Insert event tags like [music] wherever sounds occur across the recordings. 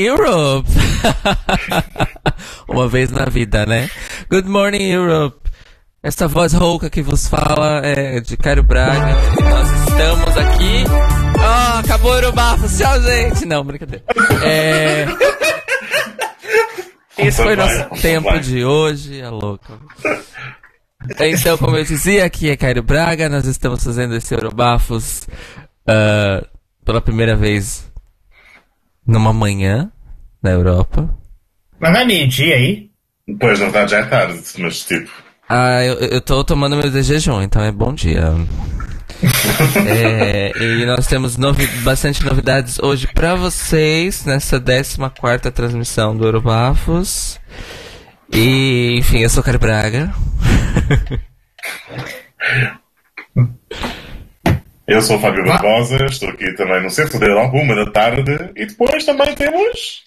Europe! [laughs] Uma vez na vida, né? Good morning, Europe! Esta voz rouca que vos fala é de Cairo Braga. Nós estamos aqui. Ah, acabou o Eurobafo, tchau, gente! Não, brincadeira. É... Esse foi nosso tempo de hoje, é louco. Então, como eu dizia, aqui é Cairo Braga, nós estamos fazendo esse Eurobafos uh, pela primeira vez numa manhã na Europa. Mas não é meio-dia aí? Pois, na verdade já é tarde, mas tipo. Ah, eu, eu tô tomando meu de jejum, então é bom dia. [laughs] é, e nós temos novi bastante novidades hoje para vocês nessa 14 transmissão do Eurobafos. E, enfim, eu sou o Cari Braga. [laughs] Eu sou o Fábio Barbosa, estou aqui também no Centro de Europa, uma da tarde, e depois também temos.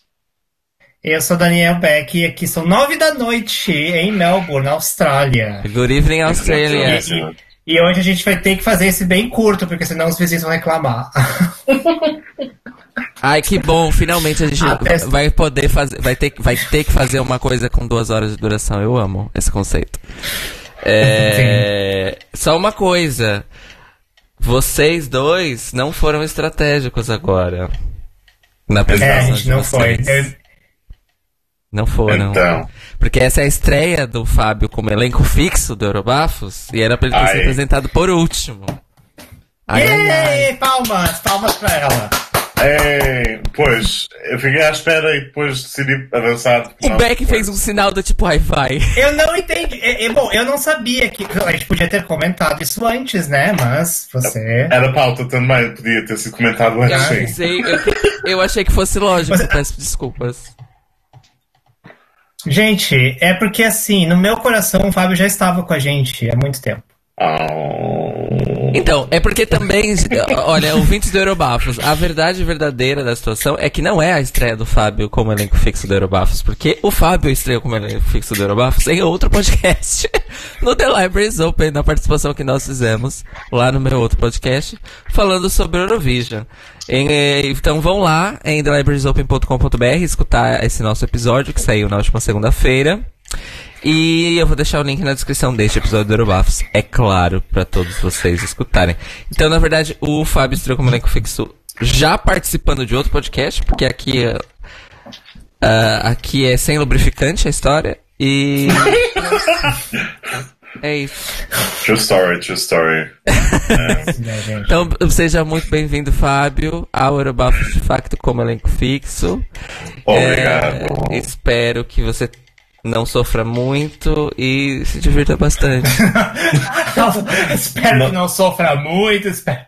Eu sou Daniel Beck e aqui são nove da noite em Melbourne, Austrália. Good evening, Australia. E, e, hoje a gente vai ter que fazer esse bem curto, porque senão os vizinhos vão reclamar. [laughs] Ai, que bom, finalmente a gente Até... vai poder fazer, vai ter, vai ter que fazer uma coisa com duas horas de duração. Eu amo esse conceito. É, só uma coisa. Vocês dois não foram estratégicos agora. Na apresentação é, a gente não foi. Eu... Não foram. Então. Porque essa é a estreia do Fábio como elenco fixo do Eurobafos e era pra ele ter se apresentado por último. Ai, ai, ai. Palmas, palmas pra ela. É, pois, eu fiquei à espera e depois decidi avançar. O Beck fez um sinal do tipo Wi-Fi. [laughs] Eu não entendi. É, é, bom, eu não sabia que. A gente podia ter comentado isso antes, né? Mas você. Era pauta também, podia ter sido comentado antes. Ah, sei, eu, eu, achei que fosse lógico, peço desculpas. Gente, é porque assim, no meu coração o Fábio já estava com a gente há muito tempo. Então, é porque também, [laughs] olha, ouvintes do Eurobafos, a verdade verdadeira da situação é que não é a estreia do Fábio como elenco fixo do Eurobafos, porque o Fábio estreou como elenco fixo do Eurobafos em outro podcast, [laughs] no The Libraries Open, na participação que nós fizemos lá no meu outro podcast, falando sobre Eurovision. Então vão lá em thelibrariesopen.com.br escutar esse nosso episódio que saiu na última segunda-feira. E eu vou deixar o link na descrição deste episódio do Eurobafos, é claro, para todos vocês escutarem. Então, na verdade, o Fábio estreou como elenco fixo já participando de outro podcast, porque aqui, uh, aqui é sem lubrificante a história. E. [laughs] é isso. True story, true story. é. então, seja muito bem-vindo, Fábio, ao Eurobafos de facto como elenco fixo. Obrigado. É, espero que você não sofra muito e se divirta bastante. [laughs] espero não. que não sofra muito. Espero.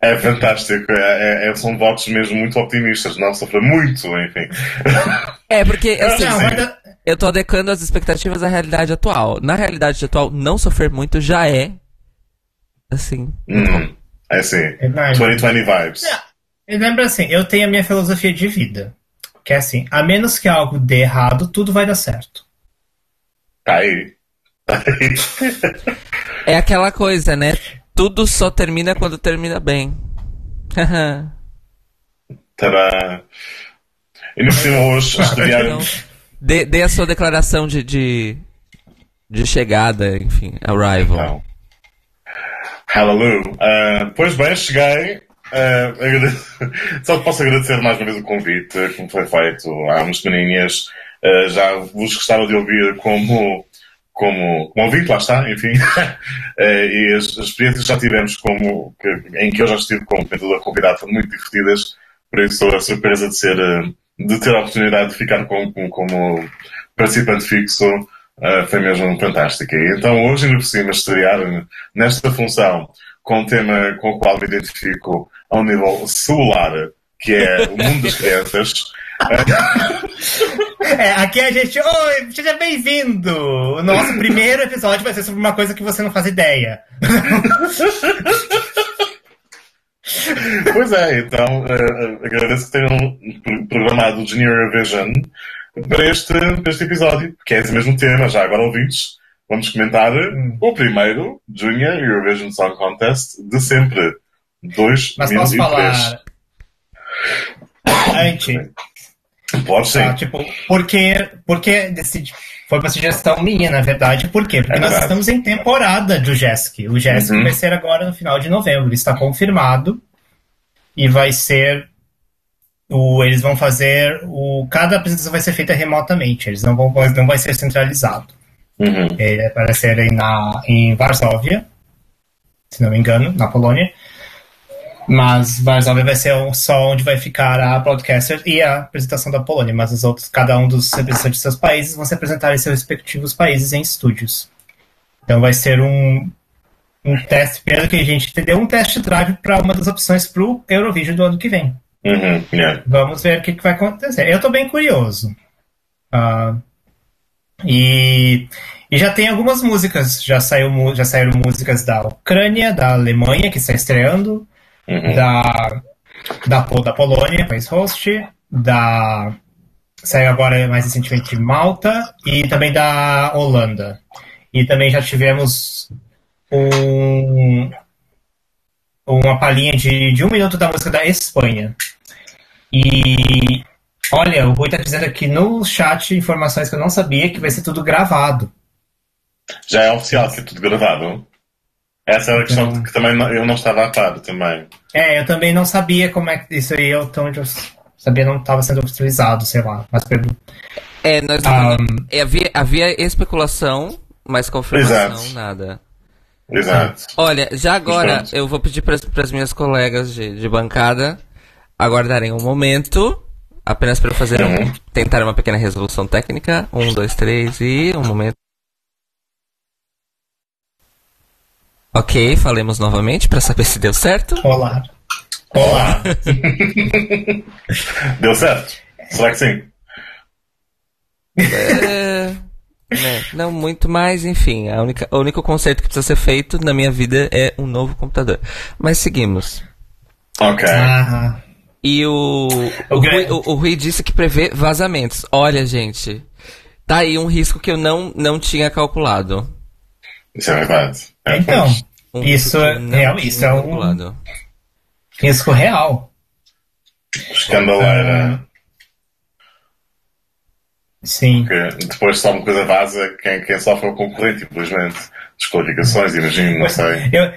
É fantástico, é, é, é, são votos mesmo muito optimistas, não sofra muito, enfim. [laughs] É, porque assim, não, eu tô adequando as expectativas à realidade atual. Na realidade atual, não sofrer muito já é assim. Hum, é assim. É 2020 vibes. É, lembra assim, eu tenho a minha filosofia de vida. Que é assim, a menos que algo dê errado, tudo vai dar certo. Aí. é aquela coisa, né? Tudo só termina quando termina bem. [laughs] Tadá. E no cima hoje estudiaram. Dê, dê a sua declaração de, de, de chegada, enfim, arrival. Então. Hallelujah. Uh, pois bem, cheguei. Uh, [laughs] Só posso agradecer mais uma vez o convite, como foi feito há umas semaninhas. Uh, já vos gostava de ouvir como, como, como ouvinte, lá está, enfim. uh, [laughs] e as, as, experiências que já tivemos como, que, em que eu já estive como comentador convidado foram muito divertidas, por isso estou a surpresa de ser, uh, de ter a oportunidade de ficar com, com, como participante fixo, foi mesmo fantástica. E então hoje, ainda por cima, estrear nesta função com um tema com o qual me identifico a um nível celular, que é o mundo das crianças. [laughs] [laughs] É, aqui a gente. Oi, seja bem-vindo! O nosso primeiro episódio vai ser sobre uma coisa que você não faz ideia. Pois é, então uh, agradeço que tenham programado o Junior Eurovision para este, para este episódio, que é esse mesmo tema, já agora ouvintes. Vamos comentar hum. o primeiro Junior Eurovision Song Contest de sempre. 2003. Mas posso falar antes. Pode sim. Tá? Tipo, porque, porque decidi, foi uma sugestão minha, na verdade. Por quê? Porque É nós verdade. estamos em temporada do JESC. O JESC Uhum. vai ser agora no final de novembro. Está confirmado. E vai ser. O, eles vão fazer. O, cada apresentação vai ser feita remotamente. Eles não vão não vai ser centralizado. Uhum. É, para serem na, em Varsóvia, se não me engano, na Polônia. Mas Varsóvia vai ser só onde vai ficar a Broadcaster e a apresentação da Polônia, mas os outros, cada um dos representantes de seus países vão se apresentar em seus respectivos países em estúdios. Então vai ser um, um teste, pelo que a gente entendeu, um test drive para uma das opções para o Eurovision do ano que vem. Uhum. Yeah. Vamos ver o que, que vai acontecer. Eu estou bem curioso. Ah, e, e já tem algumas músicas. Já, saiu, já saíram músicas da Ucrânia, da Alemanha, que está estreando, Uhum. da, da, da Polônia, país host, da. Saiu agora mais recentemente de Malta e também da Holanda. E também já tivemos um, uma palhinha de, de um minuto da música da Espanha. E olha, o Rui tá dizendo aqui no chat informações que eu não sabia que vai ser tudo gravado. Já é oficial que é tudo gravado. Essa era a questão Então- que também não- eu não estava a par também. É, eu também não sabia como é que isso aí, eu então eu sabia não estava sendo oficializado, sei lá. Mas pelo- É, nós Ah, é, havia, havia especulação, mas confirmação Exato. nada. Exato. Olha, já agora eu vou pedir para as minhas colegas de, de bancada aguardarem um momento, apenas para eu fazer um, Uhum. tentar uma pequena resolução técnica. Um, dois, três e um momento. Ok, falemos novamente para saber se deu certo. Olá. Olá. [laughs] Deu certo? Será que sim? É, né, não muito mais, enfim. A única, o único conserto que precisa ser feito na minha vida é um novo computador. Mas seguimos. Ok. Ah, E o, o, O Rui, o, o Rui disse que prevê vazamentos. Olha, gente, tá aí um risco que eu não, não tinha calculado. Isso é verdade. É, então. Um Isso é- isso é um- risco real. Escandaleira. Sim. Que depois só uma coisa vaza, quem, quem sofre é o concorrente, infelizmente. Desqualificações, imagino, não sei. [laughs] Eu,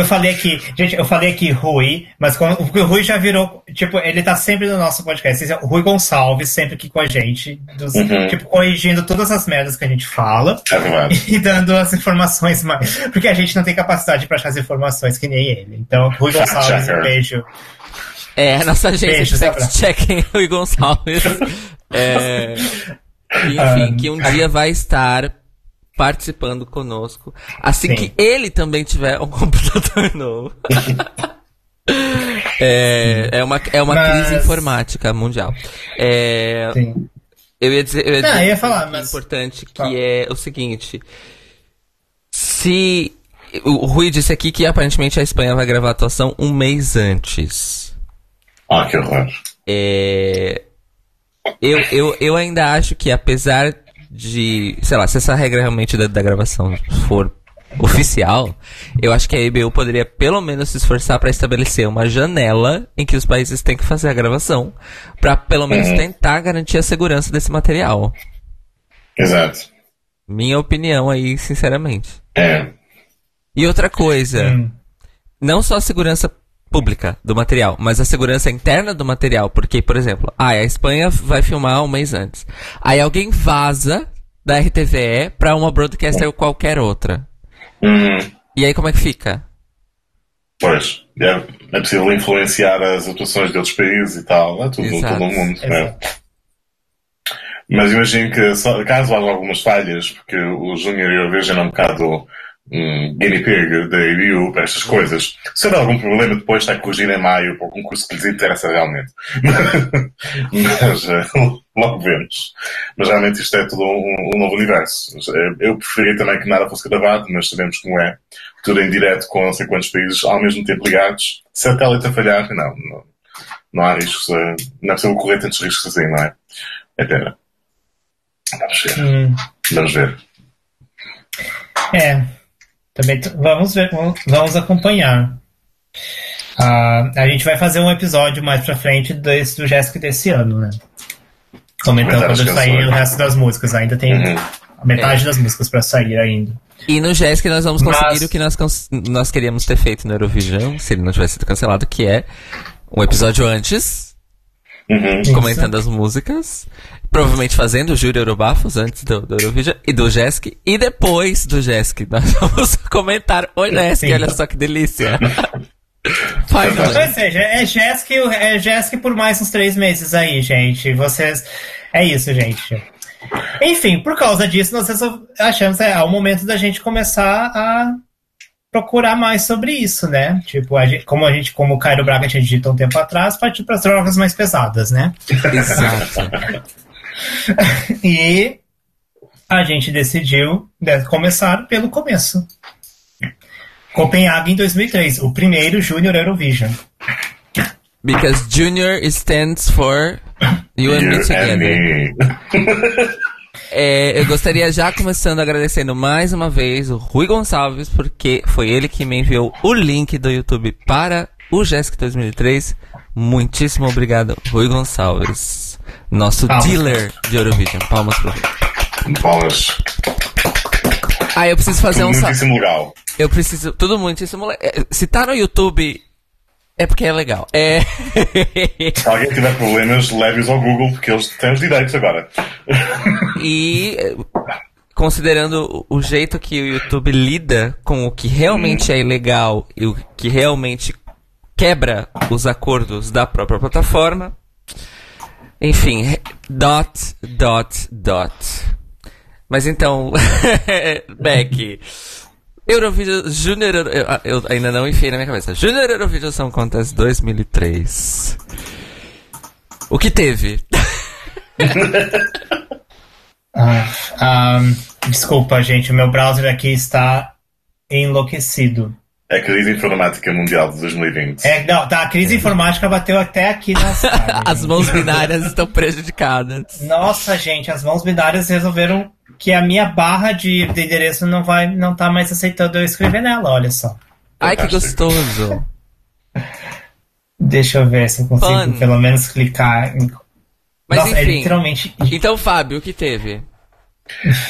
eu falei aqui, gente, eu falei aqui Rui, mas como, porque o Rui já virou, tipo, ele tá sempre no nosso podcast. Esse é O Rui Gonçalves, sempre aqui com a gente, dos- Uhum. tipo, corrigindo todas as merdas que a gente fala É verdade. [laughs] e dando as informações mais. Porque a gente não tem capacidade pra achar as informações que nem ele. Então, Rui Gonçalves, um beijo. É, a nossa Zabra. fact-checking, [laughs] Rui Gonçalves. É, enfim, Ah, que um dia vai estar participando conosco. Assim Sim. que ele também tiver um [laughs] computador novo. é, é uma, é uma Mas- crise informática mundial. É, Sim. eu ia dizer, eu ia Não, dizer eu ia falar, um mas- importante que Fala. é o seguinte. Se. O o Rui disse aqui que aparentemente a Espanha vai gravar a atuação um mês antes. Ah, que horror. É, eu, eu, eu ainda acho que apesar de, sei lá, se essa regra realmente da, da gravação for oficial, eu acho que a EBU poderia pelo menos se esforçar para estabelecer uma janela em que os países têm que fazer a gravação, para pelo menos Uhum. tentar garantir a segurança desse material. Exato. Minha opinião aí, sinceramente. É. E outra coisa, Hum. não só a segurança pública do material, mas a segurança interna do material. Porque, por exemplo, ah, a Espanha vai filmar um mês antes. Aí alguém vaza da RTVE pra uma broadcaster ou qualquer outra. Uhum. E aí como é que fica? Pois, é, é possível influenciar as atuações de outros países e tal, é tudo, Exato. todo o mundo. né? Exato. Mas imagino que, só- caso haja algumas falhas, porque o Júnior e eu vejam um bocado guinea pig da EBU para estas coisas, se houver algum problema depois está a corrigir em maio para o concurso que lhes interessa realmente. [laughs] Mas eh, [laughs] logo vemos. Mas realmente isto é tudo um, um novo universo. Eh, Eu preferia também que nada fosse gravado, mas sabemos como é. Tudo em direto com não sei quantos países ao mesmo tempo ligados. Se satélite a falhar, não, não, não há riscos. eh, Não é possível correr tantos riscos assim, não é? É pena. Vamos ver. Hum. Vamos ver. É. Também vamos ver, vamos- acompanhar. Uh, a gente vai fazer um episódio mais pra frente desse do Jéssica desse ano, né? Comentando quando sair o resto das músicas. Ainda tem uhum. metade é. das músicas pra sair ainda. E no Jéssica nós vamos conseguir Mas... o que nós, nós queríamos ter feito no Eurovision, se ele não tivesse sido cancelado, que é um episódio antes, uhum. comentando as músicas, provavelmente fazendo o Júri Eurobafos antes do, do Eurovision e do Jesk, e depois do Jesk [laughs] nós vamos comentar o Jesk, olha só que delícia. [laughs] Ou seja, é Jesk, é Jesk por mais uns três meses aí, gente. Vocês. É isso, gente. Enfim, por causa disso, nós achamos que é, é o momento da gente começar a procurar mais sobre isso, né? Tipo, a gente, como a gente, como o Cairo Braga tinha dito um tempo atrás, partir para as drogas mais pesadas, né? Exato. [laughs] [laughs] e a gente decidiu né, começar pelo começo. Copenhague em 2003, o primeiro Junior Eurovision. Because Junior stands for You and Me Together. [laughs] É, eu gostaria já começando agradecendo mais uma vez o Rui Gonçalves, porque foi ele que me enviou o link do YouTube para o Jéssica 2003. Muitíssimo obrigado, Rui Gonçalves, nosso Palmas. dealer de Eurovision. Palmas pro. Palmas. Ah, eu preciso fazer tudo um muitíssimo legal. Eu preciso. Tudo muitíssimo legal. É, se tá no YouTube é porque é legal. É... Se alguém tiver problemas, leve-os ao Google, porque eles têm os direitos agora. E considerando o jeito que o YouTube lida com o que realmente é ilegal e o que realmente quebra os acordos da própria plataforma. Enfim, dot, dot, dot. Mas então, [laughs] Beck, Eurovision Junior eu, eu, ainda não enfiei na minha cabeça. Junior Eurovision Song Contest 2003. O que teve? [laughs] ah, um, desculpa, gente, o meu browser aqui está enlouquecido. É a crise informática mundial de 2020. É, não, tá, a crise informática bateu até aqui nas [laughs] As mãos binárias estão prejudicadas. Nossa, gente, as mãos binárias resolveram que a minha barra de, de endereço não vai não tá mais aceitando eu escrever nela, olha só. Ai, que gostoso. Deixa eu ver se eu consigo Fun. pelo menos clicar em... Mas Nossa, é enfim, é literalmente... Então, Fábio, o que teve?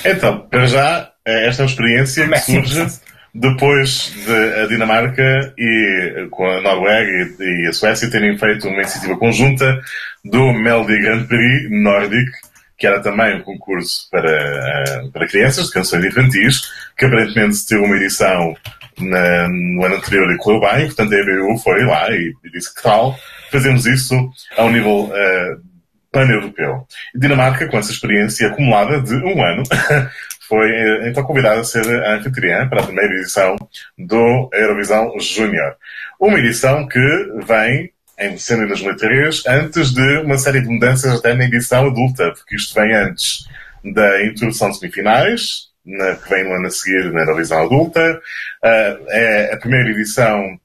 Então, para já, é esta é uma experiência que surge depois de a Dinamarca e com a Noruega e, a Suécia terem feito uma iniciativa conjunta do Melody Grand Prix Nordic, que era também um concurso para, eh, para crianças, de canções infantis, que aparentemente teve uma edição na, no ano anterior e correu bem, portanto a EBU foi lá e, e disse que tal, fazemos isso a um nível uh, pan-europeu. Dinamarca, com essa experiência acumulada de um ano, [laughs] foi então convidada a ser anfitriã para a primeira edição do Eurovisão Júnior. Uma edição que vem em dezembro de 2003, antes de uma série de mudanças até na edição adulta, porque isto vem antes da introdução de semifinais, na, que vem no ano a seguir na Eurovisão adulta. Uh, é a primeira edição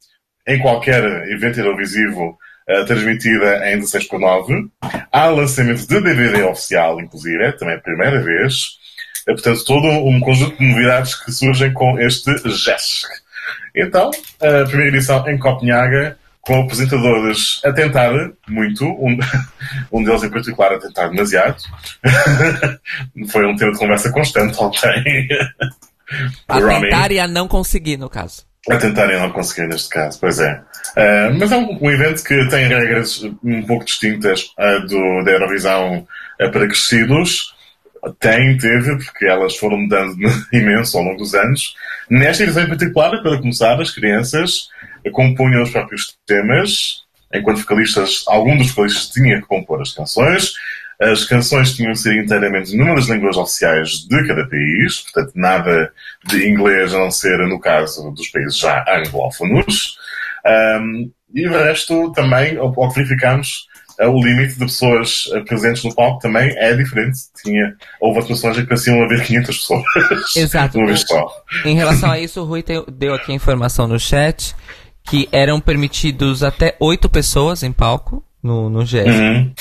em qualquer evento televisivo uh, transmitida em 16 por 9. Há lançamento de DVD oficial, inclusive, é também a primeira vez. É, portanto, todo um conjunto de novidades que surgem com este GESC. Então, a primeira edição em Copenhaga com apresentadores a tentar muito, um, [laughs] um deles em particular a tentar demasiado. [laughs] Foi um tema de conversa constante ontem. a tentar e a não conseguir, no caso. A tentar e a não conseguir, neste caso, pois é. Uh, mas é um, um, evento que tem regras um pouco distintas uh, do, da Eurovisão uh, para crescidos. Tem, teve, porque elas foram mudando [laughs] imenso ao longo dos anos. Nesta edição em particular, para começar, as crianças compunham os próprios temas, enquanto vocalistas, algum dos vocalistas tinha que compor as canções. As canções tinham que ser inteiramente numa das línguas oficiais de cada país, portanto, nada de inglês a não ser no caso dos países já anglófonos. Um, e o resto também, ao que verificamos, o limite de pessoas presentes no palco também é diferente. Tinha, houve atuações em que pareciam haver 500 pessoas. [laughs] Exato. Uma vez só. Em relação a isso, o Rui deu aqui a informação no chat que eram permitidos até oito pessoas em palco no, no GS. Uhum.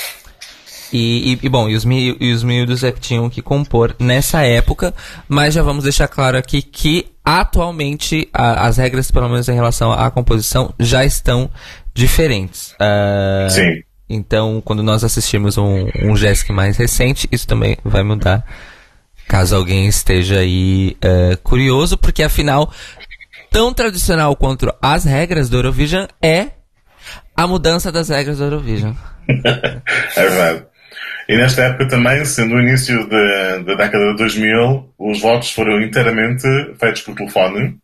E, e, e, bom, e os, mi, e os miúdos é que tinham que compor nessa época, mas já vamos deixar claro aqui que atualmente a, as regras, pelo menos em relação à composição, já estão diferentes. Uh, Sim. Então, quando nós assistimos um, um mais recente, isso também vai mudar. Caso alguém esteja aí uh, curioso, porque afinal, tão tradicional quanto as regras do Eurovision é a mudança das regras do Eurovision. [laughs] é verdade. E nesta época também, sendo o início da década de 2000, os votos foram inteiramente feitos por telefone,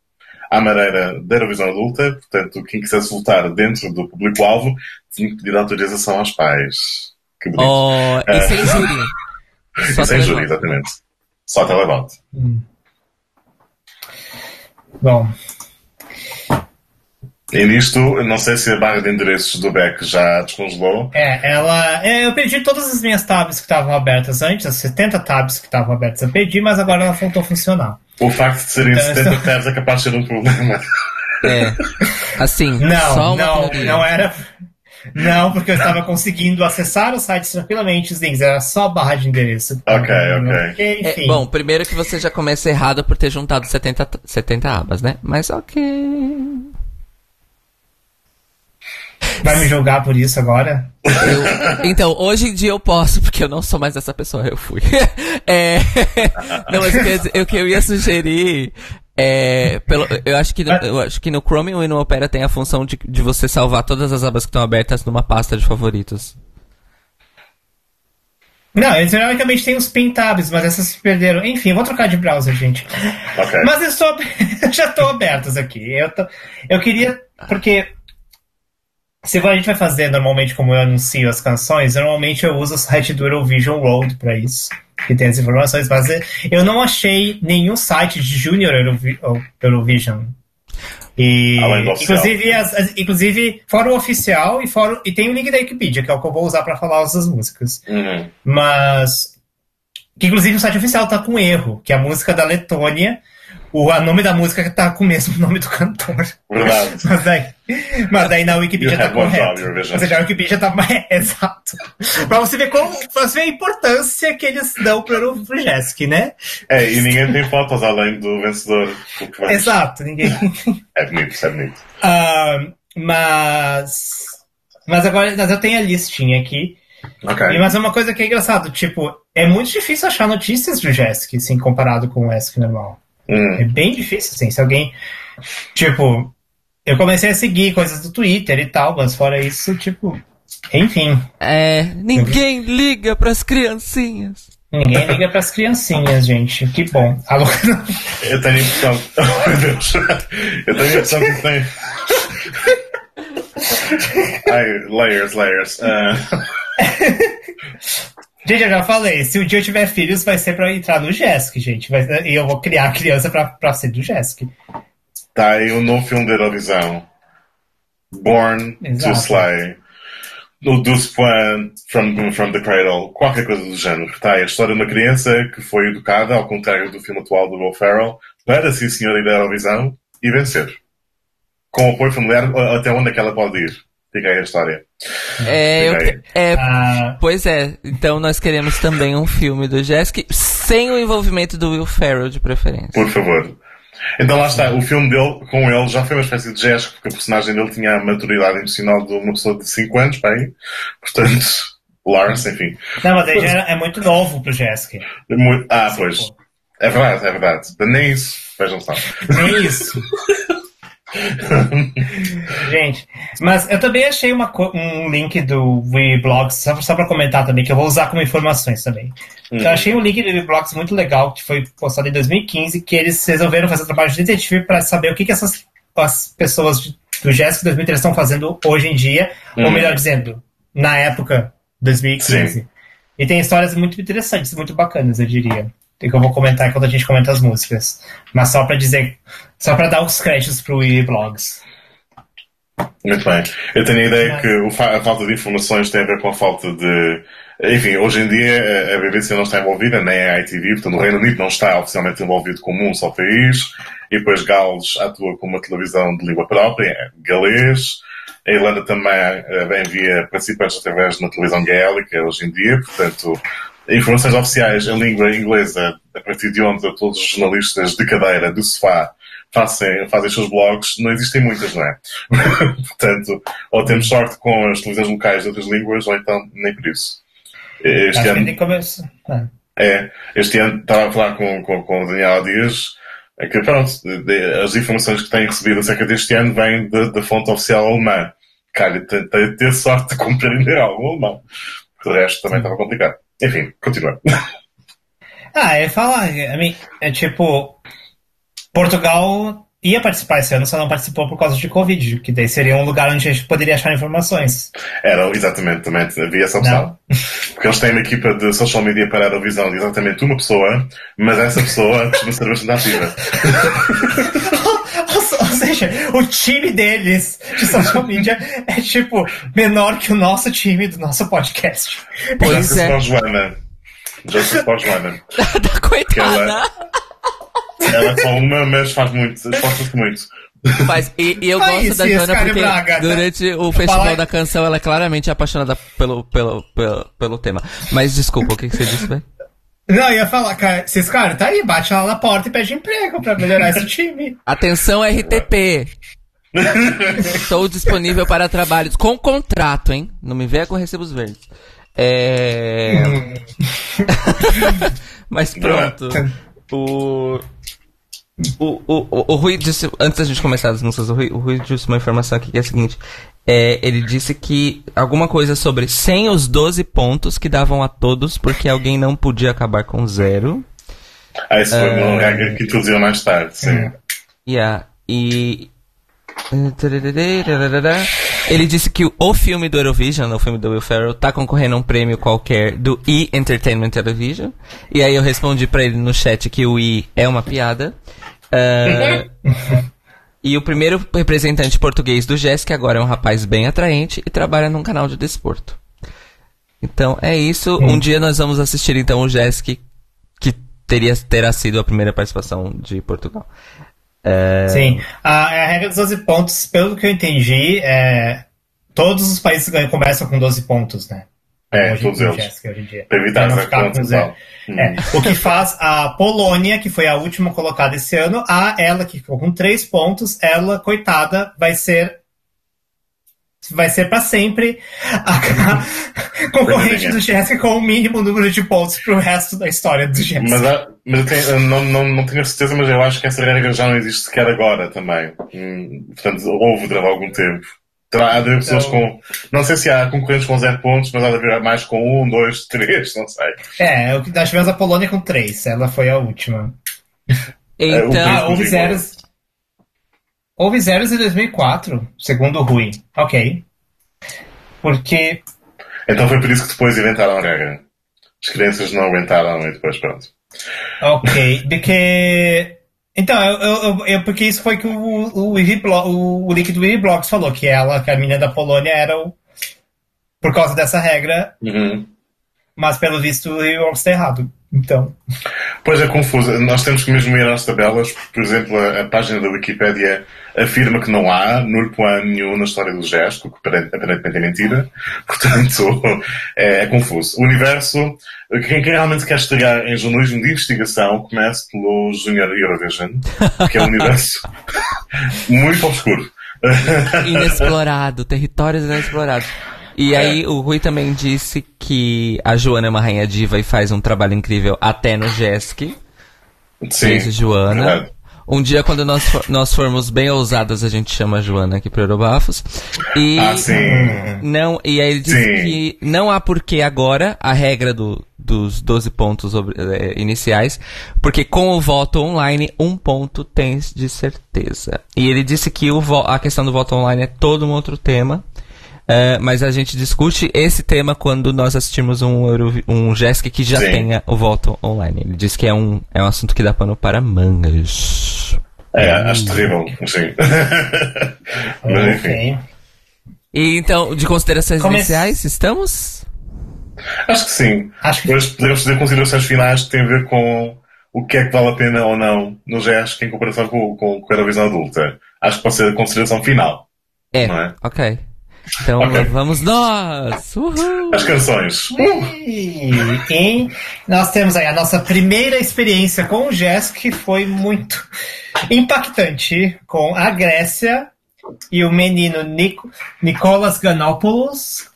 à maneira da Eurovisão adulta, portanto, quem quisesse votar dentro do público-alvo tinha que pedir autorização aos pais. Que bonito. Oh, e sem júri. [laughs] Só sem júri, exatamente. Só televoto. Hum. Bom, e nisto, não sei se a barra de endereços do Beck já descongelou. É, ela. É, eu perdi todas as minhas tabs que estavam abertas antes, as 70 tabs que estavam abertas eu perdi, mas agora ela voltou a funcionar. O facto de serem então, 70 estou... tabs é capaz de ser um problema. É. Assim, [laughs] não, só uma não, teoria. não era. Não, porque eu estava conseguindo acessar o site tranquilamente, os links, era só barra de endereço. Ok, ok. É, bom, primeiro que você já começa errado por ter juntado 70, 70 abas, né? Mas ok. Vai me julgar por isso agora? Eu, então, hoje em dia eu posso, porque eu não sou mais essa pessoa, eu fui. [laughs] É, não, mas o que eu ia sugerir é, pelo, eu, acho que no, eu acho que no Chromium e no Opera tem a função de, de você salvar todas as abas que estão abertas numa pasta de favoritos. Não, eles teoricamente têm os pin tabs, mas essas se perderam. Enfim, vou trocar de browser, gente. Okay. Mas [laughs] eu, sou, já estou abertos aqui. Eu, tô, eu queria. Porque se a gente vai fazer normalmente como eu anuncio as canções, normalmente eu uso o site do Eurovision World para isso, que tem as informações, mas eu não achei nenhum site de Junior Eurovi Eurovision. E, inclusive, as, as, inclusive, fórum oficial e, fórum, e tem o link da Wikipedia, que é o que eu vou usar para falar as músicas. Uhum. Mas. Que inclusive o site oficial tá com erro, que é a música da Letônia o a nome da música tá com o mesmo [laughs] nome do cantor. Verdade. [laughs] mas, daí, mas daí na Wikipedia tá correto. Ou seja, a Wikipedia tá. É, [laughs] exato. pra você ver como. Pra você ver a importância que eles dão pro, pro Jesk, né? É, e ninguém tem fotos além do vencedor. Exato, ninguém. é bonito, é bonito. Uh, mas. Mas agora mas eu tenho a listinha aqui. Okay. E, mas é uma coisa que é engraçado, tipo, é muito difícil achar notícias do Jesk, assim, comparado com o ESC normal. Hum. É bem difícil, assim. Se alguém. Tipo, eu comecei a seguir coisas do Twitter e tal, mas fora isso, tipo. Enfim. É. Ninguém eu... liga pras criancinhas. Ninguém liga pras criancinhas, gente. Que bom. Alô? Eu tenho a impressão. Oh, meu Deus. Eu tenho a impressão que tem. Ai, layers, layers. Uh... Gente, eu já falei, se um dia eu tiver filhos, vai ser pra entrar no JESC, gente. E eu vou criar a criança pra, pra ser do JESC. Tá aí o um novo filme da Eurovisão. Born Exato. to Slay. O Point from, from the Cradle. Qualquer coisa do género. Tá aí a história de uma criança que foi educada, ao contrário do filme atual do Will Ferrell, para ser senhora da Eurovisão e vencer. Com apoio familiar, até onde é que ela pode ir. Fica aí a história. É, eu, é ah. Pois é, então nós queremos também um filme do Jessica sem o envolvimento do Will Ferrell de preferência. Por favor. Então lá está, o filme dele, com ele, já foi uma espécie de Jessica, porque a personagem dele tinha a maturidade emocional de uma pessoa de 5 anos, bem, portanto, [laughs] Lawrence, enfim. Não, mas ele é muito novo pro Jessica. ah, pois. É verdade, é verdade. Nem isso, vejam só. Nem isso. [laughs] Gente, mas eu também achei uma, um link do Vlogs, só, só para comentar também, que eu vou usar como informações também. Uhum. Eu achei um link do Vlogs muito legal, que foi postado em 2015, que eles resolveram fazer um trabalho de detetive para saber o que, que essas as pessoas do GESC 2013 estão fazendo hoje em dia, uhum. ou melhor dizendo, na época 2015. Sim. E tem histórias muito interessantes, muito bacanas, eu diria que eu vou comentar quando a gente comenta as músicas. Mas só para dizer, só para dar os créditos pro e Blogs. Muito bem. Eu tenho a ideia que a falta de informações tem a ver com a falta de. Enfim, hoje em dia a BBC não está envolvida, nem a ITV, portanto o Reino Unido não está oficialmente envolvido como um só país, e depois Gales atua como uma televisão de língua própria, galês. A Irlanda também eh, envia participantes através de uma televisão gaélica hoje em dia, portanto informações oficiais em língua inglesa, a partir de onde todos os jornalistas de cadeira, do sofá, fazem, fazem os seus blogs, não existem muitas, não é? [laughs] Portanto, ou temos sorte com as televisões locais de outras línguas, ou então nem por isso. Este ano, que começo. É. é, este ano estava a falar com, com, com o Daniel Dias, é que pronto, as informações que tenho recebido acerca deste ano vêm da fonte oficial alemã. Cara, ter sorte de [laughs] compreender algo alemão. O resto também estava complicado. Enfim, continua. [laughs] Ah, é falar, mean, é tipo, Portugal ia participar esse ano, só não participou por causa de Covid, que daí seria um lugar onde a gente poderia achar informações. Era, exatamente, também havia essa opção. Não. [laughs] Porque eles têm uma equipa de social media para a Eurovisão de exatamente uma pessoa, mas essa pessoa [laughs] costuma ser bastante ativa. Ou, [laughs] ou seja, o time deles de social media é tipo menor que o nosso time do nosso podcast. Pois é. Joana. Joseph Joana. da [laughs] coitada. Ela, ela é só uma, mas faz muito, esforça-se muito. Mas, e, e eu gosto da Joana porque Braga, durante o festival da canção ela é claramente apaixonada pelo, pelo, pelo, pelo tema. Mas desculpa, o que, que você disse, velho? Não, eu ia falar, cara, esses caras, tá aí, bate lá na porta e pede emprego pra melhorar esse time. [laughs] Atenção, RTP. Estou disponível para trabalhos com contrato, hein? Não me venha com recibos verdes. É. [laughs] Mas pronto. O. O, o, o Rui disse, antes da gente começar as músicas, o Rui, o Rui disse uma informação aqui que é a seguinte: é, ele disse que alguma coisa sobre sem os 12 pontos que davam a todos, porque alguém não podia acabar com zero. Ah, isso foi uma regra que introduziu mais tarde, sim. Yeah. E. Ele disse que o filme do Eurovision, o filme do Will Ferrell, tá concorrendo a um prêmio qualquer do E! Entertainment Television. E aí eu respondi para ele no chat que o E é uma piada. Uh, [laughs] e o primeiro representante português do que agora é um rapaz bem atraente e trabalha num canal de desporto. Então é isso. Hum. Um dia nós vamos assistir então o Jessic, que teria, terá sido a primeira participação de Portugal. É... Sim, a, a, regra dos 12 pontos, pelo que eu entendi, é, todos os países começam com 12 pontos, né? É, hoje, todos eles. Jéssica, hoje em dia. Pra evitar não ficar com zero. É. O que faz a Polônia, que foi a última colocada esse ano, a ela que ficou com 3 pontos, ela, coitada, vai ser vai ser para sempre a [laughs] concorrente do Jéssica com o mínimo número de pontos pro resto da história do Jéssica. Mas, mas eu, tenho, eu não, não, não tenho certeza, mas eu acho que essa regra já não existe sequer agora também. Hum, portanto, houve durante algum tempo. Terá de haver pessoas então, com. Não sei se há concorrentes com zero pontos, mas há de haver mais com um, dois, [laughs] três, não sei. É, nós tivemos a Polônia com três, ela foi a última. [laughs] Então, ah, houve zeros. Houve zeros em 2004, segundo o Rui. Ok. Porque. Então foi por isso que depois inventaram a regra. As crianças não aguentaram e depois pronto. Ok, [laughs] porque. Então, eu, eu, eu, porque isso foi que o, o, o, o link do Blocks falou, que ela, que a menina da Polônia era o. Por causa dessa regra. Uhum. Mas pelo visto o Blocks está errado. Então. Pois é confuso. Nós temos que mesmo ir às tabelas. Por exemplo, a, a página da Wikipédia afirma que não há nulo plano nenhum na história do gesto, que aparentemente é mentira. [laughs] Portanto, é, é confuso. O universo, quem, quem, realmente quer estrear em jornalismo de investigação, comece pelo Junior Eurovision, que é um universo [laughs] muito obscuro. Inexplorado, territórios inexplorados. E é. aí o Rui também disse que a Joana é uma rainha diva e faz um trabalho incrível até no Jesk. Sim. Joana. Um dia, quando nós, nós formos bem ousadas, a gente chama a Joana aqui pro Eurobafos. E, ah, sim. Não, e aí ele disse sim. que não há porquê agora a regra do, dos 12 pontos é, iniciais, porque com o voto online, um ponto tens de certeza. E ele disse que o a questão do voto online é todo um outro tema. Uh, mas a gente discute esse tema quando nós assistimos um, um JESC que já Sim. tenha o voto online. Ele diz que é um, é um assunto que dá pano para mangas. É, acho terrível, sim. [laughs] mas enfim. E então, de considerações Come... iniciais, estamos? Acho que sim. Acho que... Depois podemos fazer considerações finais que têm a ver com o que é que vale a pena ou não no GESC em comparação com, com, com a Eurovisão adulta. Acho que pode ser a consideração final. É, é? ok. Então Ok. vamos nós! Uhul! As canções. E, e nós temos aí a nossa primeira experiência com o jazz, que foi muito impactante, com a Grécia e o menino Nico, Nicolas Ganopoulos,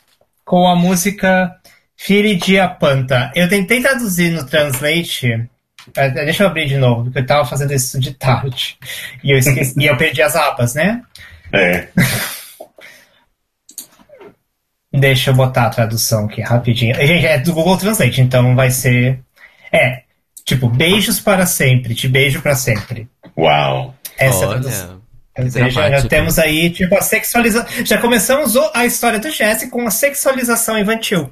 com a música Filidia Panta. Eu tentei traduzir no Translate. eh, Deixa eu abrir de novo, porque eu tava fazendo isso de tarde. E eu, esqueci, e eu perdi as abas, né? É. [laughs] Deixa eu botar a tradução aqui rapidinho. Gente, é do Google Translate, então vai ser. É, tipo, beijos para sempre, te beijo para sempre. Uau. Essa é a tradução. Olha, seja, já dramático. temos aí, tipo, a sexualização. Já começamos a história do Jesse com a sexualização infantil.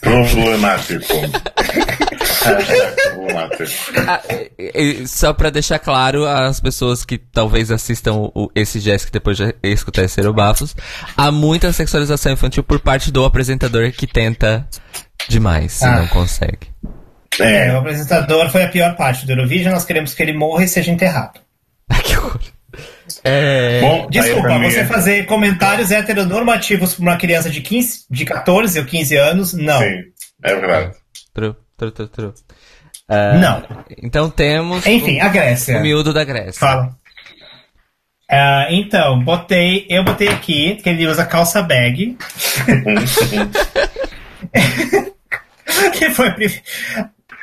Problemático. [laughs] Ah, e- e só pra deixar claro às pessoas que talvez assistam o- esse Jazz que depois de escutar esse Bafos, há muita sexualização infantil por parte do apresentador que tenta demais e Ah. não consegue. É, É. o apresentador foi a pior parte do Eurovision, nós queremos que ele morra e seja enterrado. [laughs] Que horror. É... Bom, Desculpa, você fazer comentários heteronormativos pra uma criança de 15, de 14 ou 15 anos, não. Sim, é verdade. Tru, tru, tru, tru. Ah, Não. Então temos Enfim, o, a Grécia. o miúdo da Grécia. Fala. Ah, então, botei. Eu botei aqui que ele usa calça bag. [laughs] que foi.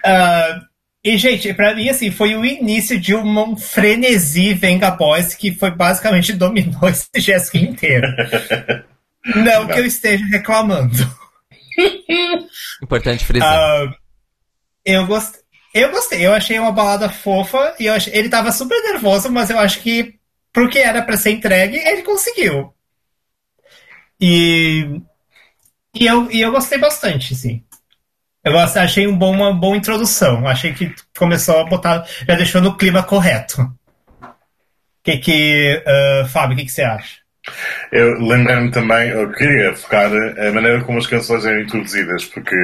Ah, e, gente, pra mim, assim, foi o início de um frenesi Venga Boys que foi basicamente dominou [laughs] esse Jéssica inteiro. Não que eu esteja reclamando. Importante frisar. Ah, eu gostei. Eu gostei, eu achei uma balada fofa e achei, ele tava super nervoso, mas eu acho que pro que era pra ser entregue, ele conseguiu. E, e, eu, e eu gostei bastante, sim. Eu gosto- achei um bom, uma boa introdução. Achei que começou a botar, já deixou no clima correto. Que que, ah, Fábio, o que, que você acha? Eu lembrei-me também, eu queria focar a maneira como as canções eram introduzidas, porque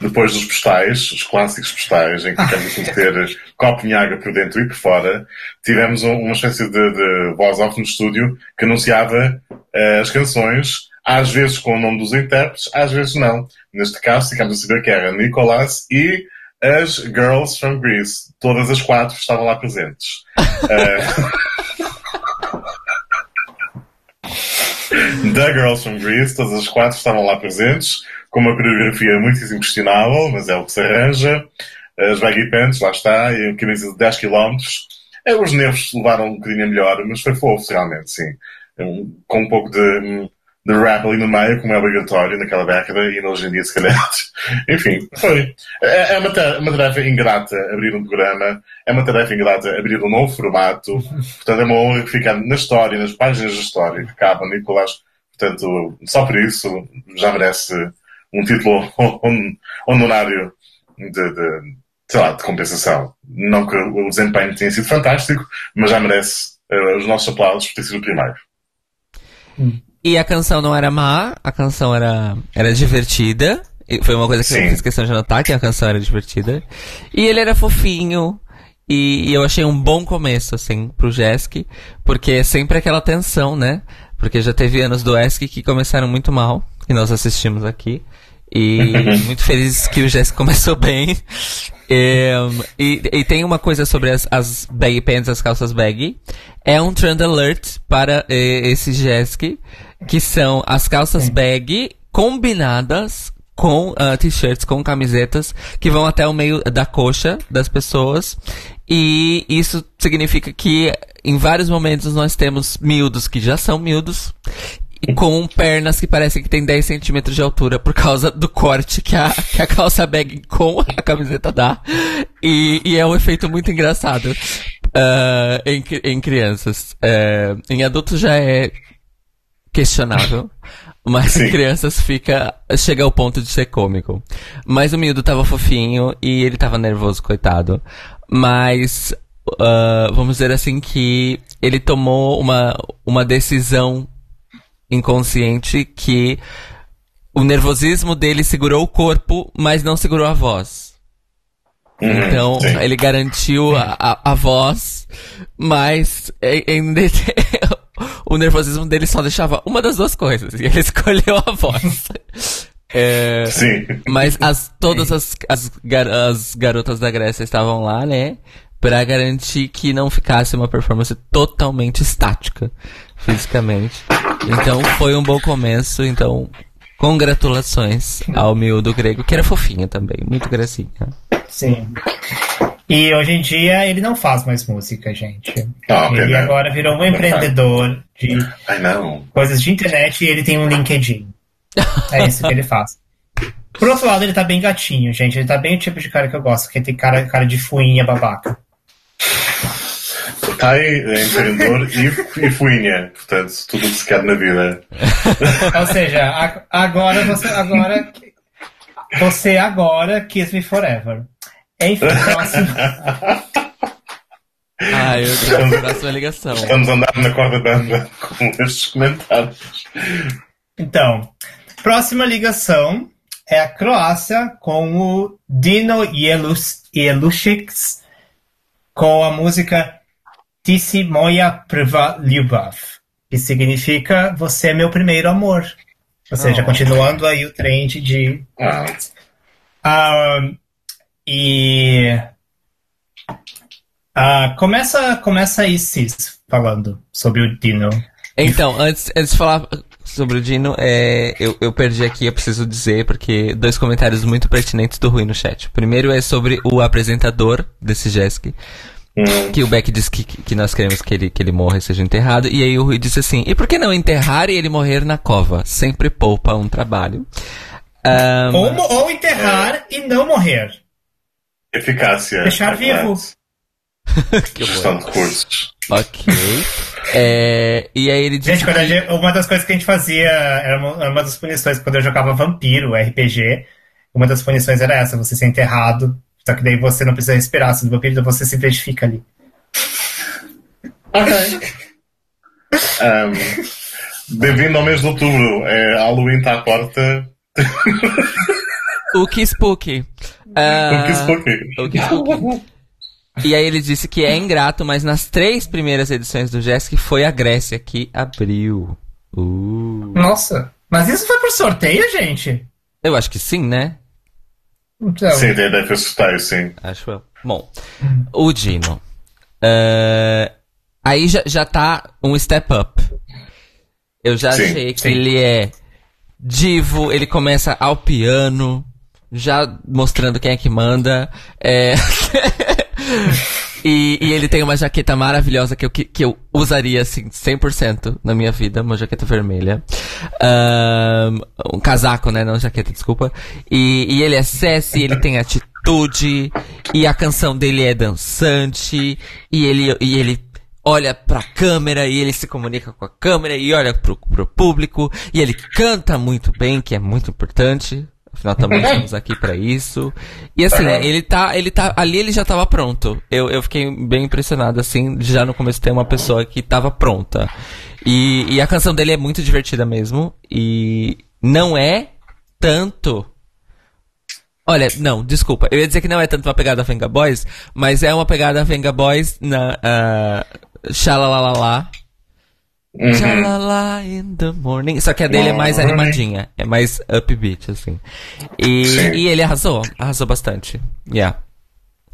depois dos postais, os clássicos postais, em que ficamos a ter água por dentro e por fora, tivemos um- uma espécie de, de voz off no estúdio que anunciava eh, as canções, às vezes com o nome dos intérpretes, às vezes não. Neste caso, ficámos a saber que era Nicolas e as Girls from Greece. Todas as quatro estavam lá presentes. [laughs] Eh, [laughs] The Girls from Greece, todas as quatro estavam lá presentes, com uma coreografia muitíssimo questionável, mas é o que se arranja. As baggy pants, lá está, e uma camisa de 10 km. É, os nervos levaram um bocadinho melhor, mas foi fofo, realmente, sim. Com um pouco de, de rap ali no meio, como é obrigatório naquela década, e hoje em dia, se calhar. [laughs] Enfim, foi. É, é uma, uma tarefa ingrata abrir um programa, é uma tarefa ingrata abrir um novo formato, portanto é uma honra ficar na história, nas páginas da história que cabe a Nicolás. Portanto, só por isso já merece um título hon- [laughs] honorário de, de, sei lá, de compensação. Não que o desempenho tenha sido fantástico, mas já merece eh, os nossos aplausos por ter sido o primeiro. E a canção não era má, a canção era, era divertida. E foi uma coisa que eu Sim. fiz questão de anotar, que a canção era divertida. E ele era fofinho. E, e eu achei um bom começo, assim, pro Jesk. Porque é sempre aquela tensão, né? Porque já teve anos do Esk que começaram muito mal. E nós assistimos aqui. E [laughs] muito feliz que o Jesk começou bem. É, e, e tem uma coisa sobre as, as baggy pants, as calças baggy. É um trend alert para eh, esse Jesk, que são as calças baggy combinadas com ah, t-shirts, com camisetas, que vão até o meio da coxa das pessoas. E isso significa que em vários momentos nós temos miúdos que já são miúdos e com pernas que parecem que tem 10 centímetros de altura por causa do corte que a, que a calça bag com a camiseta dá. E, e é um efeito muito engraçado ah, em, em crianças. Eh, em adultos já é questionável. Mas em Sim. crianças fica. chega ao ponto de ser cômico. Mas o miúdo tava fofinho e ele tava nervoso, coitado. Mas ah, vamos dizer assim que ele tomou uma, uma decisão inconsciente que o nervosismo dele segurou o corpo, mas não segurou a voz. Uhum, Então, sim. ele garantiu a, a, a voz, mas em, em [laughs] o nervosismo dele só deixava uma das duas coisas. E ele [laughs] escolheu a voz. É, Sim. mas as, todas as, as, gar- as garotas da Grécia estavam lá, né? Pra garantir que não ficasse uma performance totalmente estática, fisicamente. Então foi um bom começo, então congratulações ao miúdo grego, que era fofinho também, muito gracinha. Sim. E hoje em dia ele não faz mais música, gente. Ah, ok, ele né? agora virou um empreendedor de Ai, coisas de internet e ele tem um LinkedIn. É isso que ele faz. Por outro lado, ele tá bem gatinho, gente. Ele tá bem o tipo de cara que eu gosto, que tem cara, cara de fuinha babaca. Aí, é empreendedor e, e fuinha. Portanto, tudo o que se quer na vida. Ou seja, agora você agora você agora kiss me forever. Enfim, próximo. Ah, eu gravo a próxima ligação. Estamos a andar na corda bamba com estes comentários. Então, próxima ligação é a Croácia com o Dino Jelušić com a música Si moja prva ljubav, que significa Você é meu primeiro amor. Ou seja, Oh. continuando aí o trend de Ah, ah, e ah, começa, começa aí, Cis, falando sobre o Dino. Então, antes, antes de falar sobre o Dino, é, eu, eu perdi aqui, eu preciso dizer, porque dois comentários muito pertinentes do Rui no chat. O primeiro é sobre o apresentador desse Jesk, hum, que o Beck disse que, que nós queremos que ele, que ele morra e seja enterrado, e aí o Rui disse assim, e por que não enterrar e ele morrer na cova? Sempre poupa um trabalho. Ahn, Ou, ou enterrar e não morrer. eficácia. Deixar vivo. [laughs] que. Gestão de. Ok. É, e aí ele disse Gente, que- gente- uma das coisas que a gente fazia, era uma, era uma das punições, quando eu jogava Vampiro, RPG, uma das punições era essa, você ser enterrado, só que daí você não precisa respirar, se do vampiro, então você simplesmente fica ali. Ok. Ahm, Bem-vindo ao mês de outubro. É, Halloween está à porta. o que spooky. Ah, O que se o que spooky. E aí ele disse que é ingrato, mas nas três primeiras edições do Jesk foi a Grécia que abriu. Uh. Nossa, mas isso foi por sorteio, gente? Eu acho que sim, né? Então, Sim, tem deve sorteio, sim. Acho eu. Bom, o Dino. Ah, aí já, já tá um step up. Eu já Sim, achei que sim. ele é divo, ele começa ao piano, já mostrando quem é que manda. É... [laughs] e, e ele tem uma jaqueta maravilhosa que eu, que, que eu usaria, assim, 100% na minha vida, uma jaqueta vermelha. Ahn, um casaco, né? Não jaqueta, desculpa. E, e ele é sassy, ele tem atitude, e a canção dele é dançante, e ele, e ele olha pra câmera, e ele se comunica com a câmera, e olha pro, pro público, e ele canta muito bem, que é muito importante. Afinal, também [laughs] estamos aqui pra isso. E assim, Aham. ele tá, ele tá, ali ele já tava pronto. Eu, eu fiquei bem impressionado, assim, já no começo ter uma pessoa que tava pronta. E, e a canção dele é muito divertida mesmo. E não é tanto. Olha, não, desculpa. Eu ia dizer que não é tanto uma pegada Venga Boys, mas é uma pegada Venga Boys na. Uh, Xalalalala. Uhum. In the morning. Só que a dele é mais Morning. animadinha. É mais upbeat, assim. E, e ele arrasou. Arrasou bastante. Yeah.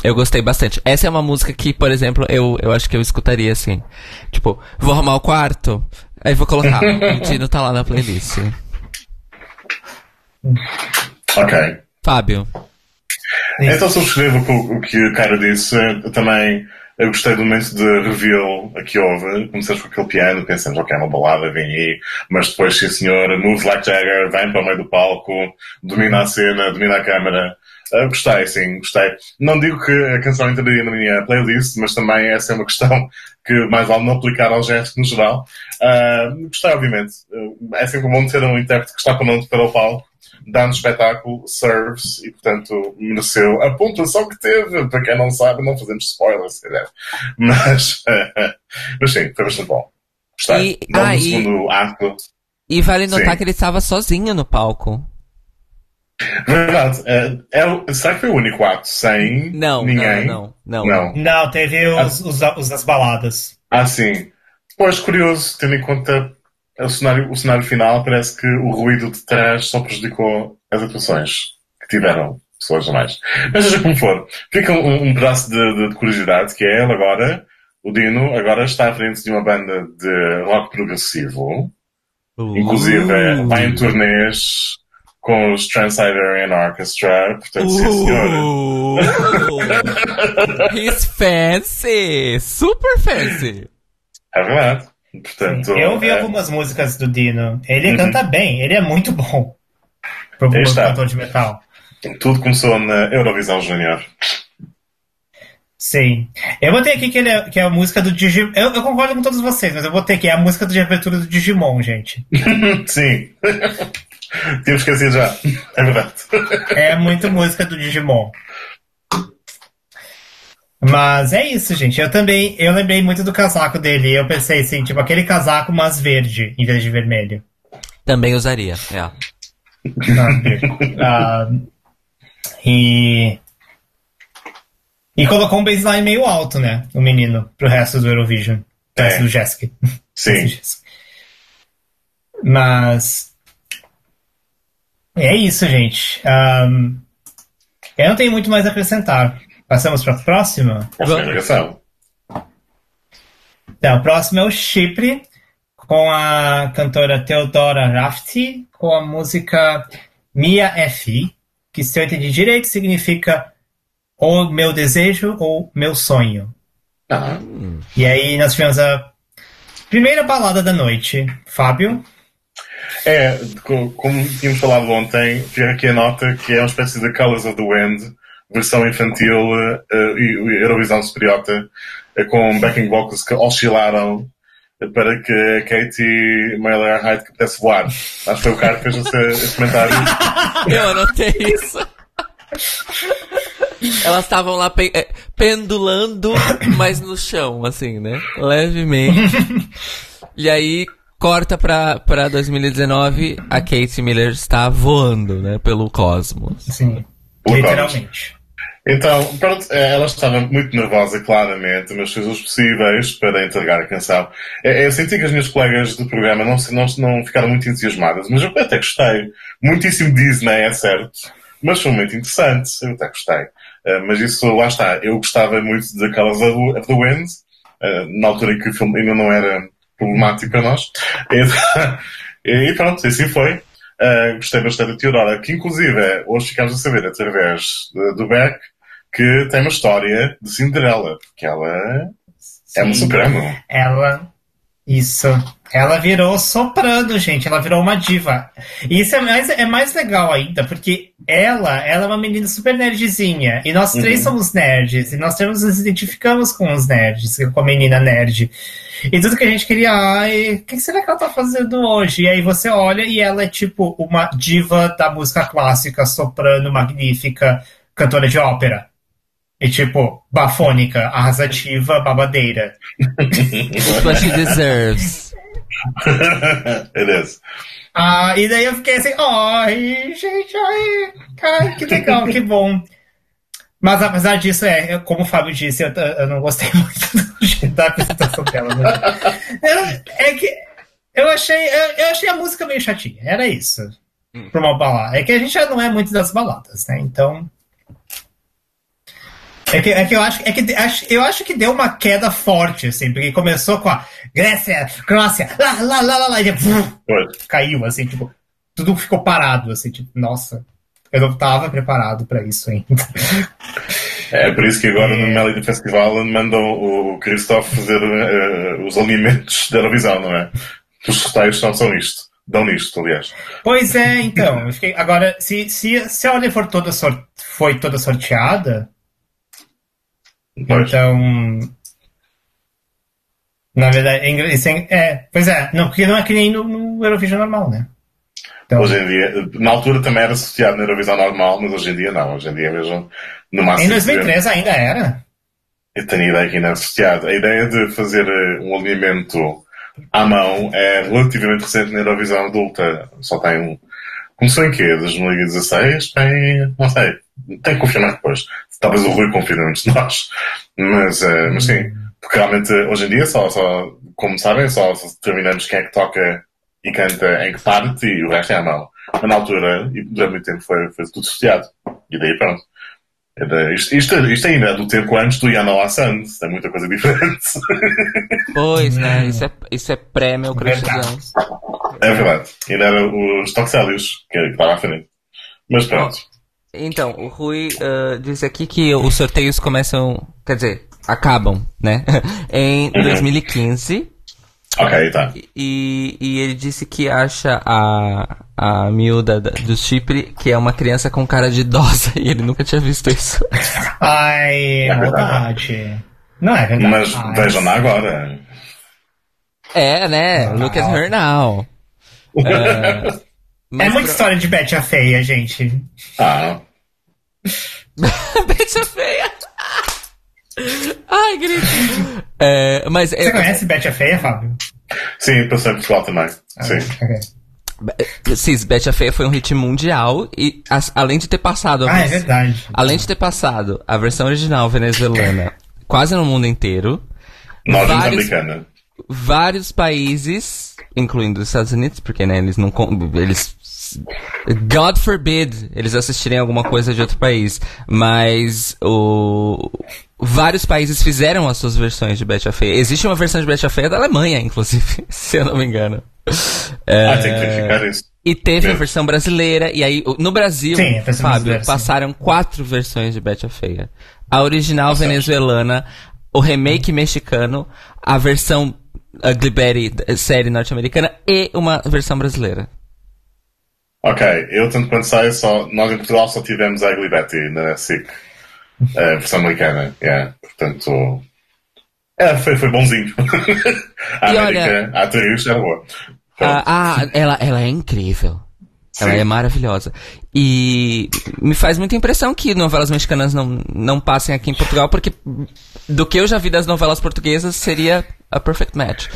Eu gostei bastante. Essa é uma música que, por exemplo, eu, eu acho que eu escutaria assim. Tipo, vou arrumar o quarto, aí vou colocar. [laughs] o Dino tá lá na playlist. Ok. Fábio. Então subscrevo o que o- o que o cara disse. Eu também eu gostei do momento de reveal que houve. Começamos com aquele piano, pensamos, ok, é uma balada, vem aí. Mas depois, sim senhor, moves like Jagger, vem para o meio do palco, domina a cena, domina a câmara. Ah, gostei, sim, gostei. Não digo que a canção entraria na minha playlist, mas também essa é uma questão [laughs] que mais vale não aplicar ao gesto no geral. Ah, gostei, obviamente. Ah, É sempre bom ter um intérprete que está pronto para o palco dá no espetáculo, serves e, portanto, mereceu a pontuação que teve. Para quem não sabe, não fazemos spoilers, se calhar. [laughs] Mas, [laughs] mas sim, foi bastante bom. Gostei. E- ah, no e- segundo ato. E vale notar Sim. que ele estava sozinho no palco. Verdade. É, é, será que foi o único ato sem Não, ninguém? não, não, não. Não. Não, teve os, os, os das baladas. Ah, sim. Pois, curioso, tendo em conta o cenário, o cenário final, parece que o ruído de trás só prejudicou as atuações que tiveram pessoas mais. Mas seja como for, fica um, um pedaço de, de, de, curiosidade que é ele agora, o Dino, agora está à frente de uma banda de rock progressivo. Uh. Inclusive, vai em turnês com os Trans-Siberian Orchestra, portanto, uh. sim senhor. [laughs] He's fancy! Super fancy! É verdade. Portanto, Sim, eu ouvi é... algumas músicas do Dino. Ele uhum. canta bem, ele é muito bom. Pro cantor de metal. Tudo começou na Eurovisão Júnior. Sim. Eu botei aqui que, ele é, que é a música do Digimon. Eu, eu, concordo com todos vocês, mas eu botei aqui é a música de abertura do Digimon, gente. [laughs] Sim. Tínhamos esquecido já. É verdade. É muito música do Digimon. Mas é isso, gente. Eu também, eu lembrei muito do casaco dele. Eu pensei assim, tipo, aquele casaco, mas verde, em vez de vermelho. Também usaria, é. uh, e... E colocou um baseline meio alto, né? O menino, pro resto do Eurovision. Pro resto é. do Jessica. Sim. [laughs] Mas... É isso, gente. Um, eu não tenho muito mais a acrescentar. Passamos para a próxima? Então, a próxima é o Chipre, com a cantora Theodora Rafti, com a música Mia F, que se eu entendi direito significa ou meu desejo ou meu sonho. Ah. E aí nós tivemos a primeira balada da noite. Fábio? É, como tínhamos falado ontem, fica aqui a nota que é uma espécie de Colors of the Wind, versão infantil uh, e Eurovisão Superiota uh, com backing vocals que oscilaram para que a Katie Mailer Hyde pudesse voar. Acho que foi o cara que fez esse, esse comentário. [laughs] Eu anotei isso. Elas estavam lá pe pendulando, mas no chão, assim, né? Levemente. [laughs] E aí, corta pra, pra 2019, a Kate Miller está voando, né? Pelo cosmos. Sim. Literalmente. Então, pronto, eh, ela estava muito nervosa, claramente, mas fez os possíveis para entregar a canção. Eu senti que as minhas colegas do programa não, não, não ficaram muito entusiasmadas, mas eu até gostei. Muitíssimo Disney, é certo, mas foi muito interessante, eu até gostei. Eh, mas isso, lá está, eu gostava muito de Colors of the Wind, eh, na altura em que o filme ainda não era problemático para nós. E, [laughs] pronto, assim foi. Uh, gostei bastante da Teodora, que inclusive hoje ficamos a saber através do Beck que tem uma história de Cinderela, porque ela Sim, é uma soprano. Ela, isso. Ela virou soprano, gente. Ela virou uma diva. E isso é mais, é mais legal ainda, porque ela, ela é uma menina super nerdzinha. E nós três uhum. somos nerds. E nós temos, nos identificamos com os nerds, com a menina nerd. E tudo que a gente queria, ai, o que será que ela tá fazendo hoje? E aí você olha e ela é tipo uma diva da música clássica, soprano, magnífica, cantora de ópera. E tipo, bafônica, arrasativa, babadeira. [laughs] What she deserves. [laughs] Is. Ah, e daí eu fiquei assim, ai, gente, ai, ai, que legal, que bom. Mas apesar disso, é, como o Fábio disse, eu, eu não gostei [laughs] muito da apresentação dela. Né? é que eu achei, eu, eu, achei a música meio chatinha, era isso. Hum. Pra uma balada. É que a gente já não é muito das baladas, né? Então. É que, é que eu acho, é que acho, eu acho que deu uma queda forte, assim, porque começou com a Grécia, Croácia, lá, lá, lá, lá, lá, e caiu, assim, tipo, tudo ficou parado, assim, tipo, nossa, eu não estava preparado para isso ainda. É por isso que agora é... no Melody Festival mandam o Christoph fazer uh, os alimentos da Eurovisão, não é? Os sorteios são, são isto. Dão nisto, aliás. Pois é, então. Agora, se, se, se a ordem for toda sort, foi toda sorteada, então. Na verdade, é, é, pois é, não, porque não é que nem no, no Eurovision normal, né? Então... Hoje em dia, na altura também era associado na Eurovisão normal, mas hoje em dia não. Hoje em dia mesmo, no máximo. Em 2003 ainda era? Eu tenho a ideia que ainda é associado. A ideia de fazer eh, um alinhamento à mão é relativamente recente na Eurovisão adulta. Só tem um. Começou em quê? 2016? Tem. Não sei. Tem que confirmar depois. Talvez o Rui confirme antes de [laughs] nós. Mas, uh, mas sim. porque realmente hoje em dia só, só como sabem, só, só determinamos quem é que toca e canta em que parte e o resto é a mão. Mas na altura, e durante muito tempo, foi, foi tudo sorteado. E daí pronto. Era, isto, isto, isto ainda é do tempo antes do Yanoa Sands, é muita coisa diferente. [laughs] Pois, né? Isso é, isso é pré-meu cristão. É verdade. Ainda era os Toxélios que estava à frente. Mas pronto. Então, o Rui uh, disse aqui que os sorteios começam, quer dizer, acabam, né? [laughs] em Uhum. 2015. Ok, tá. E, e ele disse que acha a, a miúda da- do Chipre que é uma criança com cara de idosa [laughs] e ele nunca tinha visto isso. Ai, É verdade. maldade. Não é verdade. Mas Ai, vejam lá agora. É, né? Look at her now. [laughs] É, É mas muita pro- história de Betty a Feia, gente. Ah, [laughs] Betty a feia. Ai, grito. É, mas Você é, conhece Betty a Feia, Fábio? sim, passei em Portugal também. Sim. Ok. Sim, Betty a Feia foi um hit mundial e as- além de ter passado a Ah, é verdade. além de ter passado a versão original venezuelana quase no mundo inteiro, Nós vários, americana. vários países, incluindo os Estados Unidos, porque né, eles não eles God forbid eles assistirem alguma coisa de outro país, mas o vários países fizeram as suas versões de Betty a Feia. Existe uma versão de Betty a Feia da Alemanha, inclusive, [laughs] se eu não me engano. É, Ah, tem que verificar isso. E teve a versão brasileira, e aí, no Brasil, Sim, Fábio, passaram quatro versões de Betty a Feia. A original venezuelana, o remake mexicano, a versão Ugly Betty, série norte-americana, e uma versão brasileira. Ok, eu tanto quanto sei, só, nós em Portugal só tivemos a Ugly Betty na SIC. A versão americana, yeah. Portanto. É, foi, foi bonzinho. [laughs] a E América, olha- a atriz era boa. Ah, ah, ela, ela é incrível. Ela Sim. é maravilhosa. E me faz muita impressão que novelas mexicanas não, não passem aqui em Portugal, porque do que eu já vi das novelas portuguesas seria a perfect match.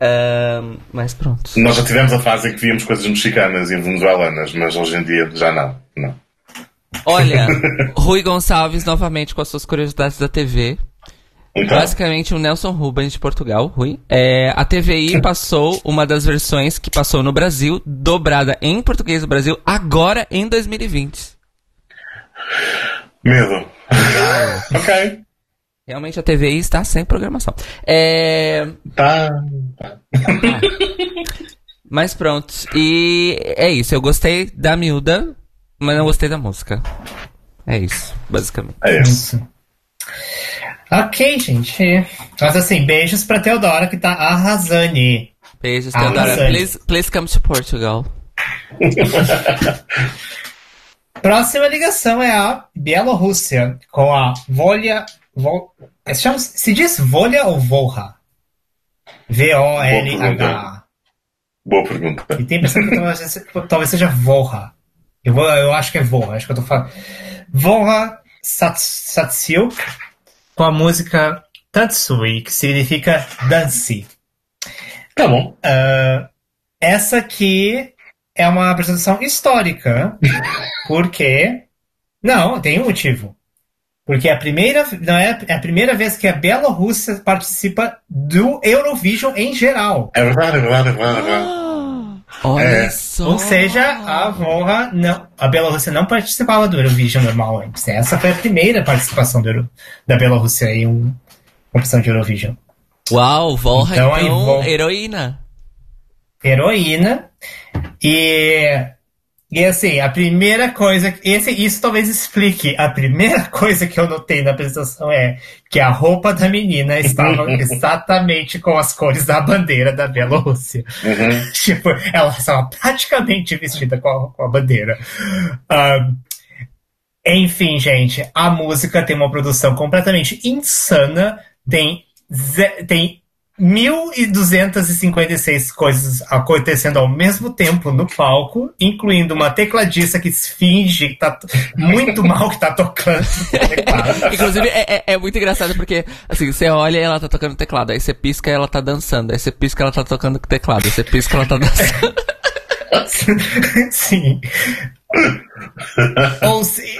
Ahn, mas pronto. Nós já tivemos a fase em que víamos coisas mexicanas e venezuelanas, mas hoje em dia já não. não. Olha, [laughs] Rui Gonçalves novamente com as suas curiosidades da TV. Então, Basicamente um Nelson Rubens de Portugal, Rui. É, a TVI [laughs] passou uma das versões que passou no Brasil, dobrada em português do Brasil, agora em 2020. medo. [laughs] ok. Realmente a TVI está sem programação. É, Tá. tá. [laughs] mas pronto. E é isso. Eu gostei da miúda, mas não gostei da música. É isso, basicamente. É isso. Ok, gente. Mas assim, beijos pra Teodora que tá arrasando. Beijos, Teodora. Please, please come to Portugal. [laughs] Próxima ligação é a Bielorrússia com a Volha. Vol, é, se, chama, se diz Volha ou Volha? V-O-L-H. Boa pergunta. E tem pessoa que talvez, talvez seja Volha. Eu, vou, eu acho que é Volha, acho que eu tô falando. Volha Sats- Satsiuk com a música Tatsui, que significa dance. Tá bom. Ah, essa aqui é uma apresentação histórica, [laughs] porque não tem um motivo. Porque é a primeira, não é, é a primeira vez que a Bielorrússia participa do Eurovision em geral. É verdade, é verdade, é verdade. É verdade. Olha É. só. Ou seja, a Volga não, a Bielorrússia não participava do Eurovision normal antes. Essa foi a primeira participação do Euro- da Bielorrússia em um- uma competição de Eurovision. Uau, Volra, Então, então, aí, Vol- heroína. heroína. E, e assim, a primeira coisa. Esse, isso talvez explique. A primeira [laughs] coisa que eu notei na apresentação é que a roupa da menina [laughs] estava exatamente com as cores da bandeira da Bielorrússia. Uhum. [laughs] tipo, ela estava praticamente vestida com a, com a bandeira. Ah, enfim, gente, a música tem uma produção completamente insana. Tem, tem 1.256 coisas acontecendo ao mesmo tempo no palco, incluindo uma tecladista que se finge que tá muito [laughs] mal que tá tocando teclado. Inclusive, é, é- é muito engraçado porque, assim, você olha e ela tá tocando teclado, aí você pisca e ela tá dançando, aí você pisca e ela tá tocando teclado, aí você pisca e ela tá dançando. [laughs] Sim. [laughs] ou, se-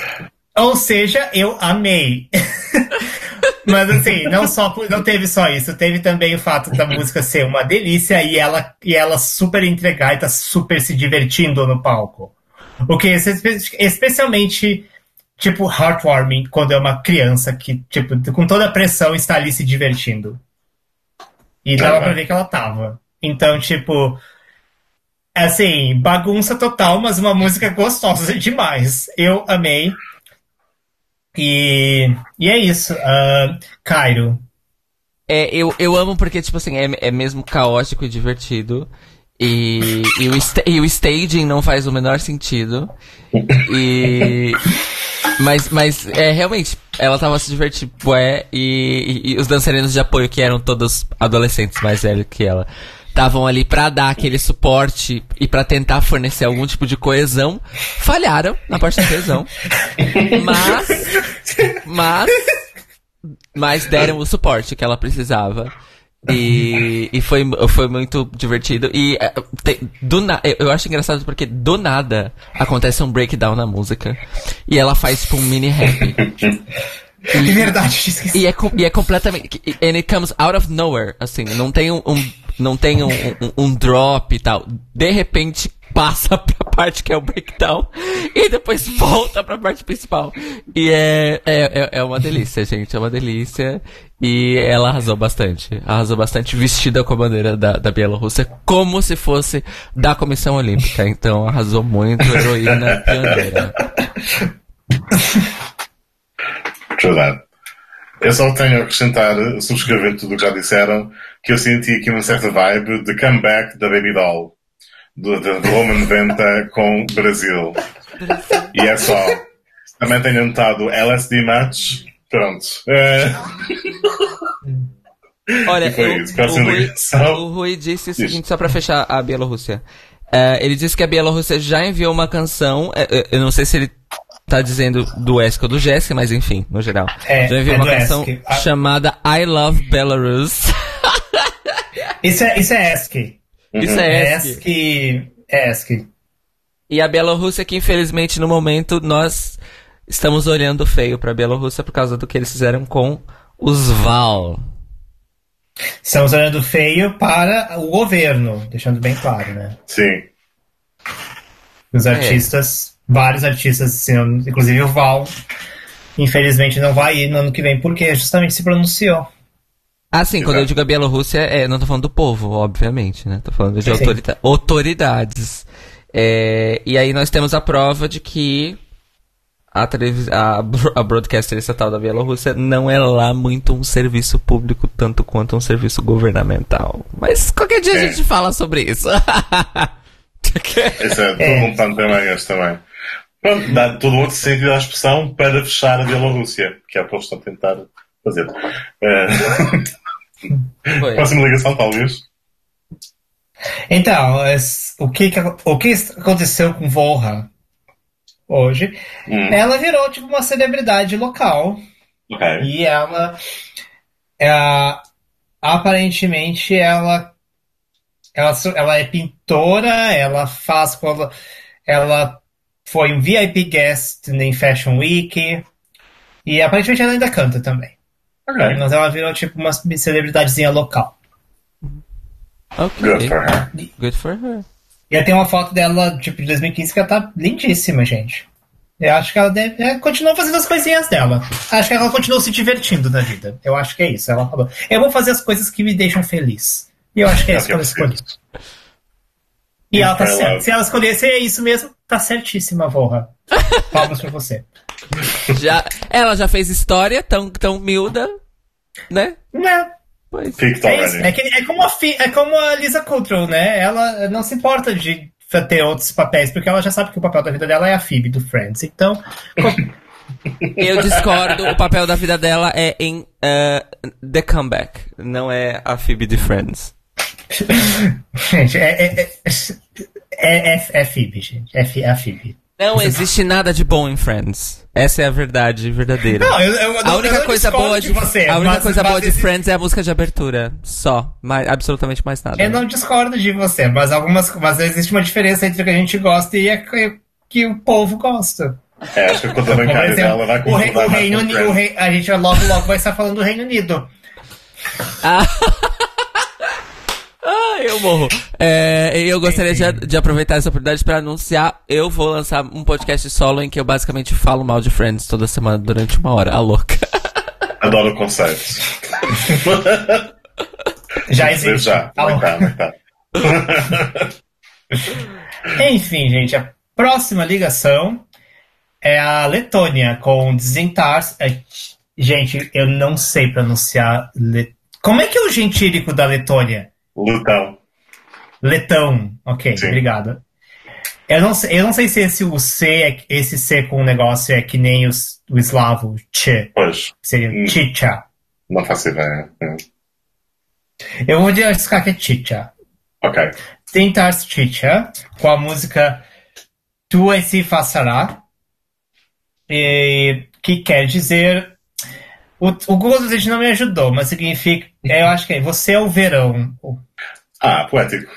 ou seja, eu amei. [laughs] Mas assim, não só não teve só isso, teve também o fato da música ser uma delícia e ela, e ela super entregar e tá super se divertindo no palco. O que é especialmente tipo heartwarming quando é uma criança que, tipo, com toda a pressão está ali se divertindo. E dava pra ver que ela tava. Então, tipo, assim, bagunça total, mas uma música gostosa [laughs] demais. Eu amei. E, e é isso. Uh, Cairo. É, eu, eu amo porque, tipo assim, é, é mesmo caótico e divertido. E, e, o, e o staging não faz o menor sentido. E. Mas, mas é, realmente, ela tava se divertindo, ué, e, e, e, os dançarinos de apoio, que eram todos adolescentes mais velhos que ela, estavam ali para dar aquele suporte e para tentar fornecer algum tipo de coesão, falharam na parte da coesão. mas, mas, mas deram o suporte que ela precisava. E, e foi, foi muito divertido. E é, tem, do na, eu acho engraçado porque do nada acontece um breakdown na música. E ela faz tipo um mini rap. É verdade, e é, e é completamente. And it comes out of nowhere, assim. Não tem um, um não tem um, um, um, drop e tal. De repente passa [laughs] pra parte que é o breakdown e depois volta pra parte principal. E é, é, é, é uma delícia, gente. É uma delícia. E ela arrasou bastante. Arrasou bastante vestida com a bandeira da, da Bielorrússia, como se fosse da Comissão Olímpica. Então arrasou muito, heroína pioneira. Verdade. Eu só tenho a acrescentar, subscrevendo tudo o que já disseram, que eu senti aqui uma certa vibe de comeback da Baby Doll, do, do Roman Venta com Brasil. E é só. Também tenho notado LSD Match. Pronto. É... Olha, o, isso, o, Rui, o, Rui, disse o seguinte, só para fechar a Bielorrússia. Uh, ele disse que a Bielorrússia já enviou uma canção, uh, eu não sei se ele tá dizendo do Esk ou do Jéssica, mas enfim, no geral. É, Já enviou é uma canção Esk. chamada I Love Belarus. [laughs] isso é, isso é Esk. Isso é Esk. Esk. Esk. E a Bielorrússia que infelizmente no momento nós estamos olhando feio pra Bielorrússia por causa do que eles fizeram com os Val. Estamos olhando feio para o governo, deixando bem claro, né? Sim. Os é. artistas é vários artistas, assim, inclusive o Val, infelizmente não vai ir no ano que vem, porque justamente se pronunciou. Ah, sim, quando eu digo a Bielorrússia, é, não tô falando do povo, obviamente, né? Tô falando de autorita autoridades. É, e aí nós temos a prova de que a, a, a broadcaster estatal da Bielorrússia não é lá muito um serviço público tanto quanto um serviço governamental. Mas qualquer dia é. a gente fala sobre isso. [laughs] Esse é, é. também, este também. Pronto, dá todo outro sentido à expressão para fechar a Bielorrússia, que é o que eles estão a tentar fazer. [laughs] É... Próxima ligação, talvez. Então, o que, o que aconteceu com Volha hoje? Hum. Ela virou tipo uma celebridade local. Okay. E ela. É, aparentemente ela ela, ela é pintora, ela faz. Ela foi um VIP guest em Fashion Week. E aparentemente ela ainda canta também. Okay. Mas ela virou tipo uma celebridadezinha local. Ok. Good for her. Good for her. E tem uma foto dela, tipo, de 2015 que ela tá lindíssima, gente. Eu acho que ela deve. É, continua fazendo as coisinhas dela. Acho que ela continua se divertindo na vida. Eu acho que é isso. Ela falou. Eu vou fazer as coisas que me deixam feliz. E eu acho que é isso que ela escolheu. E ela tá certa. Se ela escolhesse é isso mesmo, tá certíssima, Vorra. [laughs] Palmas pra você. Já, ela já fez história tão, tão miúda, né? Né? Pois. É, isso, é, que, é, como a fi, é como a Lisa Kudrow, né? Ela não se importa de ter outros papéis, porque ela já sabe que o papel da vida dela é a Phoebe do Friends. Então. [laughs] Eu discordo, o papel da vida dela é em uh, The Comeback, não é a Phoebe de Friends. [laughs] gente, é, é, é, é, é, é gente. É, é a Phoebe. Não existe nada de bom em Friends. Essa é a verdade verdadeira. Não, eu, eu, a única coisa boa de, de você, a única mas, coisa boa de Friends é a música de abertura, só, mais, absolutamente mais nada. Eu não discordo de você, mas algumas, mas existe uma diferença entre o que a gente gosta e o que o povo gosta. É, acho que a conta bancária dela vai o, rei, o mais Reino Unido, Friends. o rei- a gente logo logo vai estar falando do Reino Unido. Ah, [laughs] Ah, eu morro. É, eu gostaria de, de aproveitar essa oportunidade para anunciar. Eu vou lançar um podcast solo em que eu basicamente falo mal de Friends toda semana durante uma hora. A louca. [laughs] Adoro o conceito. Já existe. já. Ah, é que tá? Como é que tá? Enfim, gente, a próxima ligação é a Letônia com Dzintars. É, gente, eu não sei pronunciar. Le... Como é que é o gentílico da Letônia? Lutão. Letão. Ok, Sim. obrigado. Eu não, sei, eu não sei se esse, o C, é- esse C com o negócio é que nem os, o eslavo, Tch, Pois, seria Hum. Chicha. não faço ideia. Hum. Eu vou arriscar que é Chicha. Ok. Tintars Chicha, com a música Tu e si Façará, e, que quer dizer. O, o Google Translate não me ajudou, mas significa. Eu acho que é você é o verão. Ah, poético.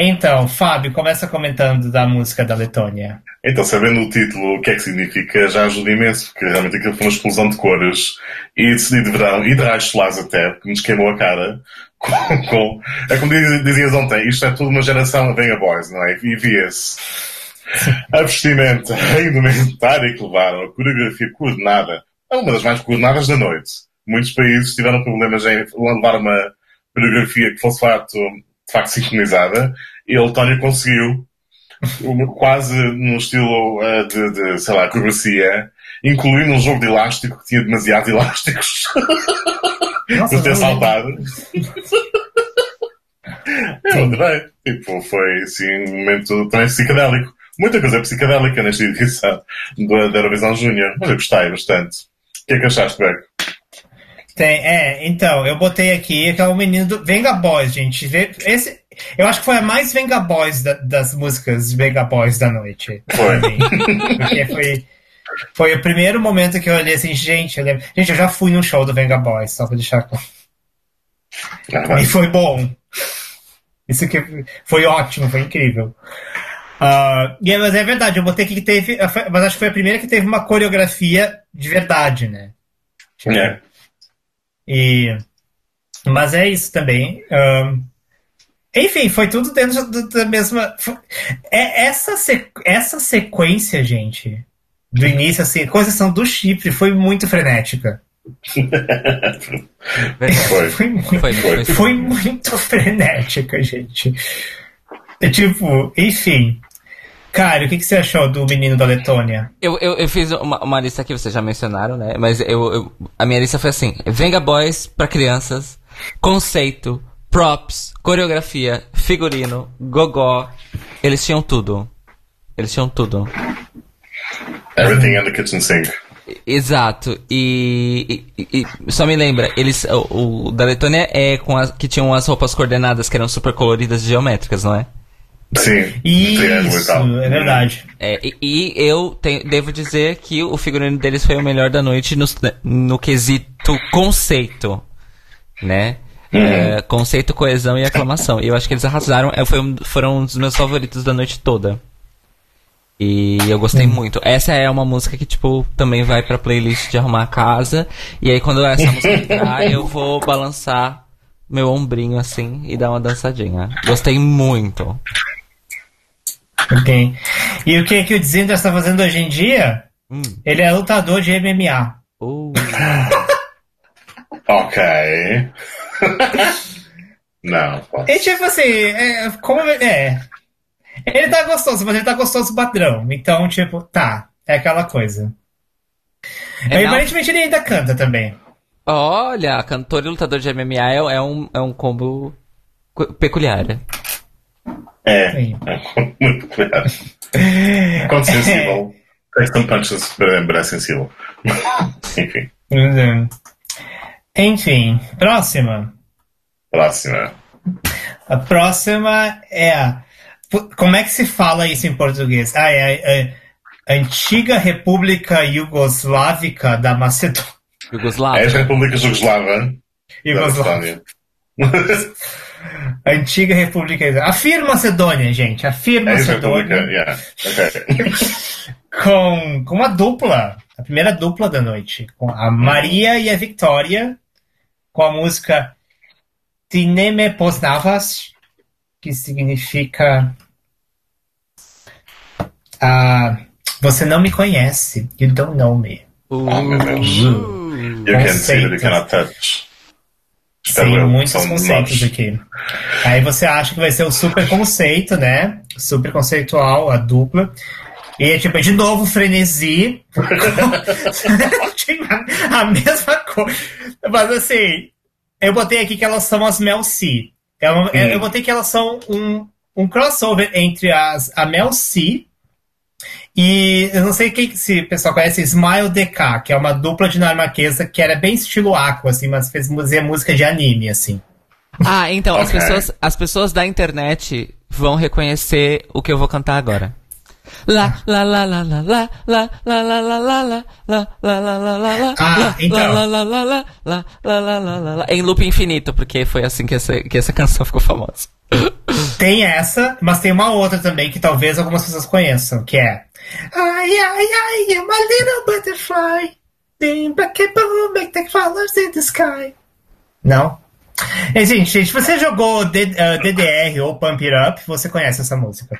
Então, Fábio, começa comentando da música da Letônia. Então, sabendo o título, o que é que significa, já ajuda imenso, porque realmente aquilo foi uma explosão de cores e de, de verão e de raios solares até, que nos queimou a cara. [laughs] Com, com- é como diz- dizias ontem, isto é tudo uma geração Venga Boys, não é? E via-se a vestimenta, a indumentária que levaram, a coreografia coordenada, é uma das mais coordenadas da noite. Muitos países tiveram problemas em levar uma coreografia que fosse de facto, de facto sincronizada e a Letónia conseguiu quase no estilo eh, de, de, sei lá, acrobacia, incluindo um jogo de elástico que tinha demasiados elásticos por ter saltado. [laughs] Eu adorei. Tipo, foi assim um momento também psicadélico. Muita coisa psicadélica nesta edição do- da Eurovisão Júnior. Mas eu gostei bastante. O que é que achaste, Beck? Tem, é, então, eu botei aqui que é o menino do Venga Boys, gente. Esse, eu acho que foi a mais Venga Boys da- das músicas Venga Boys da noite. Foi. Porque foi, foi o primeiro momento que eu olhei assim, gente, eu lembro- gente, eu já fui num show do Venga Boys, só pra deixar claro. Ah, E foi bom. Isso que foi ótimo, foi incrível. E é- mas é verdade, eu botei aqui que teve. Mas acho que foi a primeira que teve uma coreografia de verdade, né? é. E, mas é isso também. Ahn, enfim, foi tudo dentro do- da mesma. É essa, se- essa sequência, gente, do início, assim, a coisa do Chipre foi muito frenética. [laughs] Foi. [laughs] Foi muito, Foi, foi, foi muito frenética, gente. É tipo, enfim. Cara, o que, que você achou do menino da Letônia? Eu, eu, eu fiz uma, uma lista que vocês já mencionaram, né? Mas eu, eu- a minha lista foi assim: Venga Boys pra crianças, conceito, props, coreografia, figurino, gogó. Eles tinham tudo. Eles tinham tudo. Everything in the kitchen sink. Exato. E, e- e- só me lembra, eles o, o da Letônia é com as que tinham as roupas coordenadas que eram super coloridas e geométricas, não é? Sim. triângulo e Isso, tal. é verdade. É, e, e eu tenho- devo dizer que o figurino deles foi o melhor da noite no, no quesito conceito, né? É, conceito, coesão e aclamação. E eu acho que eles arrasaram. É, foi um- foram um dos meus favoritos da noite toda. E eu gostei muito. Essa é uma música que, tipo, também vai pra playlist de arrumar a casa. E aí, quando essa música [laughs] entrar, eu vou balançar meu ombrinho assim e dar uma dançadinha. Gostei muito. Ok. E o que, que o Dzinder está fazendo hoje em dia? Hum. Ele é lutador de MMA. Uh. Ok. [laughs] Não. E tipo assim, é, como é. Ele tá gostoso, mas ele tá gostoso padrão. Então, tipo, tá. É aquela coisa. É, e aparentemente ele ainda canta também. Olha, cantor e lutador de MMA é, é um, é um combo cu- peculiar. É. Sim. é [laughs] Muito peculiar. [laughs] Quanto sensível. Texton Punches para sensível. [laughs] Enfim. Enfim, próxima. Próxima. A próxima é a. Como é que se fala isso em português? Ah, é a, a antiga República Iugoslávica da Macedônia. É a Yugoslávia. República Jugoslava. Macedónia. Antiga República. Afirma Macedônia, gente. Afirma Macedônia. Yeah. Okay. [laughs] com, com uma dupla. A primeira dupla da noite. Com a Maria e a Victoria. Com a música Tineme Poznavas. Que significa. Uh, você não me conhece. You don't know me. Oh, meu Deus. You can see that you cannot touch. Eu, muitos conceitos aqui. Aí você acha que vai ser o super conceito, né? Super conceitual, a dupla. E é tipo, de novo, frenesi. [laughs] a mesma coisa. Mas assim, eu botei aqui que elas são as Mel C. Eu, hum. eu botei que elas são um, um crossover entre as, a Mel C e eu não sei quem, se o pessoal conhece Smile DK, que é uma dupla dinamarquesa que era bem estilo Aqua, assim, mas fez música de anime, assim. Ah, então, okay. as, pessoas, as pessoas da internet vão reconhecer o que eu vou cantar agora. Lá, lá, lá, lá, lá, lá, lá, lá, lá, lá, lá, lá, lá, lá, lá, lá, lá, lá, ah, então. lá, lá, lá, lá, lá, lá, lá, lá, lá, lá, lá, em loop infinito, porque foi assim que essa, que essa canção ficou famosa. Tem essa, mas tem uma outra também que talvez algumas pessoas conheçam, que é Ai, ai, ai, I'm a little butterfly. Back and boom, make the colors in the sky. Não? É, gente, se você jogou D, uh, DDR ou Pump It Up, você conhece essa música.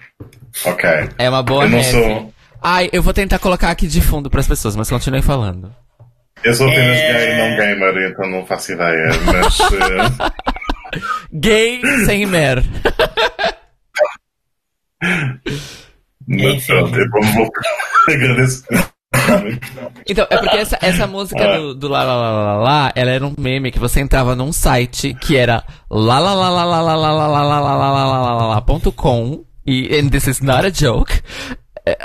Ok. É uma boa Eu não sou... Ai, eu vou tentar colocar aqui de fundo para as pessoas, mas continuem falando. Eu sou apenas é... gay, não gamer, então não faço ideia, mas... Uh... [laughs] gay sem mer. [laughs] Agradeço. Então, é porque essa, essa música do, do lá, lá, lá, lá, lá, ela era um meme que você entrava num site que era lá, lá, lá, lá, lá, lá, lá, lá, lá, lá, lá, lá, lá, lá, lá, ponto com, e and this is not a joke,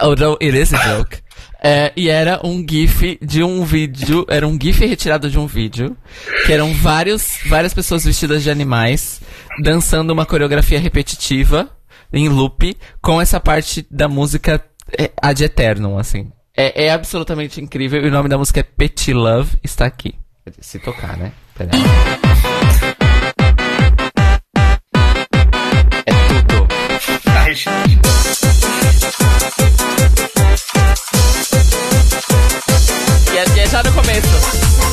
although it is a joke, é, e era um gif de um vídeo, era um gif retirado de um vídeo, que eram vários, várias pessoas vestidas de animais, dançando uma coreografia repetitiva, em loop com essa parte da música é, ad eternum, assim. É, é absolutamente incrível e o nome da música é Petit Love, está aqui. Se tocar, né? Pera aí. É tudo. É, e é já no começo.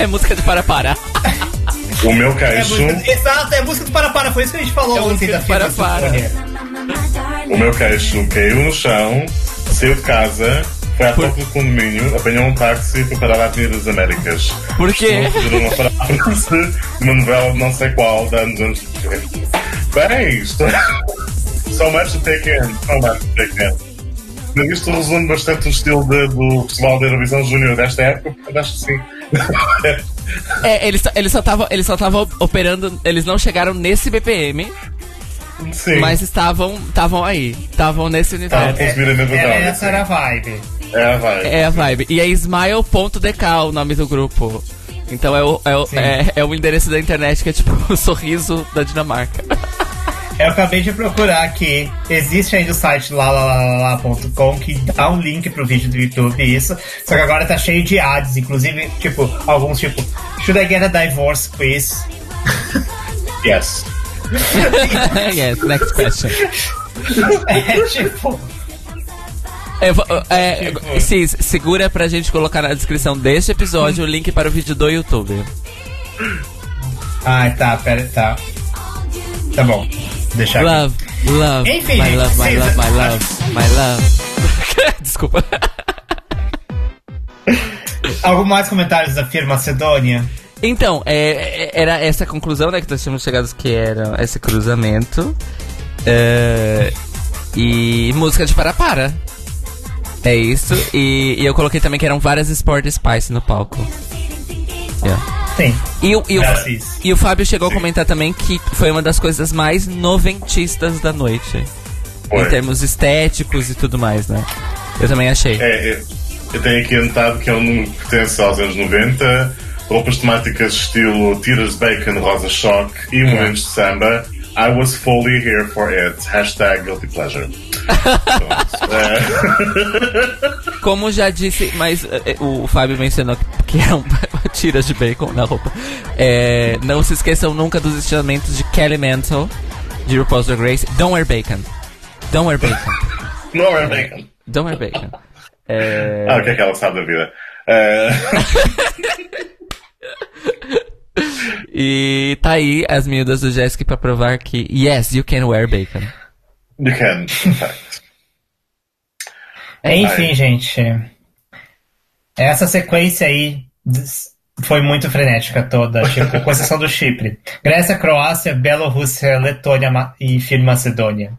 É música de para para. [laughs] O meu caixo. É exato, é música do para para, foi isso que a gente falou é ontem da para para. O meu caixo caiu no chão, saiu de casa, foi à toca do condomínio, apanhou um táxi e foi parar à Avenida das Américas. Por quê? Uma frase [laughs] uma novela de não sei qual, de anos antes. Bem, isto. So much to take in, so much to take in. Mas isto resume bastante o estilo de, do Festival da Eurovisão Júnior desta época, portanto acho que sim. [laughs] é, eles, eles só estavam eles só estavam operando, eles não chegaram nesse BPM. Sim. Mas estavam estavam aí, estavam nesse universo. É, é, essa era a vibe. É a vibe. É a vibe. E é smile.dk o nome do grupo. Então é o, é, o, é, é o endereço da internet que é tipo [laughs] o sorriso da Dinamarca. [laughs] Eu acabei de procurar aqui. Existe ainda o site lalalala.com que dá um link pro vídeo do YouTube isso. Só que agora tá cheio de ads, inclusive, tipo, alguns tipo, Should I get a divorce, please? [laughs] yes. [laughs] yes, next question. [laughs] É tipo. É, é, tipo... Cis, segura pra gente colocar na descrição deste episódio o link para o vídeo do YouTube. Ah, tá, pera, tá. Tá bom. Deixar love, aqui. love, Enfim, my love, my love, my love, my love. [laughs] Desculpa. Algum mais comentários da firma Macedônia? Então, é, é, era essa conclusão, né, que nós tínhamos chegado que era esse cruzamento. É, e música de para-para. É isso. E, e, eu coloquei também que eram várias Sport Spice no palco. Yeah. Sim. E, o, e, o, e o Fábio chegou a comentar também que foi uma das coisas mais noventistas da noite. Foi. Em termos estéticos e tudo mais, né? Eu também achei. É, eu tenho aqui anotado que é um número que pertence aos anos 90, roupas temáticas estilo tiras de bacon, rosa choque e momentos de samba. I was fully here for it. Hashtag guilty pleasure. É, [laughs] Como já disse, mas eh, o Fábio mencionou que é um [laughs] tiras de bacon na roupa. É, não se esqueçam nunca dos ensinamentos de Kelly Mantle, de RuPaul's Drag Race. Don't wear bacon. Don't wear bacon. [laughs] não é bacon. Don't wear bacon. É, Ah, o que é que ela sabe da vida? É, e tá aí as miúdas do Jessica pra provar que yes, you can wear bacon. you can, in fact. Enfim, gente. Essa sequência aí foi muito frenética toda, tipo, com exceção do Chipre. Grécia, Croácia, Bielorrússia, Letônia e Filho Macedônia.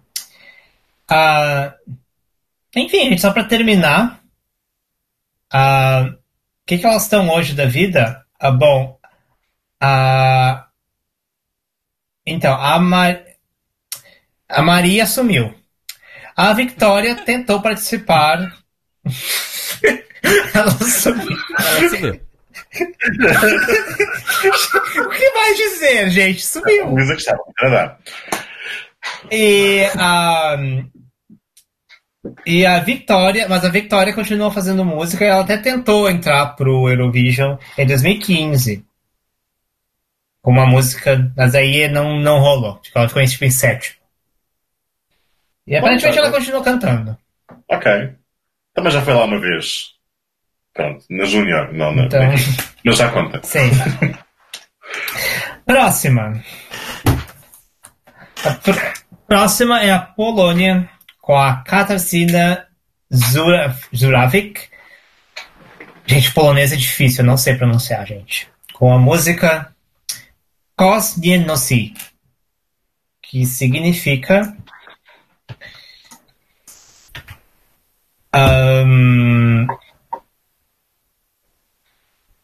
Ah, enfim, gente, só pra terminar. ah, O que, que elas estão hoje da vida? Ah, bom, ah, então, a, Ma- a Maria sumiu. A Victoria tentou participar. [laughs] Ela sumiu. Ela subiu. [laughs] O que mais dizer, gente? Sumiu. A. E a. E a Victoria, mas a Victoria continuou fazendo música e ela até tentou entrar pro Eurovision em 2015. Com uma música, mas aí não, não rolou. Tipo, ela ficou em, tipo, em sétimo. E aparentemente ela continuou cantando. Ok. Também já foi lá uma vez. Pronto, na Júnior, não na. Então, Mas já conta. sim. Próxima. A pr- próxima é a Polônia com a Katarzyna Zura- Zurawik. Gente, polonês é difícil, eu não sei pronunciar, gente. Com a música Kos nie nosi, que significa Ahn,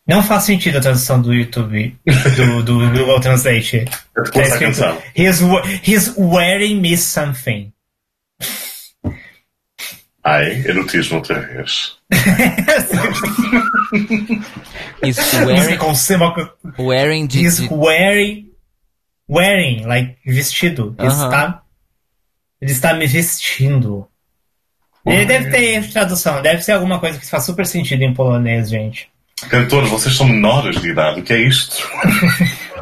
Não faz sentido a tradução do YouTube, do, do Google Translate. A canção. he's, he's wearing me something. Ai, erotismo outra vez. [laughs] Is wearing, wearing de, de- wearing. Wearing, like, vestido. Ele Aham. está. Ele está me vestindo. Ele deve ter erro de tradução, deve ser alguma coisa que faz super sentido em polonês, gente. Cantores, vocês são menores de idade. O que é isto?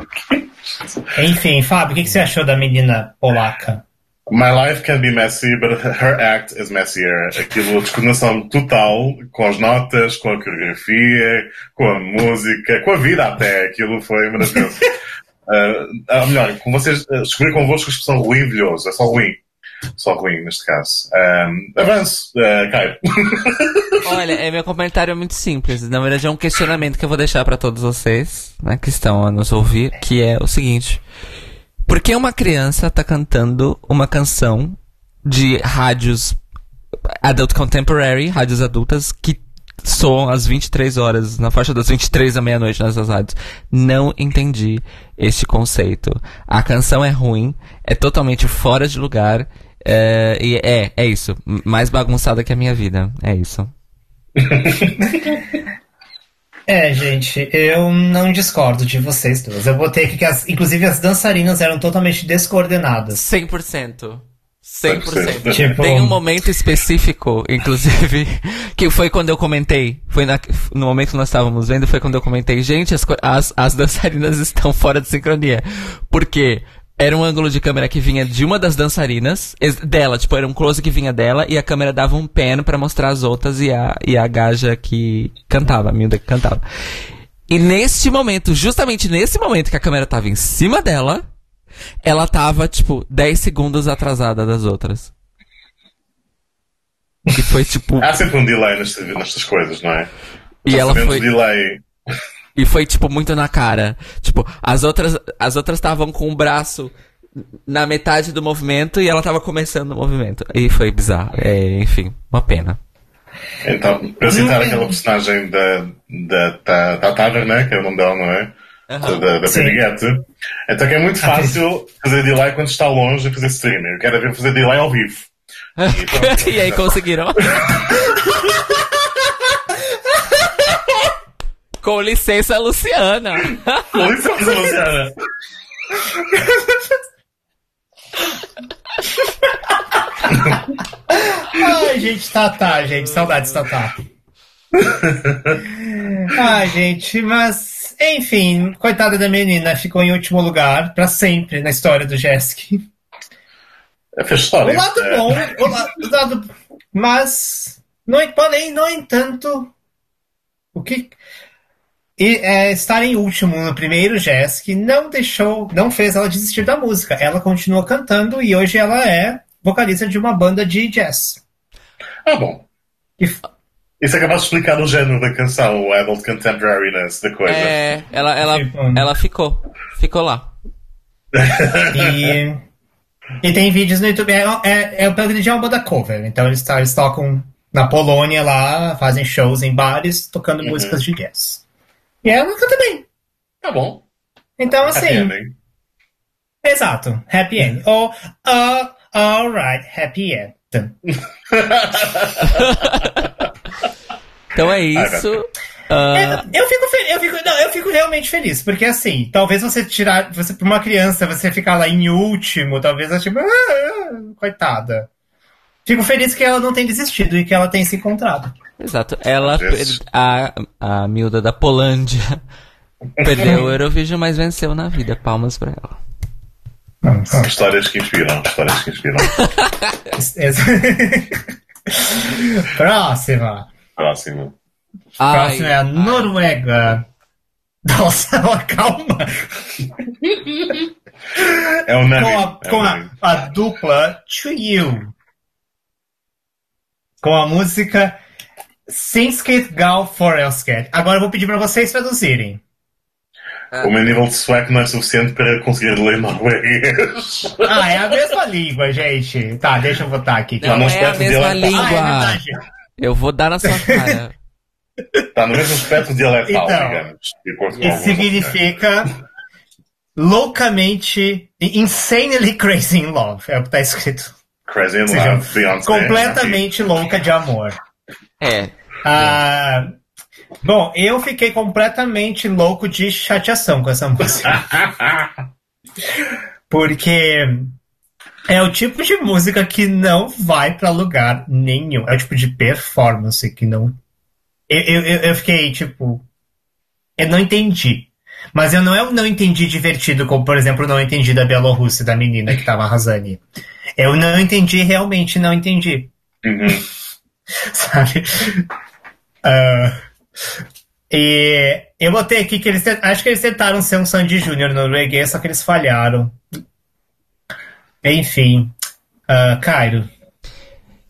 [laughs] Enfim, Fábio, o que que você achou da menina polaca? My life can be messy, but her act is messier. Aquilo, descoordenação total, com as notas, com a coreografia, com a música, com a vida até. Aquilo foi maravilhoso. [laughs] Ah, melhor, com vocês, uh, descobri convosco a expressão ruim-vilhoso. É só ruim. Só ruim, neste caso. Um, avanço, uh, Caio. [laughs] Olha, é, meu comentário é muito simples. Na verdade, é um questionamento que eu vou deixar pra todos vocês, né, que estão a nos ouvir, que é o seguinte: Por que uma criança tá cantando uma canção de rádios adult contemporary, rádios adultas, que soam às 23 horas, na faixa das 23 à meia-noite nessas rádios? Não entendi este conceito. A canção é ruim, é totalmente fora de lugar. É, e é, é isso. Mais bagunçada que a minha vida. É isso. [laughs] É, gente, eu não discordo de vocês duas. Eu botei aqui que, as, inclusive, as dançarinas eram totalmente descoordenadas. 100%. 100%. Tipo- Tem um momento específico, inclusive, [laughs] que foi quando eu comentei. Foi na- no momento que nós estávamos vendo, foi quando eu comentei, gente, as, as, as dançarinas [laughs] estão fora de sincronia. Por quê? Era um ângulo de câmera que vinha de uma das dançarinas, dela, tipo, era um close que vinha dela, e a câmera dava um pen pra mostrar as outras e a, e a gaja que cantava, a miúda que cantava. E neste momento, justamente nesse momento que a câmera tava em cima dela, ela tava, tipo, 10 segundos atrasada das outras. E foi tipo. Há [laughs] sempre um delay nestas, nestas coisas, não é? E ela Orçamento foi- de delay. E foi, tipo, muito na cara. Tipo, as outras as outras estavam com o braço na metade do movimento e ela tava começando o movimento. E foi bizarro. É, enfim, uma pena. Então, para citar aquela personagem da, da Tatara, né? Que é o nome dela, não é? Aham. Da, da. Piriguete. Então que é muito fácil fazer delay quando está longe e fazer streaming. Eu quero ver fazer delay ao vivo. [laughs] E pronto. e aí conseguiram. [laughs] Com licença, Luciana. Com licença, Luciana. Ai, gente, Tatá, gente. Saudades, Tatá. Ai, gente, mas. Enfim, coitada da menina, ficou em último lugar pra sempre na história do Jesk. É, história. O lado É. bom, o lado, o lado- mas, no, porém, no entanto, o que e, é, estar em último no primeiro Jesk não deixou, não fez ela desistir da música. Ela continua cantando e hoje ela é vocalista de uma banda de jazz. Ah, bom. E- Isso acaba de explicar o género da canção, o adult contemporariness da coisa. É, ela, ela, ela ficou. Ficou lá. [laughs] E, e tem vídeos no YouTube. É, é, é, é uma banda cover. Então eles, eles tocam na Polônia lá, fazem shows em bares, tocando Uhum. músicas de jazz. E ela canta bem. Tá bom. Então, Happy assim. ending. Exato. Happy end. Ou, uh, alright, happy end. [laughs] Então é isso. Ah, É, eu fico feliz, eu fico, não, eu fico realmente feliz, porque assim, talvez você tirar, você pra uma criança, você ficar lá em último, talvez ela tipo, ah, coitada. Fico feliz que ela não tem desistido e que ela tem se encontrado. Exato. Ela, a, a miúda da Polândia, [laughs] perdeu o Eurovision, mas venceu na vida. Palmas pra ela. Histórias que inspiram, histórias que inspiram. [laughs] Próxima. Próximo. Próxima Ai, é a Noruega. Nossa, [laughs] calma. É o Nami. Com, a, É com o a, a dupla To You. Com a música Sinskit Gal Forelsket. Agora eu vou pedir pra vocês traduzirem. O meu nível de sueco não é suficiente para conseguir ler norueguês. Ah, é a mesma língua, gente. Tá, deixa eu botar aqui. Não não é a mesma dialetal. Ah, é língua. Eu vou dar na sua cara. Está no mesmo espectro dialetal, Então, digamos. Isso alguns significa loucamente, insanely crazy in love. É o que tá escrito. Crazy in Love, Beyoncé. completamente louca de amor. É. Ah, bom, eu fiquei completamente louco de chateação com essa [laughs] música. Porque é o tipo de música que não vai pra lugar nenhum. É o tipo de performance que não. Eu, eu, eu- fiquei tipo. Eu não entendi. Mas eu não, eu não entendi divertido, como por exemplo, não entendi da Bielorrússia, da menina que tava arrasando. Eu não entendi, realmente não entendi Uhum. [laughs] sabe? Ah, e eu botei aqui que eles acho que eles tentaram ser um Sandy Júnior norueguês, só que eles falharam. Enfim, ah, Cairo.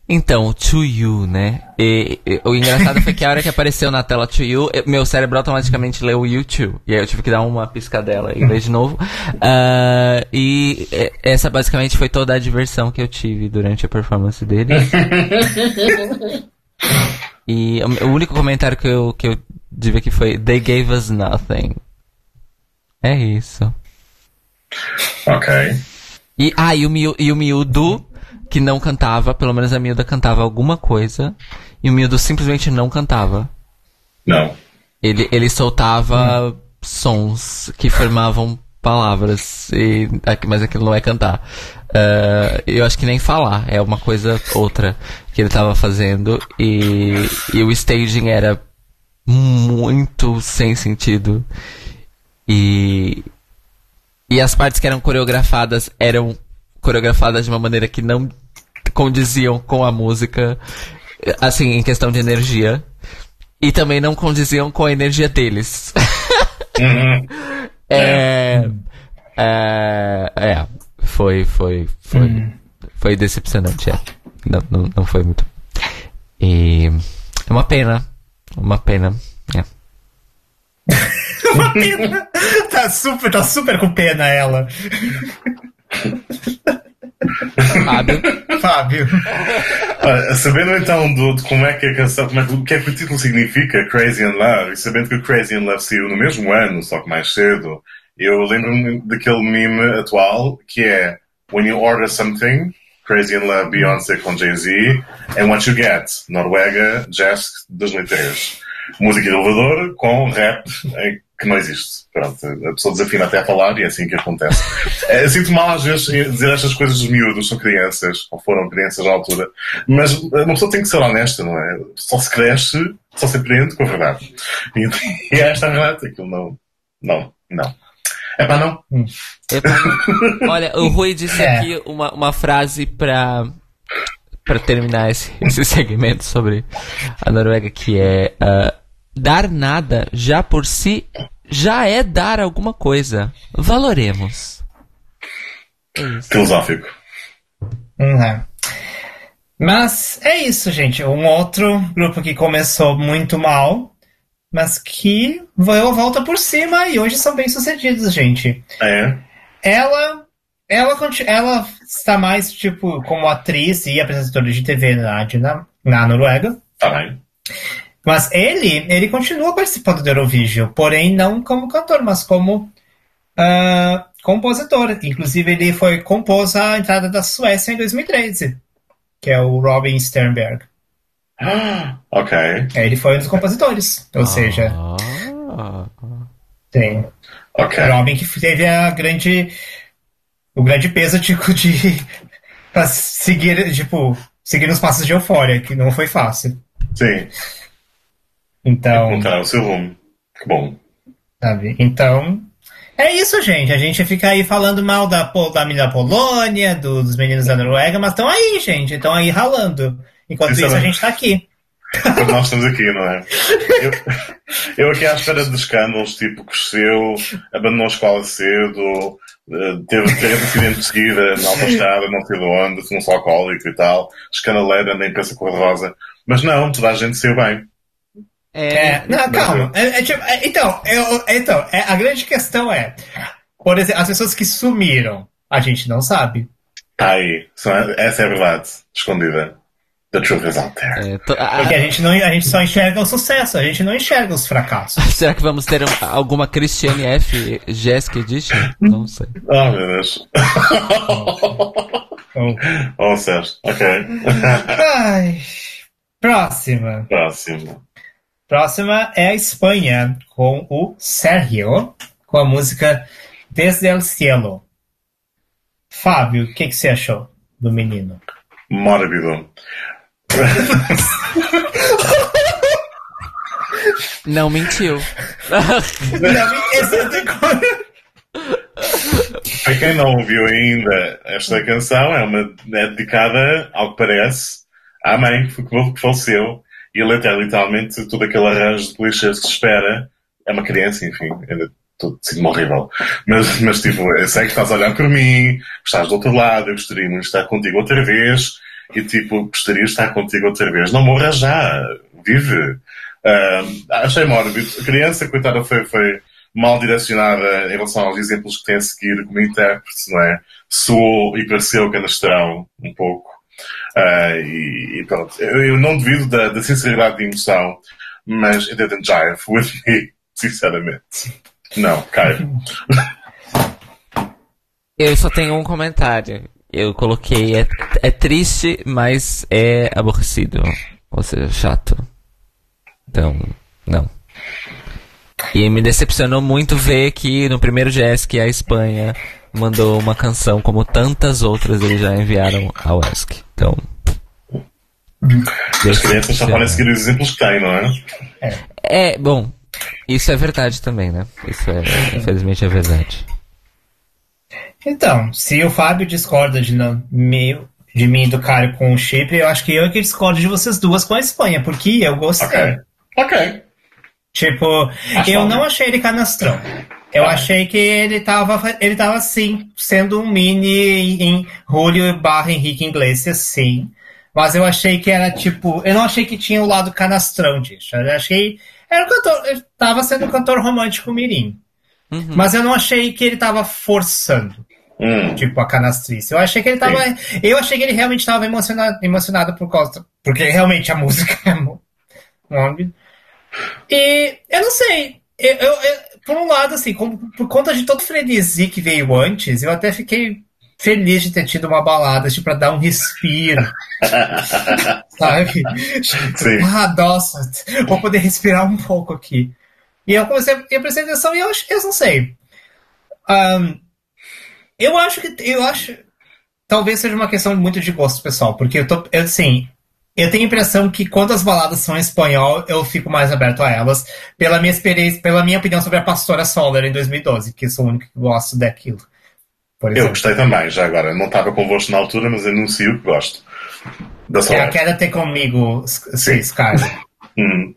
Então, To You, né? E, e- o engraçado foi que a hora que apareceu na tela To You, eu- meu cérebro automaticamente leu YouTube. E aí eu tive que dar uma piscadela e ler de novo. Ah, e essa basicamente foi toda a diversão que eu tive durante a performance dele. [laughs] e o, o único comentário que eu, que eu tive aqui foi They gave us nothing. É isso. Ok. E, ah, e o, miú, e o miúdo que não cantava, pelo menos a miúda cantava alguma coisa, e o miúdo simplesmente não cantava. Não. Ele, ele soltava sons que formavam palavras, e, mas aquilo não é cantar. Ah, eu acho que nem falar, é uma coisa outra que ele tava fazendo, e, e o staging era muito sem sentido. E, e as partes que eram coreografadas eram coreografadas de uma maneira que não condiziam com a música, assim, em questão de energia. E também não condiziam com a energia deles. Uhum. [laughs] é, é, é, foi, foi, foi, foi decepcionante, é. Não, não, não foi muito. E é uma pena, uma pena, é. [laughs] Uma pena. tá super, tá super com pena ela. [laughs] Fábio, Fábio. Olha, sabendo então do, de como é que a canção, como é, o que é que o título significa, Crazy in Love, e sabendo que o Crazy in Love saiu no mesmo ano, só que mais cedo, eu lembro-me daquele meme atual que é When you order something, Crazy in Love, Beyoncé com Jay-Z, and what you get, Noruega, Jazz 2003. música elevador com rap que não existe. Pronto, a pessoa desafina até a falar e é assim que acontece. [laughs] É, sinto mal às vezes dizer estas coisas dos miúdos, são crianças, ou foram crianças à altura, mas uma pessoa tem que ser honesta, não é? Só se cresce, só se aprende com a verdade. E, [laughs] e é esta a verdade, aquilo não, não, não. É para não. Epa, não. Olha, o Rui disse É. aqui uma, uma frase pra, pra terminar esse, [laughs] esse segmento sobre a Noruega, que é ah, dar nada já por si já é dar alguma coisa. Valoremos. É isso. Filosófico. Uhum. Mas é isso, gente. Um outro grupo que começou muito mal, mas que veio a volta por cima e hoje são bem sucedidos, gente. É. Ela, ela, ela está mais tipo como atriz e apresentadora de TV na, na, na Noruega. Tá bem. Mas ele, ele continua participando do Eurovision, porém não como cantor, mas como ah, compositor. Inclusive, ele foi compôs a entrada da Suécia em 2013, que é o Robin Sternberg. Ah, ok. É, Ele foi um dos compositores, ou seja, Ah. tem Ok. Robin que teve a grande, o grande peso de, de seguir, tipo, seguir os passos de Eufória, que não foi fácil. Sim. Então, Encontrar o seu rumo. Que bom. Sabe? Então, é isso, gente. A gente fica aí falando mal da, da menina da Polônia, do- dos meninos da Noruega, mas estão aí, gente. Estão aí ralando. Enquanto Isso isso, a gente tá aqui. Quando nós estamos aqui, não é? Eu, eu aqui à espera de escândalos, tipo, cresceu, abandonou a escola cedo, eh, teve, teve acidente de seguida na autostrada, não sei de onde, fumou-se alcoólico e tal, escandaleira na imprensa cor-de-rosa. Mas não, toda a gente saiu bem. É, É, não, calma. É- é tipo- é- então, eu- então é, a grande questão é, por exemplo, as pessoas que sumiram, a gente não sabe. Tá aí. Essa é a verdade. Escondida. The truth is out there. é, to- a- Porque a gente, não, a gente só enxerga o sucesso, a gente não enxerga os fracassos. [laughs] será que vamos ter um- alguma Christiane F. Jessica Edition? Não sei. Oh, meu Deus. Então, oh, Sérgio. Ok. ai, próxima. Próximo. Próxima é a Espanha, com o Sergio, com a música Desde el Cielo. Fábio, o que, que você achou do menino? Mórbido. Não mentiu. Para quem não ouviu ainda esta canção, é, uma, é dedicada, ao que parece, à mãe que faleceu. E a letra é literalmente todo aquele arranjo de clichês que se espera. É uma criança, enfim, ainda tudo sinto horrível. Mas, mas tipo, eu sei que estás a olhar por mim, estás do outro lado, eu gostaria de estar contigo outra vez. E tipo, gostaria de estar contigo outra vez. Não morra já, vive. Ah, achei mórbido. A criança, coitada, foi, foi mal direcionada em relação aos exemplos que tem a seguir como intérprete, não é? Soou e pareceu canastrão, um pouco. Ah, e, e pronto, eu, eu não devido da, da sinceridade de emoção, mas it didn't jive [laughs] with me, sinceramente. Não, Caio. [laughs] Eu só tenho um comentário. Eu coloquei, é, é triste, mas é aborrecido. Ou seja, chato. Então, não. E me decepcionou muito ver que no primeiro GS que a Espanha mandou uma canção como tantas outras eles já enviaram ao ESC. Então. As crianças só podem seguir os exemplos que têm, não é? É, bom, isso é verdade também, né? Isso é, infelizmente é verdade. Então, se o Fábio discorda de, não, me, de mim e do Caio com o Chipre, eu acho que eu é que discordo de vocês duas com a Espanha, porque eu gostei. Ok. Ok. Tipo, Acho eu bom, não achei ele canastrão. Eu Ah. achei que ele tava, ele tava sim, sendo um mini em Julio barra Henrique Iglesias, sim. Mas eu achei que era tipo, eu não achei que tinha o lado canastrão disso. Eu achei, era um cantor, tava sendo um cantor romântico mirim. Uhum. Mas eu não achei que ele tava forçando, Hum. tipo, a canastrice. Eu achei que ele tava, eu achei que ele realmente tava emocionado, emocionado por causa, porque realmente a [laughs] música é mórbida. E eu não sei. Eu, eu- eu- por um lado, assim, como- por conta de todo o frenesi que veio antes, eu até fiquei feliz de ter tido uma balada, tipo, pra dar um respiro. [laughs] sabe? Sim. Ah, nossa, vou poder respirar um pouco aqui. E eu comecei a prestar atenção e eu, eu não sei. Um, eu acho que. Eu acho. Talvez seja uma questão muito de gosto pessoal, porque eu tô. Assim, eu tenho a impressão que quando as baladas são em espanhol, eu fico mais aberto a elas, pela minha experiência, pela minha opinião sobre a Pastora Soler em 2012, que sou o único que gosto daquilo. eu gostei também, já agora. Não estava convosco na altura, mas anuncio que gosto. Da Soler. É a Queda Ter Comigo, sim, Sky. [laughs] hum.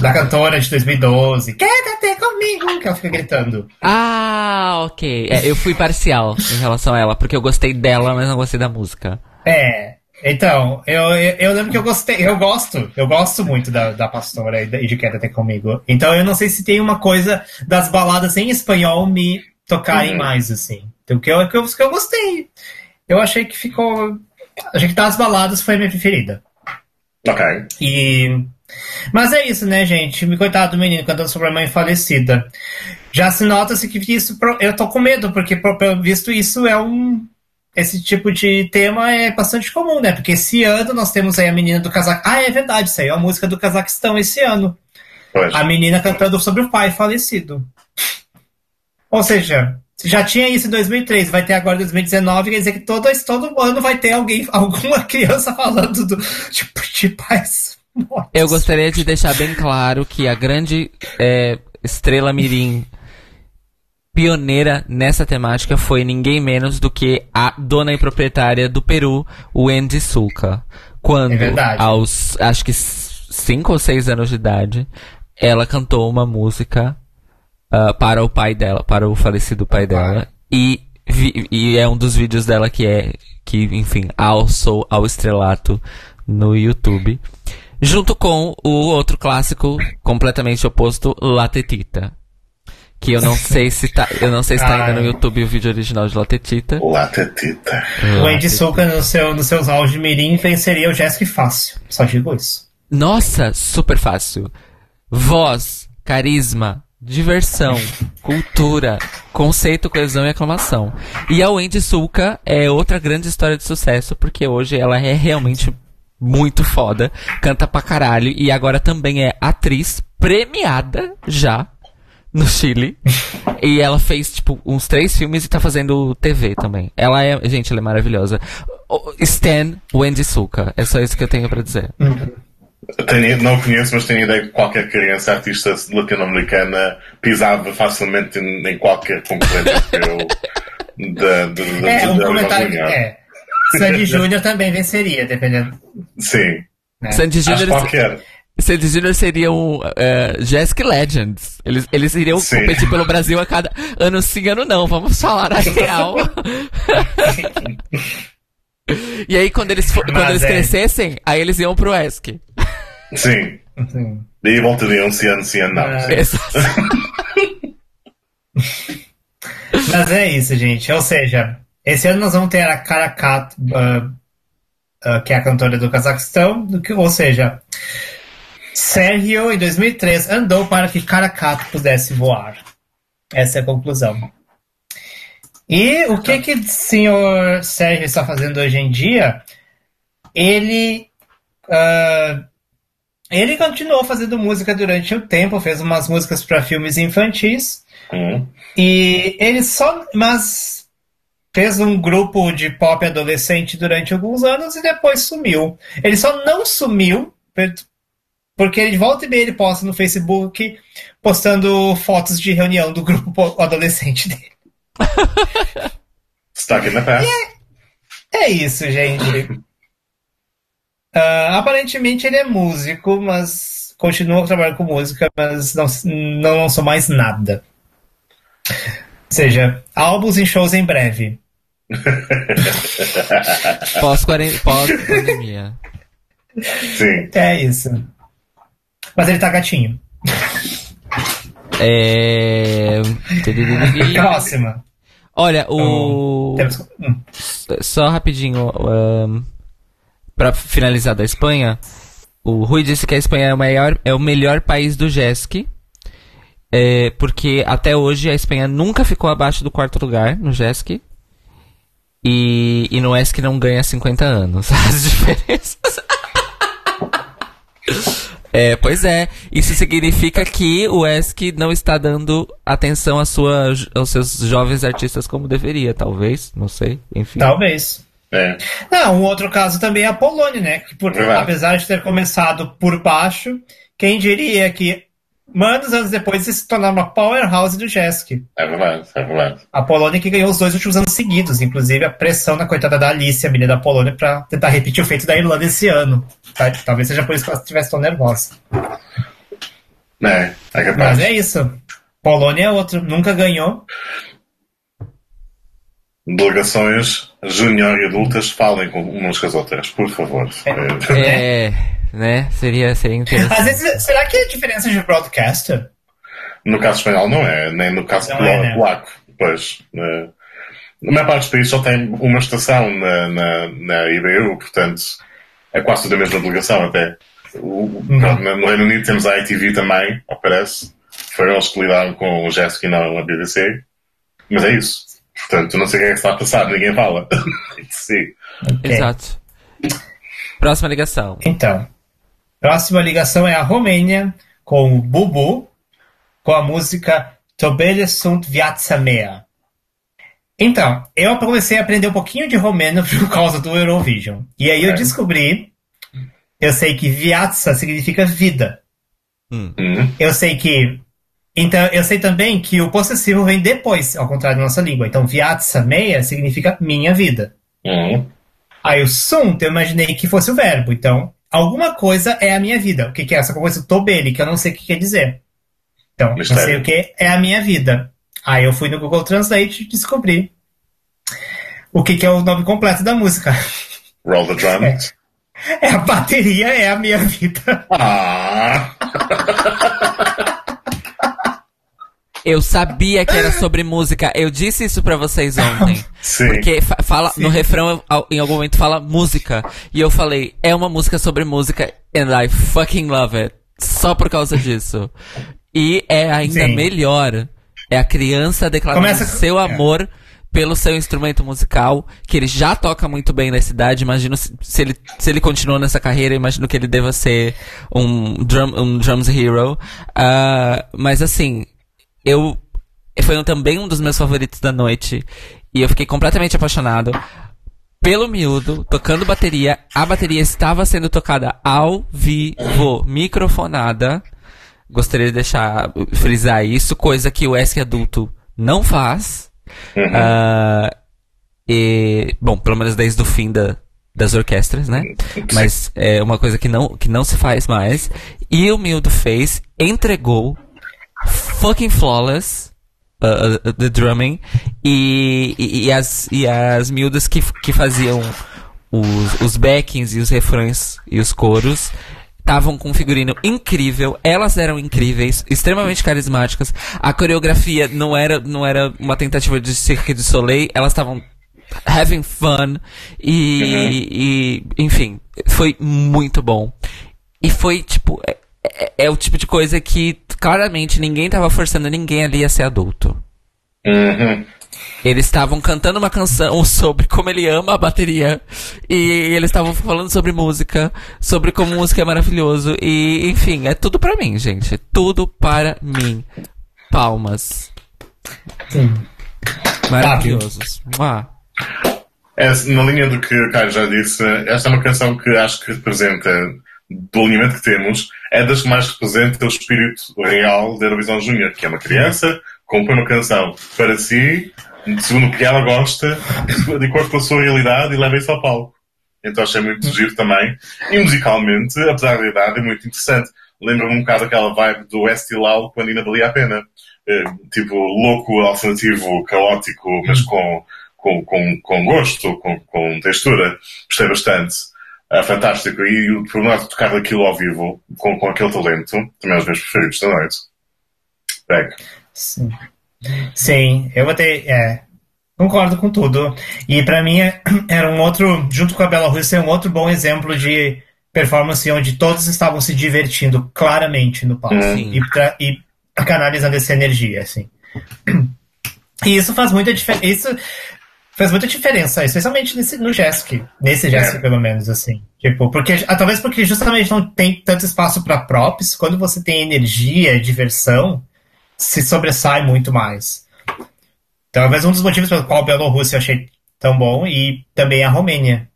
Da cantora de 2012. Queda Ter Comigo, que ela fica gritando. Ah, ok. É, eu fui parcial em relação a ela, porque eu gostei dela, mas não gostei da música. É, então, eu, eu, lembro que eu gostei, eu gosto, eu gosto muito da, da pastora e de Queda Até Comigo. Então eu não sei se tem uma coisa das baladas em espanhol me tocarem uhum. mais, assim. Então que eu, que, eu, que eu gostei. Eu achei que ficou. Achei que das baladas foi a minha preferida. Ok. E. Mas é isso, né, gente? Me coitado do menino cantando sobre a mãe falecida. Já se nota-se que isso. Eu tô com medo, porque, pelo visto, isso é um esse tipo de tema é bastante comum, né? Porque esse ano nós temos aí a menina do Cazaquistão. Ah, é verdade, isso aí é a música do Cazaquistão esse ano. Pois. A menina cantando sobre o pai falecido. Ou seja, já tinha isso em 2003, vai ter agora em 2019, quer dizer que todo, todo ano vai ter alguém, [laughs] alguma criança falando do, tipo, de pais mortos. Eu gostaria de deixar bem claro que a grande é, estrela mirim pioneira nessa temática foi ninguém menos do que a dona e proprietária do Peru, Wendy Sulca. Quando, é aos acho que 5 ou 6 anos de idade, ela cantou uma música uh, para o pai dela, para o falecido pai dela. E, vi, e é um dos vídeos dela que é, que, enfim, alçou ao estrelato no YouTube. Junto com o outro clássico completamente oposto, La Tetita que eu não sei se tá, eu não sei se tá ainda no YouTube o vídeo original de Latetita. Latetita. O Andy Souka no seu, nos seus áudios de mirim venceria o Jessica fácil. Só digo isso. Nossa, super fácil. Voz, carisma, diversão, [laughs] cultura, conceito, coesão e aclamação. E a Wendy Sulca é outra grande história de sucesso, porque hoje ela é realmente muito foda, canta pra caralho e agora também é atriz premiada já no Chile. e ela fez, tipo, uns três filmes e tá fazendo TV também. Ela é, gente, ela é maravilhosa. Stan Wendy Suka. É só isso que eu tenho para dizer. Tenho, não conheço, mas tenho ideia que qualquer criança artista latino-americana pisava facilmente em, em qualquer concorrente [laughs] da, da, da, é, um comentário é. Sandy Júnior também venceria, dependendo. Sim. Né? Sandy Júnior. Qualquer. Sandy Junior seriam uh, Jessica Legends. Eles, eles iriam sim. competir pelo Brasil a cada ano sim, ano não. Vamos falar a real. [laughs] e aí, quando eles, quando eles é. crescessem, aí eles iam pro ESC. Sim. sim. E voltariam se ano, sim, ano não. É. [laughs] [laughs] Mas é isso, gente. Ou seja, esse ano nós vamos ter a Karakat, uh, uh, que é a cantora do Cazaquistão, ou seja, Sérgio, em 2003, andou para que Caracato pudesse voar. Essa é a conclusão. E o que que o senhor Sérgio está fazendo hoje em dia? Ele uh, ele continuou fazendo música durante o tempo, fez umas músicas para filmes infantis. Uhum. E ele só, mas fez um grupo de pop adolescente durante alguns anos e depois sumiu. Ele só não sumiu porque ele volta e meia ele posta no Facebook postando fotos de reunião do grupo [laughs] adolescente dele. Stuck in the past. É, é, isso, gente. Uh, [laughs] aparentemente ele é músico, mas continua trabalhando com música, mas não, não lançou mais nada. Ou seja, álbuns em shows em breve. Pós-pandemia. [laughs] Pós Sim. É isso. Mas ele tá gatinho. É. Próxima. Olha, o. Então, hum. Só rapidinho. Um, pra finalizar da Espanha. O Rui disse que a Espanha é o, maior, é o melhor país do JESC. É, porque até hoje a Espanha nunca ficou abaixo do quarto lugar no JESC. E, e no ESC não ganha 50 anos. [laughs] As diferenças. É, pois é. Isso significa que o ESC não está dando atenção à sua, aos seus jovens artistas como deveria, talvez. Não sei, enfim. Talvez. É. Não, um outro caso também é a Polônia, né? Que por, Verdade. apesar de ter começado por baixo, quem diria que anos anos depois se tornar uma powerhouse do Jesk. É verdade, é verdade. A Polônia que ganhou os dois últimos anos seguidos, inclusive a pressão na coitada da Alice, a menina da Polônia, pra tentar repetir o feito da Irlanda esse ano. Tá? Talvez seja por isso que ela estivesse tão nervosa. É, é capaz. Mas é isso. Polônia é outro, nunca ganhou. Delegações júnior e adultas falem com umas com as outras, por favor. É, né? Seria, seria interessante. Às vezes, será que é a diferença de broadcaster? No caso espanhol não é, nem no caso Não é, né? polaco. Pois. né. Na maior parte dos países só tem uma estação na, na, na IBU, portanto é quase tudo a mesma delegação até. O- Uhum. no Reino Unido temos a ITV também, ao parece. Foram eles que lidaram com o Jessica e não a BBC. Mas é isso. Portanto, não sei o que é que está a passar, ninguém fala. [laughs] Sim. Ok. Exato. Próxima ligação. Então, próxima ligação é a Romênia com o Bubu, com a música Tobele sunt viața mea. Então, eu comecei a aprender um pouquinho de romeno [laughs] por causa do Eurovision. E aí eu É. descobri, eu sei que viața significa vida. Hum. Hum. Eu sei que. Então, eu sei também que o possessivo vem depois, ao contrário da nossa língua. Então, viața meia significa minha vida. Hum. Aí o sunt eu imaginei que fosse o verbo. Então, alguma coisa é a minha vida. O que, que é essa coisa? Tobele, que eu não sei o que quer dizer. Então, não Mistério. sei o que é a minha vida. Aí eu fui no Google Translate e descobri o que, que é o nome completo da música. Roll the drums. É a bateria é a minha vida. Ah! [laughs] Eu sabia que era sobre música. Eu disse isso pra vocês ontem. [laughs] Sim. Porque fa- fala, Sim. no refrão, em algum momento fala música. E eu falei, é uma música sobre música. And I fucking love it. Só por causa disso. E é ainda Sim. melhor. É a criança declarando Começa com- seu é. amor pelo seu instrumento musical, que ele já toca muito bem nessa idade. Imagino se, se ele, se ele continuou nessa carreira, imagino que ele deva ser um, drum, um drums hero. Ah, mas assim, eu foi também um dos meus favoritos da noite e eu fiquei completamente apaixonado pelo miúdo tocando bateria. A bateria estava sendo tocada ao vivo, microfonada. Gostaria de deixar frisar isso, coisa que o ESC adulto não faz. Uhum. Ah, e, bom, pelo menos desde o fim da, das orquestras, né? Mas é uma coisa que não, que não se faz mais. E o Mildo fez, entregou, fucking flawless, uh, uh, the drumming, e, e, e as, e as miúdas que, que faziam os, os backings e os refrões e os coros estavam com um figurino incrível, elas eram incríveis, extremamente carismáticas. A coreografia não era, não era uma tentativa de Cirque du Soleil, elas estavam having fun e, e, enfim, foi muito bom. E foi tipo é, é- é o tipo de coisa que claramente ninguém tava forçando ninguém ali a ser adulto. Uhum. Eles estavam cantando uma canção [laughs] sobre como ele ama a bateria. E eles estavam falando sobre música, sobre como música é maravilhoso. E, enfim, é tudo pra mim, gente. Tudo para mim. Palmas. Sim. Maravilhosos. Mua. É, na linha do que o Caio já disse, esta é uma canção que acho que representa, do alinhamento que temos, é das que mais representa o espírito real da Eurovisão Júnior, que é uma criança, compõe uma canção para si, segundo o que ela gosta, de acordo com a sua realidade e leva isso ao palco. Então achei muito giro também. E musicalmente, apesar da idade, é muito interessante. Lembra-me um bocado aquela vibe do Estilau quando ainda valia a pena. Eh, tipo, louco, alternativo, caótico, mas com, com, com, com gosto, com, com textura. Gostei bastante. Ah, fantástico. E o pormenor de tocar aquilo ao vivo, com, com aquele talento, também é os meus preferidos da noite. Pega. Sim. Sim, eu botei. É, concordo com tudo. E pra mim é- [clears throat] era um outro, junto com a Bela Rússia, um outro bom exemplo de performance onde todos estavam se divertindo claramente no palco Sim. e, pra- e canalizando essa energia, assim. [clears throat] E isso faz muita diferença. Isso fez muita diferença, especialmente nesse, no Jesk. Nesse Jesk, É. pelo menos, assim. Tipo, porque, ah, talvez porque justamente não tem tanto espaço para props, quando você tem energia, diversão, se sobressai muito mais. Talvez um dos motivos pelo qual a Bielorrússia eu achei tão bom e também a Romênia.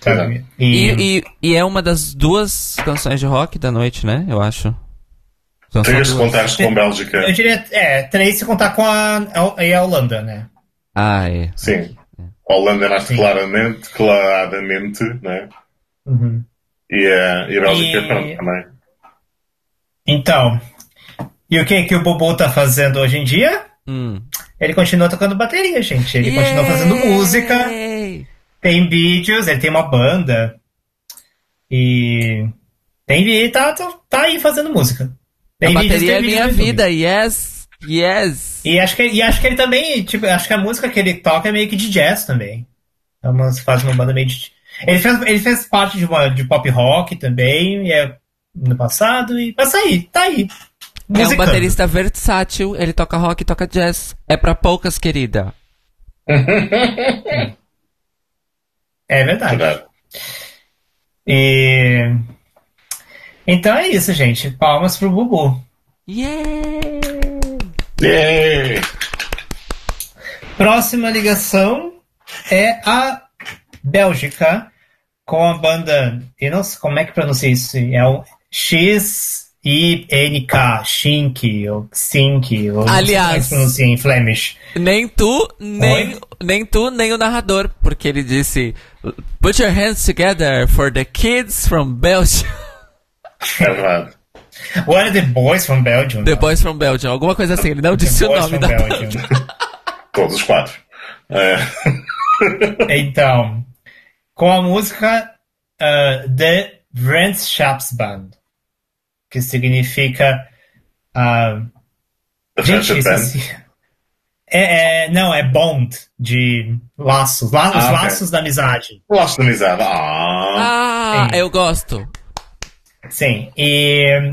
Sabe? E, e, e é uma das duas canções de rock da noite, né? Eu acho. Três se duas. contares com Bélgica. eu diria, é, três se contar com a, a, e a Holanda, né? Ah, é. Sim. A Holanda é mais Sim. claramente, claramente, né? Uhum. E, a e a Bélgica, E- pronto, também. Então, e o que que o Bobo tá fazendo hoje em dia? Hum. Ele continua tocando bateria, gente. Ele continua fazendo música, Yay! tem vídeos, ele tem uma banda. E tem e tá, tá, tá aí fazendo música. A Tem vídeos, bateria é minha vida, yes! Yes! E acho que e acho que ele também, tipo, acho que a música que ele toca é meio que de jazz também. É uma, faz uma banda meio de ele fez, ele fez parte de uma de pop rock também, e é no passado e vai sair, tá aí. É um Musicando. baterista versátil, ele toca rock e toca jazz. É pra poucas, querida. [laughs] É verdade. Verdade. E então é isso, gente. Palmas pro Bubu. Yeah! Próxima ligação é a Bélgica com a banda. Eu não sei como é que pronuncia isso. É o X-I-N-K, Shink, ou Xink, ou sei como é Aliás. pronuncia em Flemish. Nem tu, nem, Oi? nem tu, nem o narrador, porque ele disse Put your hands together for the kids from Belgium. É. What are the boys from Belgium? The boys from Belgium, alguma coisa assim. Ele não The disse o nome from da Belgium. [laughs] Todos os quatro. É. [laughs] Então, com a música uh, The Vriendschapsband, que significa. Uh, The gente, Band. esqueci. [laughs] É, é, não, é bond, de laços, la- os Ah, ok. laços da amizade. Laço de amizade. Ah! Ah, eu gosto. Sim, e.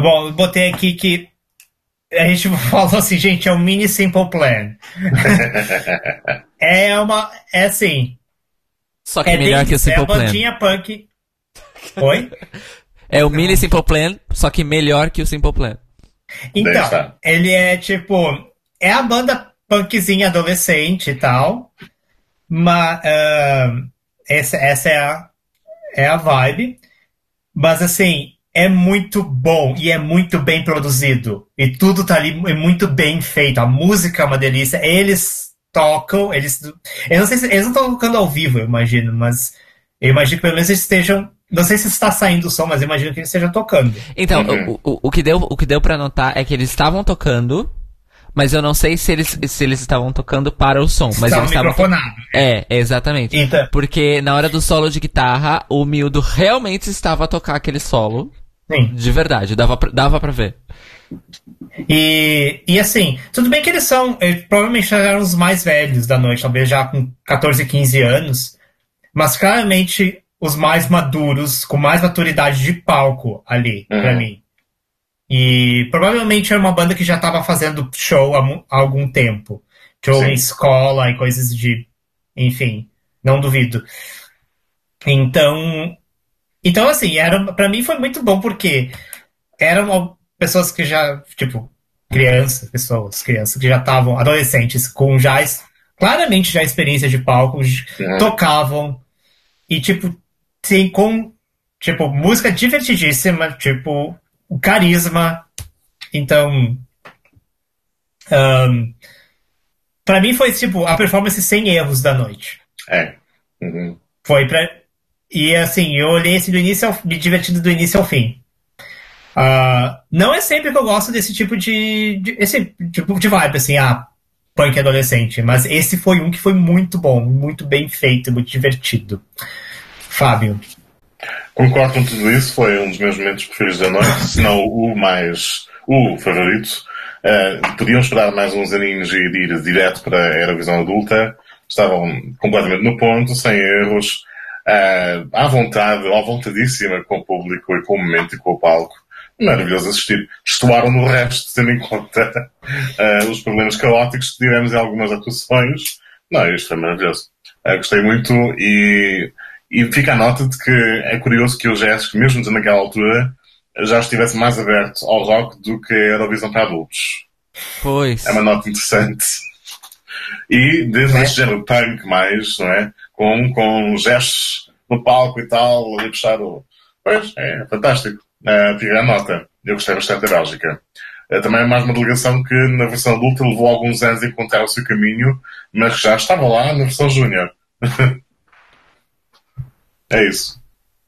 Bom, eu botei aqui que. A gente [laughs] falou assim, gente, é um mini Simple Plan. [laughs] é uma. É assim. Só que É melhor bem que o isso, é a Simple Plan. bandinha punk. Oi? É o mini Simple Plan, só que melhor que o Simple Plan. Então, ele é tipo. É a banda punkzinha adolescente e tal. Mas. ah, essa, essa é, a, é a vibe. Mas assim, é muito bom e é muito bem produzido. E tudo tá ali é muito bem feito. A música é uma delícia. Eles tocam, eles. Eu não sei se. Eles não estão tocando ao vivo, eu imagino, mas. Eu imagino que pelo menos eles estejam. Não sei se está saindo o som, mas eu imagino que eles estejam tocando. Então, Uhum. o, o, o que deu, o que deu pra notar é que eles estavam tocando, mas eu não sei se eles, se eles estavam tocando para o som. Mas Estava eles estavam. microfonado. É, exatamente. Então, Porque na hora do solo de guitarra, o miúdo realmente estava a tocar aquele solo. Sim. De verdade, dava pra, dava pra ver. E, e assim, tudo bem que eles são, eles provavelmente já eram os mais velhos da noite, talvez já com 14, 15 anos, mas claramente os mais maduros, com mais maturidade de palco ali, Uhum. pra mim. E provavelmente era uma banda que já estava fazendo show há, há algum tempo. Show Sim. em escola e coisas de. Enfim, não duvido. Então. Então, assim, era, pra mim foi muito bom porque eram pessoas que já, tipo, crianças, pessoas, crianças que já estavam, adolescentes, com já, claramente já experiência de palco, Uhum. tocavam, e, tipo, sim, com, tipo, música divertidíssima, tipo, o carisma, então, ahn, pra mim foi, tipo, a performance sem erros da noite. É. Uhum. Foi pra. E assim, eu olhei esse do início ao, me divertindo do início ao fim. Ah, não é sempre que eu gosto desse tipo de, de- esse tipo de vibe, assim, ah, punk adolescente, mas esse foi um que foi muito bom, muito bem feito, muito divertido. Fábio. Concordo com tudo isso, foi um dos meus momentos preferidos da noite, se não o mais. o favorito. Uh, podiam esperar mais uns aninhos e ir direto para a Eurovisão Adulta. Estavam completamente no ponto, sem erros, uh, à vontade, à vontadíssima com o público e com o momento e com o palco. Maravilhoso assistir. Destoaram no resto, tendo em conta uh, os problemas caóticos que tivemos em algumas atuações, Não, isto foi maravilhoso. Uh, gostei muito e, e fica a nota de que é curioso que o Jéssica, mesmo naquela altura, já estivesse mais aberto ao rock do que a Eurovisão para adultos. Pois. É uma nota interessante. E desde é. este género punk mais, não é? Com, com gestos no palco e tal, ali puxar o. Pois, é fantástico. Uh, fica a nota. Eu gostei bastante da Bélgica. Uh, também é mais uma delegação que na versão adulta levou alguns anos a encontrar o seu caminho, mas já estava lá na versão júnior. [laughs] é isso.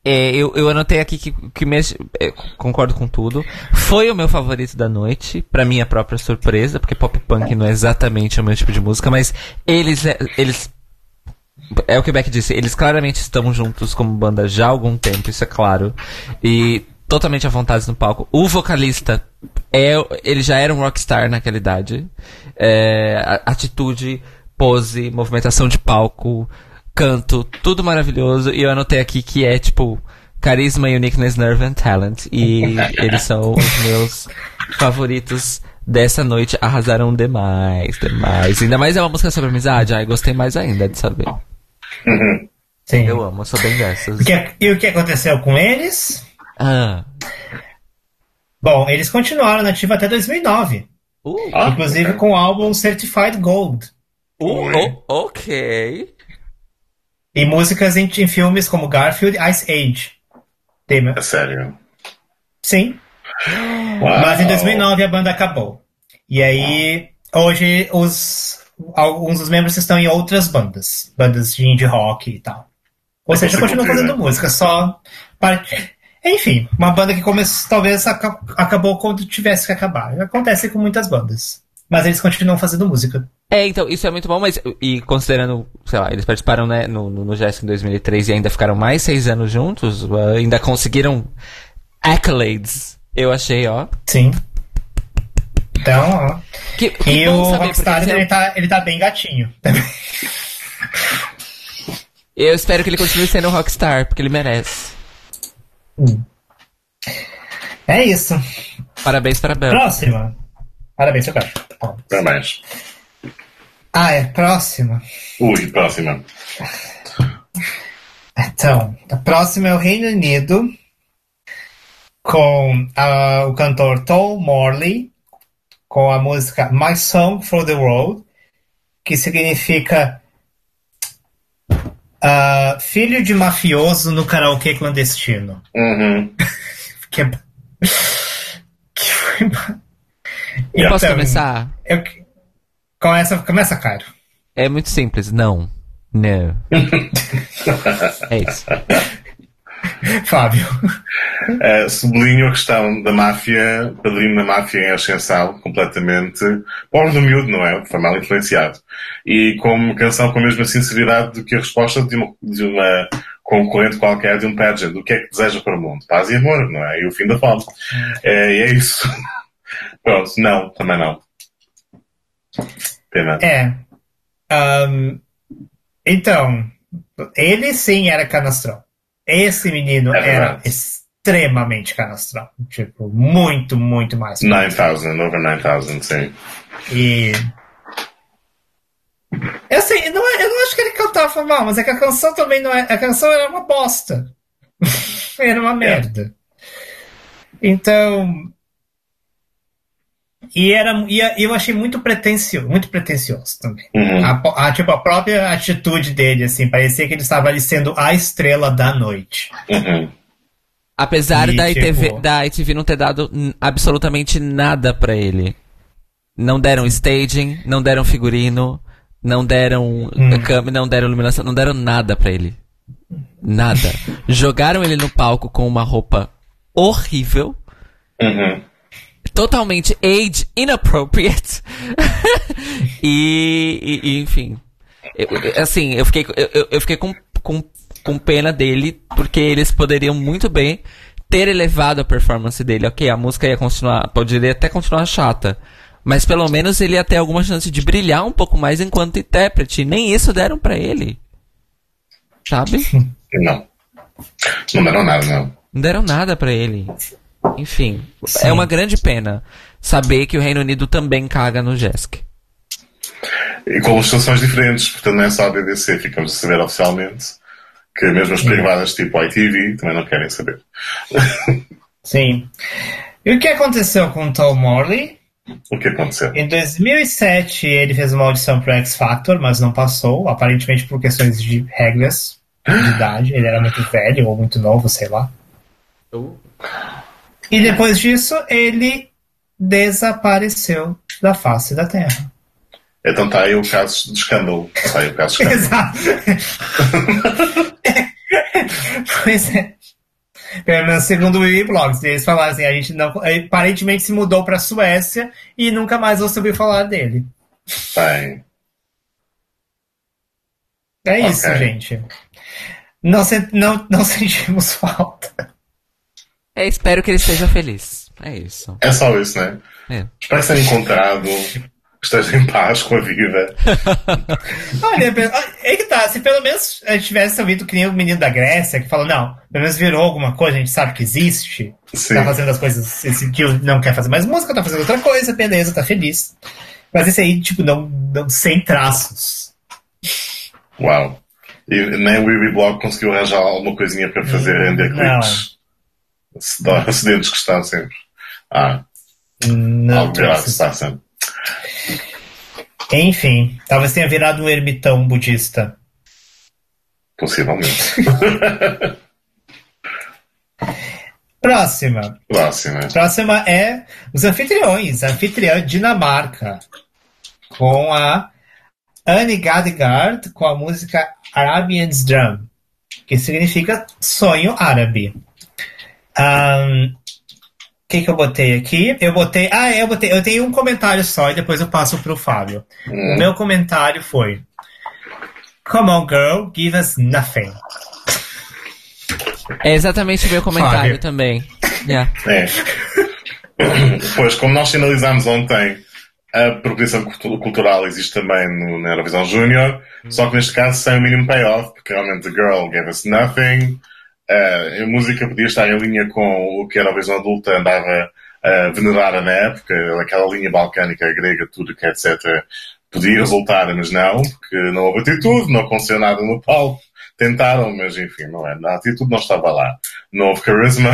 É, eu, eu anotei aqui que, que mexe, é, concordo com tudo. Foi o meu favorito da noite, para minha própria surpresa, porque pop punk não é exatamente o meu tipo de música, mas eles, eles é o que o Beck disse, eles claramente estão juntos como banda já há algum tempo, isso é claro. E totalmente à vontade no palco. O vocalista é, ele já era um rockstar naquela idade. É, atitude, pose, movimentação de palco, canto, tudo maravilhoso. E eu anotei aqui que é tipo carisma, uniqueness, nerve and talent. E [laughs] eles são os meus favoritos dessa noite. Arrasaram demais, demais. Ainda mais é uma música sobre amizade. Ai, gostei mais ainda de saber. Uhum. Sim. Eu amo, sou bem dessas. E o que aconteceu com eles? Ah. Bom, eles continuaram nativa até 2009. Uh, inclusive com o álbum Certified Gold. Uh, oh, ok. E músicas em, em filmes como Garfield e Ice Age. Tema. É sério? Sim. Uau. Mas em 2009 a banda acabou. E aí, hoje, os, alguns dos membros estão em outras bandas. Bandas de indie rock e tal. Ou é seja, continuam fazendo né? música, só. Enfim, uma banda que começou, talvez acabou quando tivesse que acabar. Acontece com muitas bandas. Mas eles continuam fazendo música. É, então, isso é muito bom, mas, e considerando, sei lá, eles participaram, né, no, no, no em 2003 e ainda ficaram mais seis anos juntos, uh, ainda conseguiram accolades, eu achei, ó. Sim. Então, ó. Que, que e o Rockstar, ele, tá, ele tá bem gatinho. eu espero que ele continue sendo um Rockstar, porque ele merece. Hum. É isso. Parabéns para Bel. Próxima. Parabéns, seu cara. Parabéns. Ah, é próxima? Ui, próxima. Então, a próxima é o Reino Unido, com uh, o cantor Tom Morley, com a música My Song for the World, que significa uh, filho de mafioso no karaokê clandestino. Uhum. [laughs] que é... que foi... Eu posso começar? Eu... Começa, começa, Cairo. É muito simples, não. Não. [laughs] é isso. [laughs] Fábio. Uh, sublinho a questão da máfia, padrinho da máfia em ascensão, completamente. Pobre do miúdo, não é? Foi mal influenciado. E como canção com a mesma sinceridade do que a resposta de uma, de uma concorrente qualquer de um pageant. O que é que deseja para o mundo? Paz e amor, não é? E o fim da fome. É, e é isso. [laughs] Pronto, não, também não. Pena. É. Um, então, ele sim era canastrão. Esse menino é era extremamente canastrão. Tipo, muito, muito mais. 9,000, over 9,000, sim. E. Eu sei, não, é, eu não acho que ele cantava mal, mas é que a canção também não é. A canção era uma bosta. [laughs] era uma merda. Então. E era e eu achei muito pretencioso, muito pretencioso também. Uhum. A, a, tipo, a própria atitude dele, assim, parecia que ele estava ali sendo a estrela da noite. Uhum. Apesar e, da, tipo... ITV, da ITV não ter dado absolutamente nada para ele. Não deram staging, não deram figurino, não deram hum. câmera, não deram iluminação, não deram nada para ele. Nada. [laughs] Jogaram ele no palco com uma roupa horrível. Uhum totalmente age inappropriate. [laughs] e, e, enfim. Eu, assim, eu fiquei, eu, eu fiquei com, com, com pena dele, porque eles poderiam muito bem ter elevado a performance dele. Ok, a música ia continuar, poderia até continuar chata. Mas pelo menos ele ia ter alguma chance de brilhar um pouco mais enquanto intérprete. Nem isso deram para ele. Sabe? Não. Não deram nada, não. Não deram nada para ele. Enfim, Sim. é uma grande pena saber que o Reino Unido também caga no Jesk. E com legislações diferentes, portanto não é só a BBC, ficamos a saber oficialmente que mesmo as privadas tipo ITV também não querem saber. [laughs] Sim. E o que aconteceu com o Tom Morley? O que aconteceu? Em 2007 ele fez uma audição para X Factor, mas não passou, aparentemente por questões de regras de idade. Ele era muito velho ou muito novo, sei lá. E depois disso ele desapareceu da face da Terra. Então está aí o caso de escândalo. Está aí o caso de escândalo. Exato. [laughs] pois é. Pelo menos segundo o Wii Blogs, eles falaram assim, a gente não, aparentemente se mudou para a Suécia e nunca mais você ouviu falar dele. Bem. É isso, Ok. gente. Não, não, não [laughs] sentimos falta. É, espero que ele esteja feliz. É isso. É só isso, né? É. Espero ser encontrado, que esteja em paz com a vida. [laughs] Olha, pe- é que tá, se pelo menos a gente tivesse ouvido que nem o menino da Grécia, que falou, não, pelo menos virou alguma coisa, a gente sabe que existe, Sim. tá fazendo as coisas, esse que não quer fazer mais música, tá fazendo outra coisa, beleza, tá feliz. Mas esse aí, tipo, não, não sem traços. Uau. E nem o Weeby Blog conseguiu arranjar alguma coisinha para fazer render Não. Se dá [laughs] acidentes que estão sempre. Ah, Não algo grave trouxe. se passa. Enfim, talvez tenha virado um ermitão budista. Possivelmente. [laughs] Próxima. Próxima. Próxima é os anfitriões. Anfitriã Dinamarca. Com a Anne Gadegaard com a música Arabian's Drum, que significa sonho árabe. Ahn, O que, que eu botei aqui? Eu botei. Ah, eu botei. Eu tenho um comentário só e depois eu passo pro Fábio. Hum. O meu comentário foi: Come on, girl, give us nothing. É exatamente o meu comentário Fábio. também. Yeah. É. [coughs] Pois, como nós sinalizámos ontem, a cultu- cultural existe também no, na Eurovisão Júnior, só que neste caso sem o mínimo payoff, porque realmente The Girl Gave Us Nothing. Eh, a música podia estar em linha com o que a Eurovisão Adulta andava a venerar na época, aquela linha balcânica, grega, turca, etc. Podia resultar, mas não, porque não houve atitude, não aconteceu nada no palco. Tentaram, mas enfim, não é. A atitude não estava lá. Não houve carisma,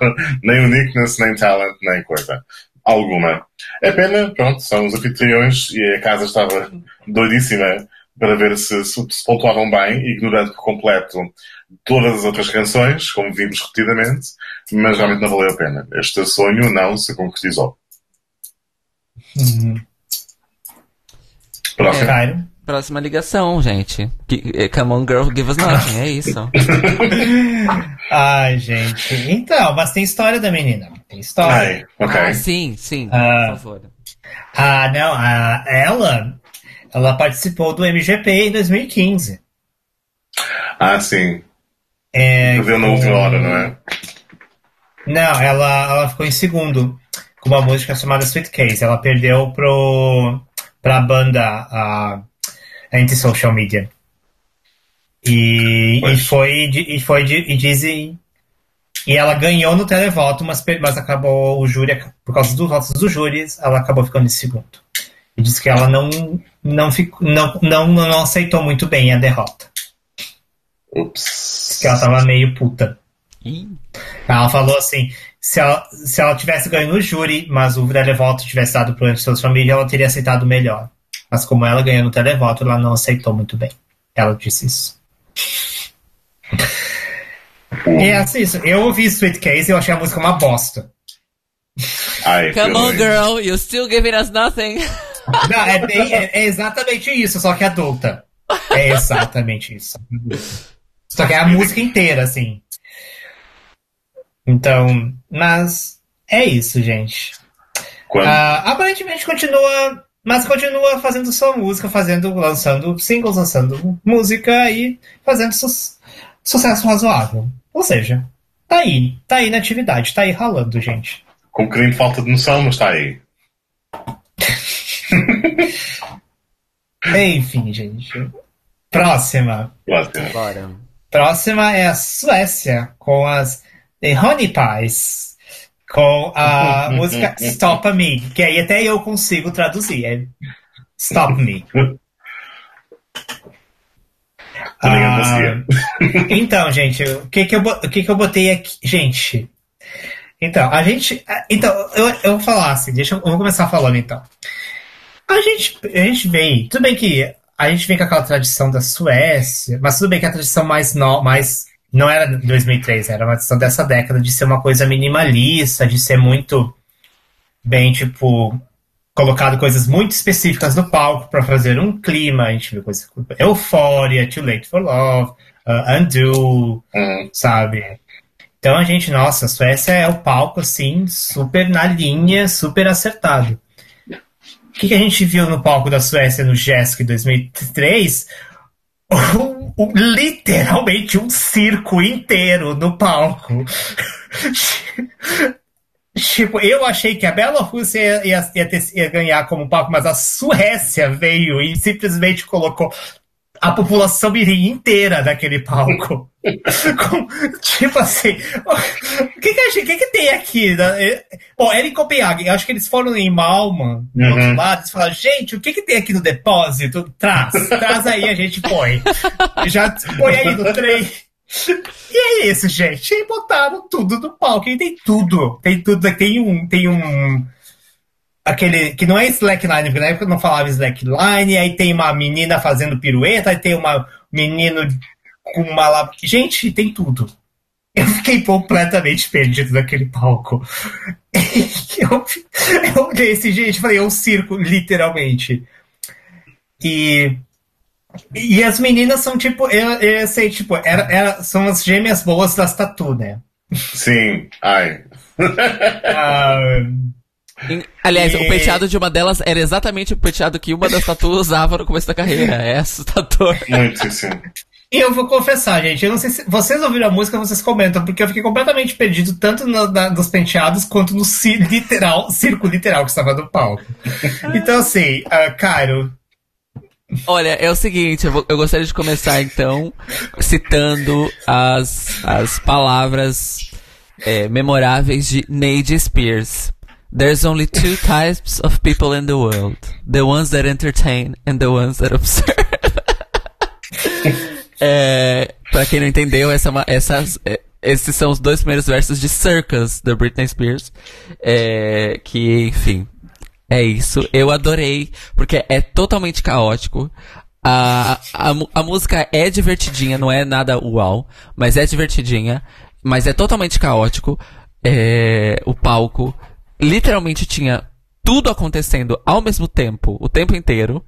[laughs] nem uniqueness, nem talent, nem coisa. Alguma. É pena, pronto, são os anfitriões e a casa estava doidíssima para ver se, se pontuavam bem, ignorando por completo todas as outras canções, como vimos repetidamente, mas realmente não valeu a pena. Este sonho não se concretizou. Uhum. Próximo. Cairo. Próxima ligação, gente. Que- é, Come on, girl, give us nothing. É isso. [laughs] Ai, gente. Então, mas tem história da menina. Tem história. Ai, ok. Ah, sim, sim. Ah. Por favor. Ah, não, a, ela, ela participou do MGP em 2015. Ah, sim. É, Perdeu na última hora, não é? Não, ela, ela ficou em segundo com uma música chamada Sweet Case. Ela perdeu pro, pra banda a Anti-Social Media. E, e foi, e foi, e dizem. E ela ganhou no televoto, mas, mas acabou o júri, por causa dos votos dos júris, ela acabou ficando em segundo. E disse que ela não, não, ficou, não, não, não aceitou muito bem a derrota. Ups. Que ela tava meio puta. Ih, Ela falou assim: se ela, se ela tivesse ganho no júri, mas o televoto tivesse dado pro Anti Família, ela teria aceitado melhor. Mas como ela ganhou no televoto, ela não aceitou muito bem. Ela disse isso. E é assim, isso. eu ouvi Sweet Case e eu achei a música uma bosta. Ai, Come on, girl, you still giving us nothing. [laughs] Não, é, bem- é- é exatamente isso, só que adulta. É exatamente isso. [laughs] Só que é a [laughs] música inteira, assim. Então, mas é isso, gente. Ah, aparentemente continua, mas continua fazendo sua música, fazendo, lançando singles, lançando música e fazendo su- sucesso razoável. Ou seja, tá aí, tá aí na atividade, tá aí ralando, gente. Com um bocadinho de falta de noção, mas está aí. [laughs] Enfim, gente. Próxima. Ótimo. Bora. Próxima é a Suécia, com as The Honey Pies, com a [laughs] música Stop Me, que aí até eu consigo traduzir. É Stop me. [laughs] Ah, [laughs] então, gente, o que que, eu, o que que eu botei aqui? Gente, então, a gente. Então, eu, eu vou falar assim, deixa eu, eu vou começar falando então. A gente, a gente vem, tudo bem que a gente vem com aquela tradição da Suécia, mas tudo bem que a tradição mais, no, mais não era 2003, era uma tradição dessa década de ser uma coisa minimalista, de ser muito bem, tipo, colocado coisas muito específicas no palco para fazer um clima. A gente viu coisas como Euphoria, Too Late for Love, uh, Undo, hum. sabe? Então a gente, nossa, a Suécia é o palco, assim, super na linha, super acertado. O que, que a gente viu no palco da Suécia no JESC 2003? Um, um, literalmente um circo inteiro no palco. [laughs] Tipo, eu achei que a Bielorrússia ia, ia, ia, ia, ganhar como palco, mas a Suécia veio e simplesmente colocou a população mirim inteira naquele palco. [laughs] Com, tipo assim, o que que, que, que, tem aqui? Bom, era em Copenhague, eu acho que eles foram em Malma, do uhum. outro lado, eles falaram, gente, o que que tem aqui no depósito? Traz, traz aí, a gente põe. [laughs] Já põe aí no trem. E é isso, gente. E botaram tudo no palco. E tem tudo. Tem tudo. Tem um. Tem um. Aquele. Que não é slackline, porque na época não falava slackline. Aí tem uma menina fazendo pirueta. Aí tem uma menino com uma. Gente, tem tudo. Eu fiquei completamente perdido naquele palco. [laughs] eu, eu olhei esse gente, falei, é um circo, literalmente. E e as meninas são tipo, eu, eu sei, tipo, era, era, são as gêmeas boas das tatu, né? Sim, ai. [laughs] Ah, aliás, e... o penteado de uma delas era exatamente o penteado que uma das tatu usava no começo da carreira. É assustador. Muito, sim. E eu vou confessar, gente, eu não sei se vocês ouviram a música, vocês comentam, porque eu fiquei completamente perdido tanto no, na, nos penteados quanto no literal, circo literal que estava no palco. Então, assim, uh, Cairo, Olha, é o seguinte, eu, vou, eu, gostaria de começar então citando as, as palavras é, memoráveis de Neide Spears. There's only two types of people in the world: the ones that entertain and the ones that observe. [laughs] é, pra quem não entendeu, essa, é essas, é, esses são os dois primeiros versos de Circus da Britney Spears, é, que, enfim, é isso. Eu adorei, porque é totalmente caótico. A, a, a música é divertidinha, não é nada uau, mas é divertidinha. Mas é totalmente caótico. É, o palco literalmente tinha tudo acontecendo ao mesmo tempo, o tempo inteiro.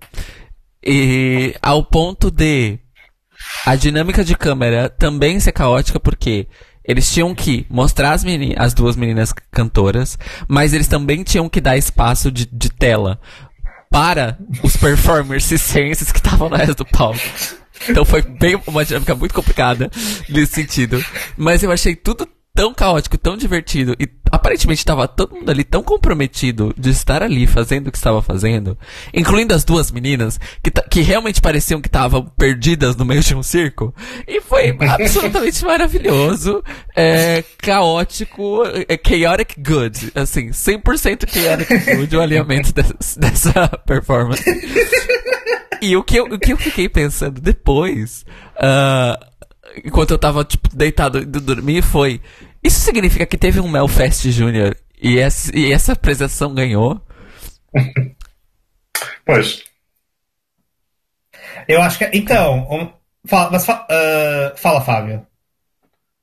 E ao ponto de a dinâmica de câmera também ser caótica, porque eles tinham que mostrar as, meninas, as duas meninas cantoras, mas eles também tinham que dar espaço de, de tela para os performers [laughs] circenses que estavam no resto do palco. Então foi bem uma dinâmica muito complicada nesse sentido. Mas eu achei tudo tão caótico, tão divertido e aparentemente estava todo mundo ali tão comprometido de estar ali fazendo o que estava fazendo, incluindo as duas meninas que, que realmente pareciam que estavam perdidas no meio de um circo. E foi [laughs] absolutamente maravilhoso, é, caótico, é, chaotic good, assim, 100% chaotic good o alinhamento dessa, dessa performance. E o que, eu, o que eu fiquei pensando depois, uh, enquanto eu tava, tipo, deitado indo dormir, foi isso significa que teve um Melfest Júnior e, essa, e essa apresentação ganhou? [laughs] pois. Eu acho que. Então, um, fala, mas, uh, fala, Fábio.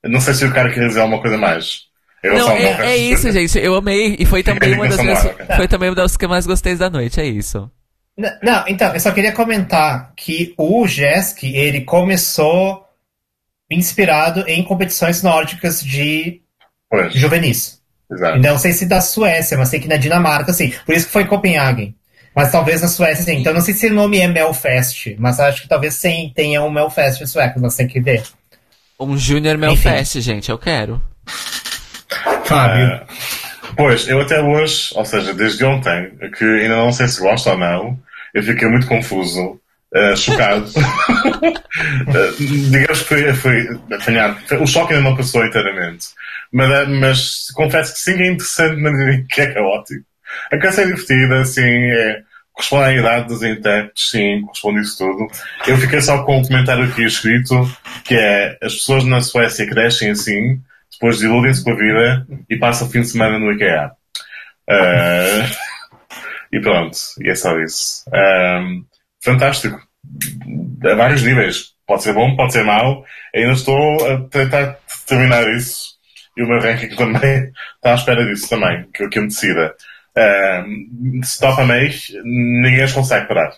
Eu não sei se o cara quer dizer alguma coisa mais. Não, é, é isso, gente. Eu amei. E foi também uma das minhas, Foi também uma das que eu mais gostei da noite, é isso. Não, então, eu só queria comentar que o Jesk, ele começou inspirado em competições nórdicas de pois. juvenis. Exato. Não sei se da Suécia, mas sei que na Dinamarca, sim. Por isso que foi em Copenhague. Mas talvez na Suécia, sim. Então não sei se o nome é Melfest, mas acho que talvez sim tenha um Melfest sueco, mas tem que ver. Um Junior Melfest, gente, eu quero. Fábio. É, pois, eu até hoje, ou seja, desde ontem, que ainda não sei se gosto ou não, eu fiquei muito confuso uh, chocado. uh, digamos que foi, apanhado. O choque ainda não passou inteiramente. Mas, uh, mas confesso que sim, é interessante, mas que é caótico. A canção é divertida, assim, é corresponde à idade dos intérpretes, sim, corresponde isso tudo. Eu fiquei só com um comentário aqui escrito, que é, as pessoas na Suécia crescem assim, depois iludem-se com a vida e passam o fim de semana no IKEA. Uh, [laughs] e pronto, e é só isso. Fantástico. A vários níveis. Pode ser bom, pode ser mau. Ainda estou a tentar terminar isso. E o meu ranking [laughs] também está à espera disso também, que, que eu me decida. Um, se topa meio, ninguém as consegue parar.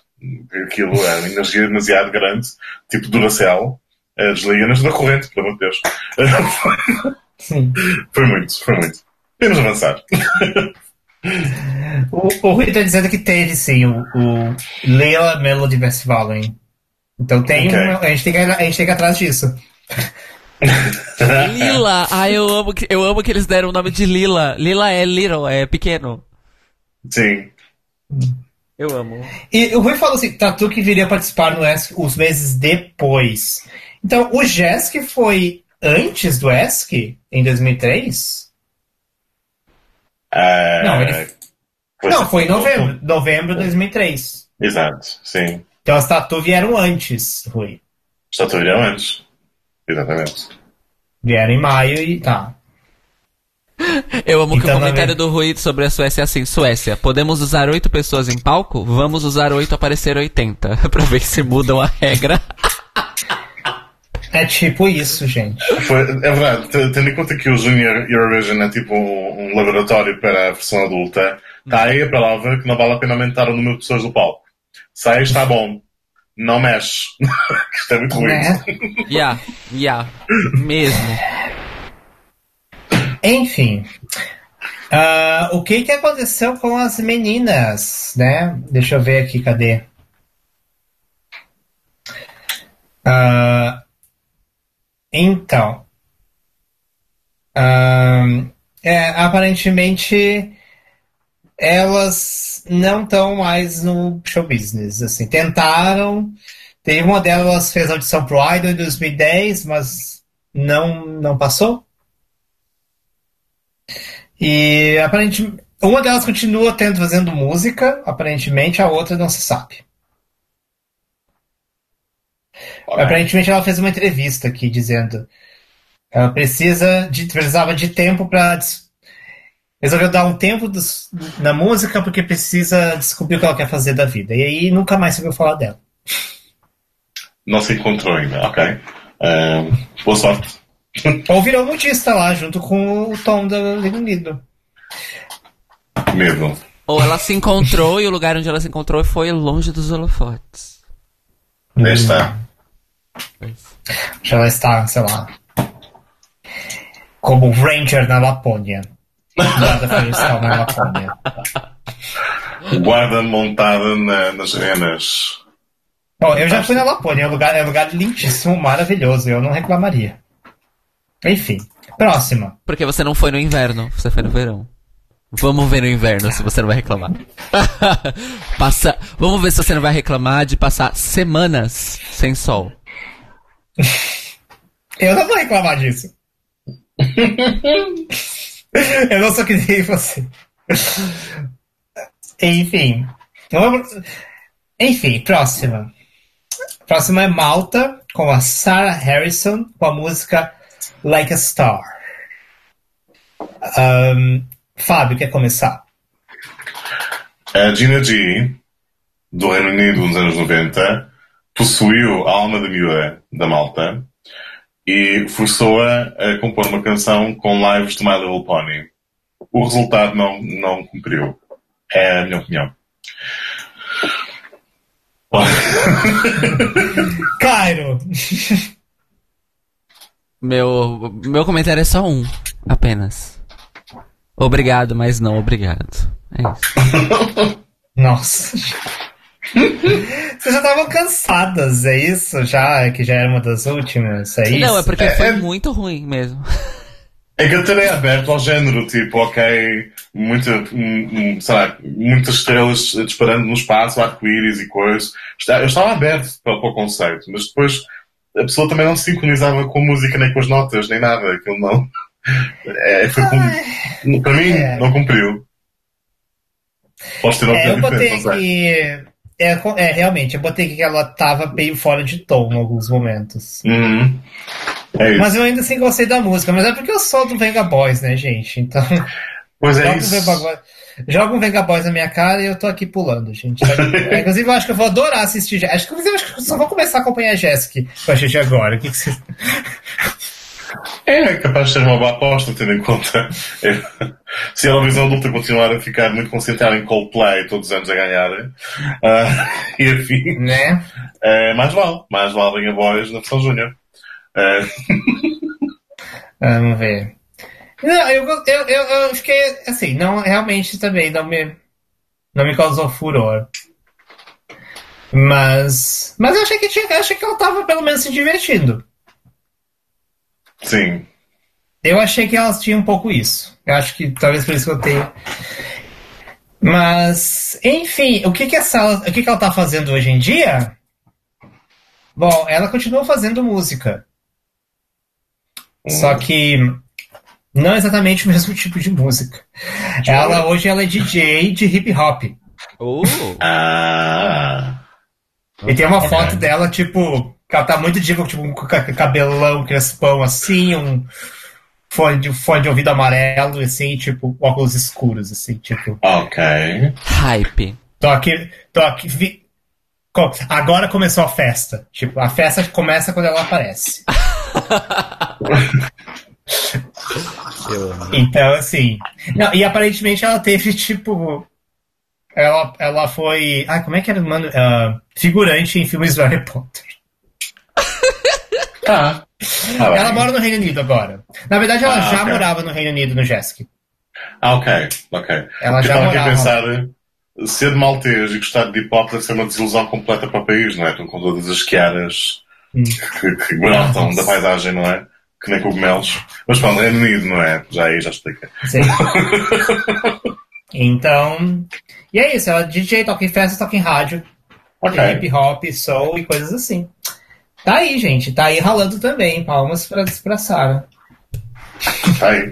Aquilo é uma energia demasiado grande, tipo Duracell. Uh, Desliga-nas da corrente, pelo amor de Deus. [laughs] foi muito, foi muito. Vamos avançar. [laughs] O, o Rui está dizendo que teve, sim, o, o Leila Melody Festival, hein? Então tem okay. um, a, gente tem que, a gente tem que ir atrás disso. [laughs] Lila! Ah, eu amo, que, eu amo que eles deram o nome de Lila. Lila é little, é pequeno. Sim. Eu amo. E o Rui falou assim, Tatu que viria participar no ESC os meses depois. Então, o JESC foi antes do ESC, em 2003? Uh, não, ele... não, foi em novembro. Novembro de 2003. Exato, sim. Então as tatu vieram antes, Rui. As tatu vieram antes. Exatamente. Vieram em maio e tá. Eu amo então, que o comentário do Rui sobre a Suécia é assim: Suécia, podemos usar oito pessoas em palco? Vamos usar oito aparecer 80. [laughs] pra ver se mudam a regra. É tipo isso, gente. Foi, é verdade, tendo em conta que o Junior Eurovision é tipo um, um laboratório para a versão adulta, está aí a prova que não vale a pena aumentar o número de pessoas do palco. Sai, está bom. Não mexe. [laughs] Isto é muito ruim. Né? [laughs] Yeah, yeah. Mesmo. Enfim. Uh, o que, que aconteceu com as meninas, né? Deixa eu ver aqui, cadê? Uh, então, é, aparentemente elas não estão mais no show business. Assim, tentaram. Teve uma delas fez audição pro Idol em 2010, mas não não passou. E aparentemente uma delas continua tendo fazendo música, aparentemente a outra não se sabe. Aparentemente ela fez uma entrevista aqui dizendo ela precisa de precisava de tempo para resolveu dar um tempo dos, na música porque precisa descobrir o que ela quer fazer da vida. E aí nunca mais se ouviu falar dela. Não se encontrou ainda, ok. Uh, boa sorte. [laughs] Ou virou mutista lá, junto com o Tom do Reino Unido. Medo. Ou ela se encontrou e o lugar onde ela se encontrou foi longe dos holofotes. Onde Já ela está, sei lá, como Ranger na Lapônia. Guarda florestal na Lapônia. Guarda montada na, nas renas. Bom, eu já fui na Lapônia, é um lugar, é um lugar lindíssimo, maravilhoso, eu não reclamaria. Enfim, próxima. Porque você não foi no inverno, você foi no verão. Vamos ver no inverno se você não vai reclamar. [laughs] Passa... Vamos ver se você não vai reclamar de passar semanas sem sol. [laughs] Eu não vou reclamar disso. [laughs] Eu não sou que nem você. Enfim. Enfim, próxima. Próxima é Malta, com a Sarah Harrison, com a música Like a Star. Um, Fábio, quer começar? A Gina G, do Reino Unido nos anos 90, possuiu a alma da miúda da malta e forçou-a a compor uma canção com lives de My Little Pony. O resultado não, não cumpriu. É a minha opinião. [laughs] Cairo! Meu, meu comentário é só um, apenas. Obrigado, mas não obrigado. É isso. [laughs] Nossa. Vocês já estavam cansadas, é isso? Já, é que já era uma das últimas, é isso? Não, é porque é, foi é... muito ruim mesmo. É que eu terei aberto ao género, tipo, ok, muita, um, sei lá, muitas estrelas disparando no espaço, arco-íris e coisas. Eu estava aberto para, para, o conceito, mas depois a pessoa também não se sincronizava com a música, nem com as notas, nem nada. Aquilo não. É, foi com, para mim, é. não cumpriu. Posso ter uma É, eu botei não que. É, é, realmente, eu botei que ela tava meio fora de tom em alguns momentos. Uhum. É. Mas eu ainda assim gostei da música, mas é porque eu sou do Venga Boys, né, gente? Então, Pois é [laughs] joga isso. Venga joga um Venga Boys na minha cara e eu tô aqui pulando, gente. [laughs] É, inclusive, eu acho que eu vou adorar assistir. Acho que, inclusive, acho que eu só vou começar a acompanhar a Jessica com a gente agora. O que, que vocês. É capaz de ser uma boa aposta, tendo em conta. é, se a Eurovisão adulta continuar a ficar muito concentrada em Coldplay todos os anos a ganhar, ah, e afim, Né? é, mais vale. Mais vale Venga Boys na versão Júnior. É, Vamos ver. Não, eu, eu, eu, eu fiquei assim, não, realmente também não me, não me causou furor. Mas, mas eu achei que tinha, achei que ela tava pelo menos se divertindo. Sim. Eu achei que elas tinham um pouco isso. Eu acho que talvez por isso que eu tenha. Mas, enfim, o que que essa, o que que ela tá fazendo hoje em dia? Bom, ela continua fazendo música. Só que não exatamente o mesmo [laughs] tipo de música. Ela hoje ela é DJ de hip hop. Uh, Ah. E tem uma Ok. foto dela, tipo, que ela tá muito diva, tipo, com ca- cabelão, crespão, assim, um fone de, fone de ouvido amarelo, assim, tipo, óculos escuros, assim, tipo. Ok. hype. Tô aqui, tô aqui. vi- Agora começou a festa. Tipo, a festa começa quando ela aparece. Então, assim. Não, e aparentemente ela teve, tipo. Ela, ela foi. Ah, como é que era, mano? Ah, figurante em filmes do Harry Potter. Tá. Tá Ela bem. mora no Reino Unido agora. Na verdade, ela Ah, já ok. morava no Reino Unido, no Jessic. Ah, ok. Ok. Ela Eu já estava aqui a pensar, ser maltês e gostar de hip hop deve ser uma desilusão completa para o país, não é? Com com todas as quiaras Hum. que, que brotam da paisagem, não é? Que nem cogumelos. Mas pronto, é unido, não é? Já aí já explica. Sim. então. E é isso, ela é DJ, toca em festa, toca em rádio, Ok. tem hip hop, soul e coisas assim. Tá aí, gente, tá aí ralando também. Palmas pra, pra Sarah. Tá aí.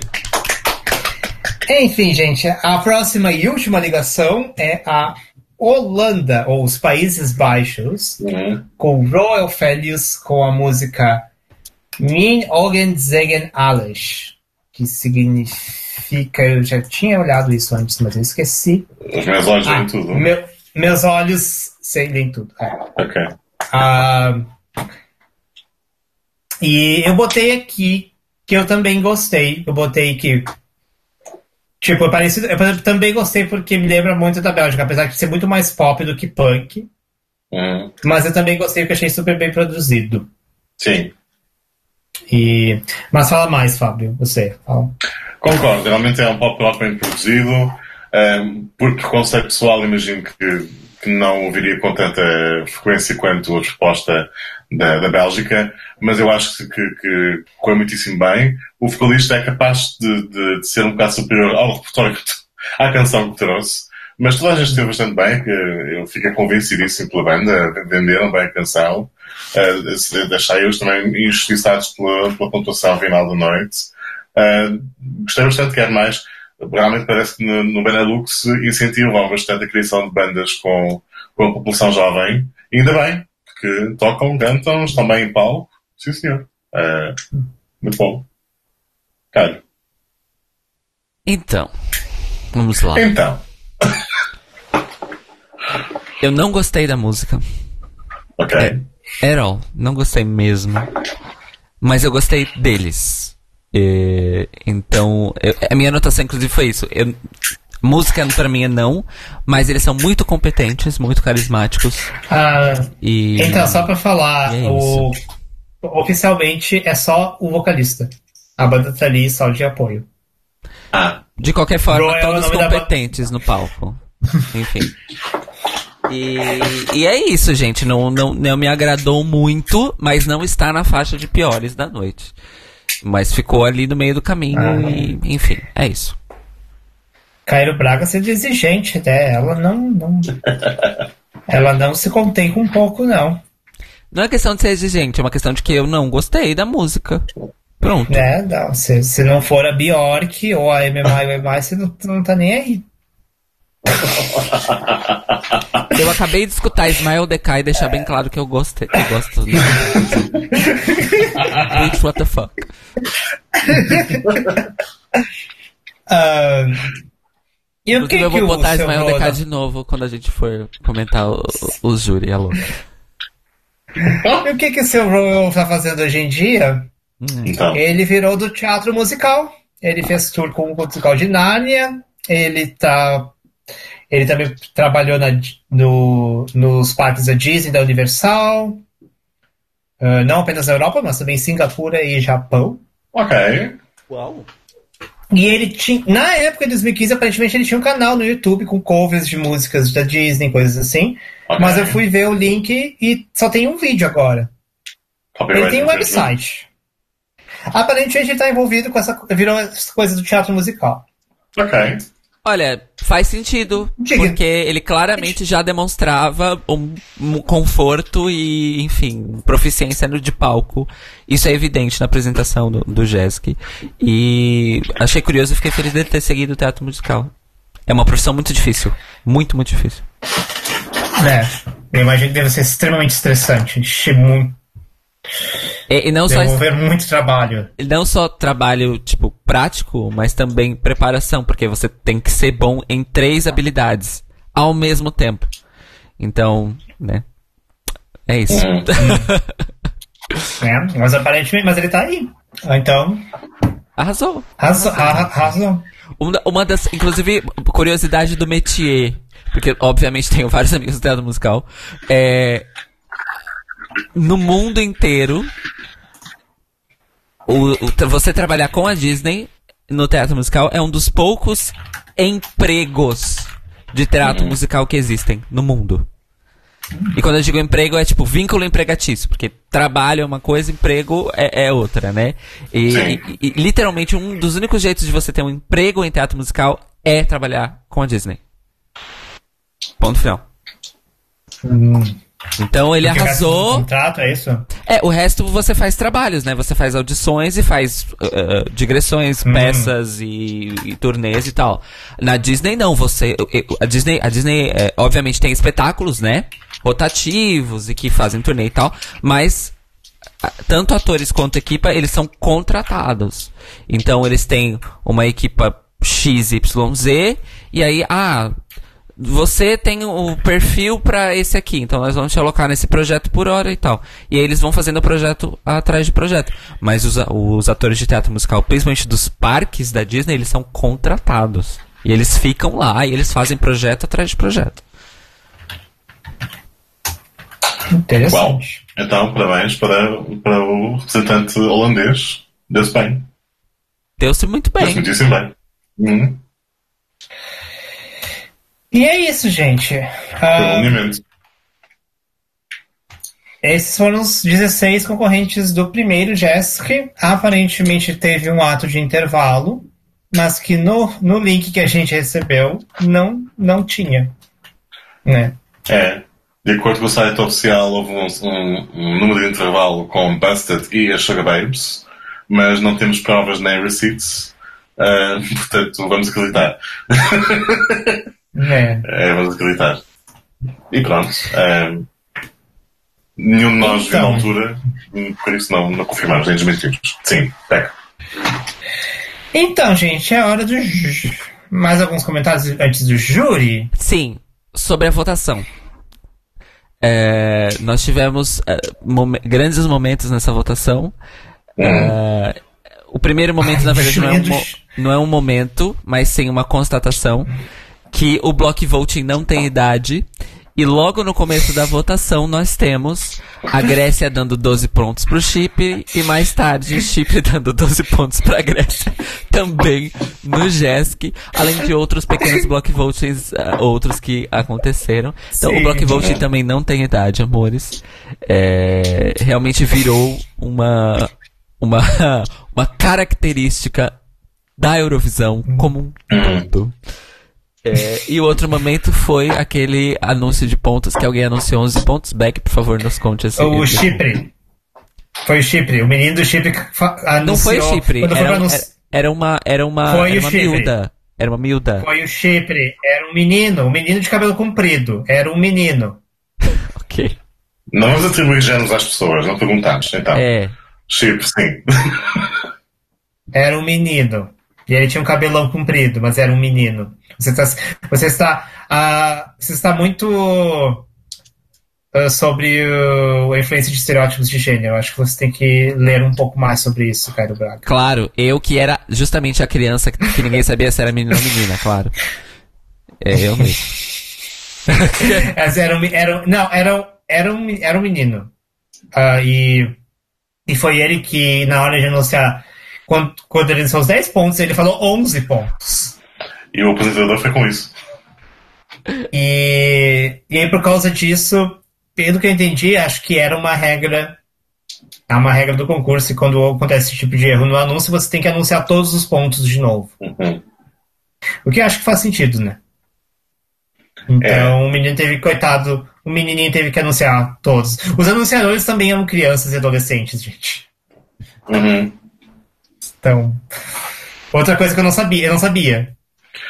Enfim, gente, a próxima e última ligação é a Holanda, ou os Países Baixos, Uhum. com Royal Felius com a música Min Ogen Zegen Alles, que significa. Eu já tinha olhado isso antes, mas eu esqueci. Os meus olhos Ah, veem tudo. meu- meus olhos sentem tudo. É. Ok. Ah, e eu botei aqui que eu também gostei. Eu botei que. Tipo, é parecido. Eu também gostei porque me lembra muito da Bélgica, apesar de ser muito mais pop do que punk. Uhum. Mas eu também gostei porque achei super bem produzido. Sim. E... Mas fala mais, Fábio, você. Fala. Concordo, realmente é um pop rock bem produzido. Um, por conceito pessoal, imagino que, que não ouviria com tanta frequência quanto a resposta da, da Bélgica, mas eu acho que, que, que correu muitíssimo bem. O vocalista é capaz de, de, de ser um bocado superior ao repertório, [laughs] à canção que trouxe. Mas toda a gente esteve bastante bem, que eu fiquei convencidíssimo pela banda, venderam bem a canção. Uh, se- deixei também injustiçados pela, pela pontuação final da noite. Uh, gostei bastante, quero mais. Realmente parece que no, no Benelux incentivam bastante a criação de bandas com, com a população jovem. E ainda bem, porque tocam, cantam, estão bem em palco. Sim, senhor. Uh, muito bom. Calho. Então, vamos lá. Então, [laughs] Eu não gostei da música. ok. É, at all. Não gostei mesmo. Mas eu gostei deles. E, então, eu- a minha anotação, inclusive, foi isso. Eu- música pra mim é não, mas eles são muito competentes, muito carismáticos. Ah, E. então, só pra falar, é o... oficialmente é só o vocalista. A banda tá ali só de apoio. Ah, De qualquer forma, Bro é todos competentes no palco. [laughs] Enfim. E, e é isso, gente. Não, não, não me agradou muito, mas não está na faixa de piores da noite. Mas ficou ali no meio do caminho Ah. e, enfim, é isso. Cairo Braga sendo exigente, até ela não, não. [laughs] ela não se contém com um pouco, não. Não é questão de ser exigente, é uma questão de que eu não gostei da música. Pronto. Né? Não, se, se não for a Bjork ou a MMI, MMI você não, não tá nem aí. [laughs] Eu acabei de escutar Smile Decay e deixar bem claro que eu gostei. Eu gosto. Bitch, what the fuck? [laughs] Ah, e o que, Inclusive, eu vou o botar seu Smile Roda- Decay de novo quando a gente for comentar o- o- os júri, alô. E o que, que o seu Royal tá fazendo hoje em dia? Então, Ele virou do teatro musical. Ele fez tour com o musical de Nárnia. Ele tá. Ele também trabalhou na- no- nos parques da Disney, da Universal. Ah, não apenas na Europa, mas também em Singapura e Japão. ok. Uau. E ele tinha. Na época de 2015, aparentemente ele tinha um canal no YouTube com covers de músicas da Disney, coisas assim. ok. Mas eu fui ver o link e só tem um vídeo agora. Copyright Ele tem um website. Aparentemente ele está envolvido com essa. Virou essa coisa do teatro musical. Ok. Olha, faz sentido, Diga. porque ele claramente já demonstrava um, um conforto e, enfim, proficiência de palco. Isso é evidente na apresentação do, do Jesk. E achei curioso e fiquei feliz dele ter seguido o teatro musical. É uma profissão muito difícil. Muito, muito difícil. É. Eu imagino que deve ser extremamente estressante. encher muito- E, e não só Desenvolver muito trabalho. não só trabalho, tipo, prático, mas também preparação, porque você tem que ser bom em três habilidades ao mesmo tempo. Então, né? É isso. Hum. Né? [laughs] Mas aparentemente. Mas ele tá aí. Então. Arrasou. Ra- razão. Uma, uma das, inclusive, curiosidade do métier, porque obviamente tenho vários amigos do teatro musical, é, no mundo inteiro, o, o você trabalhar com a Disney no teatro musical é um dos poucos empregos de teatro musical que existem no mundo. E quando eu digo emprego, é tipo vínculo empregatício, porque trabalho é uma coisa, emprego é, é outra, né? E, e- e, literalmente um dos únicos jeitos de você ter um emprego em teatro musical é trabalhar com a Disney. Ponto final. Então ele Porque o arrasou. Contrato, é isso? É, o resto você faz trabalhos, né? Você faz audições e faz uh, digressões, Hum. peças e, e turnês e tal. Na Disney não, você a Disney, a Disney é, obviamente tem espetáculos, né? Rotativos e que fazem turnê e tal, mas tanto atores quanto equipa, eles são contratados. Então eles têm uma equipa XYZ e aí, ah, você tem o perfil pra esse aqui, então nós vamos te alocar nesse projeto por hora e tal. E aí eles vão fazendo projeto atrás de projeto. Mas os, os atores de teatro musical, principalmente dos parques da Disney, eles são contratados. E eles ficam lá e eles fazem projeto atrás de projeto. Uau. Interessante. Então, parabéns para, para o representante holandês desse bem. Deu-se muito bem. muitíssimo bem. Uhum. E é isso, gente. Alinhamento. esses foram os 16 concorrentes do primeiro JESC. Aparentemente teve um ato de intervalo, mas que no, no link que a gente recebeu não, não tinha. Né? É. De acordo com o site oficial, houve um, um- um número de intervalo com Busted e as Sugar Babes, mas não temos provas nem receipts. Ah, [laughs] portanto, vamos acreditar. [laughs] Né? É, vamos acreditar. E pronto. ah, nenhum de nós viu na Então. altura, por isso não, não confirmamos nem desmentimos. Sim, pega. Então, gente, é hora do. ju- Mais alguns comentários antes do júri? Sim, sobre a votação. É, nós tivemos é, momen- grandes momentos nessa votação. É, o primeiro momento, Ai, na verdade, não é, um, não é um momento, mas sim uma constatação que o block voting não tem idade. E logo no começo da votação nós temos a Grécia dando 12 pontos pro Chipre e mais tarde Chipre [laughs] dando 12 pontos pra Grécia também no JESC, além de outros pequenos block votings, ah, outros que aconteceram. Então Sim. o block voting também não tem idade, amores. É, realmente virou uma uma [laughs] uma característica da Eurovisão como um todo. É, e o outro momento foi aquele anúncio de pontos que alguém anunciou 11 pontos. Beck, por favor, nos conte assim. O Chipre. Foi o Chipre. O menino do Chipre anunciou. Não foi o Chipre, era, um- anunci- era- uma, era uma, Foi era o uma Chipre. miúda. Era uma miúda. Foi o Chipre. Era um menino. Um menino de cabelo comprido. Era um menino. [laughs] Ok. Não vamos atribuir géneros às pessoas, não perguntamos. Então, É. Chip, sim. Era um menino. E ele tinha um cabelão comprido, mas era um menino. Você está, você está, ah, você está muito ah, sobre o- a influência de estereótipos de gênero. Eu acho que você tem que ler um pouco mais sobre isso, Cairo Braga. Claro, eu que era justamente a criança que, que ninguém sabia se era menino ou menina, claro. É, eu mesmo. [laughs] Mas era um, era, não, era, um- era, um, era um menino. Ah, e, e foi ele que, na hora de anunciar, quando, quando ele anunciou os 10 pontos, ele falou 11 pontos. E o apresentador foi com isso. E, e aí, por causa disso, pelo que eu entendi, acho que era uma regra. É uma regra do concurso, e quando acontece esse tipo de erro no anúncio, você tem que anunciar todos os pontos de novo. Uhum. O que eu acho que faz sentido, né? Então o menino teve, coitado, o menininho teve que anunciar todos. Os anunciadores também eram crianças e adolescentes, gente. Uhum. Então. Outra coisa que eu não sabia, eu não sabia.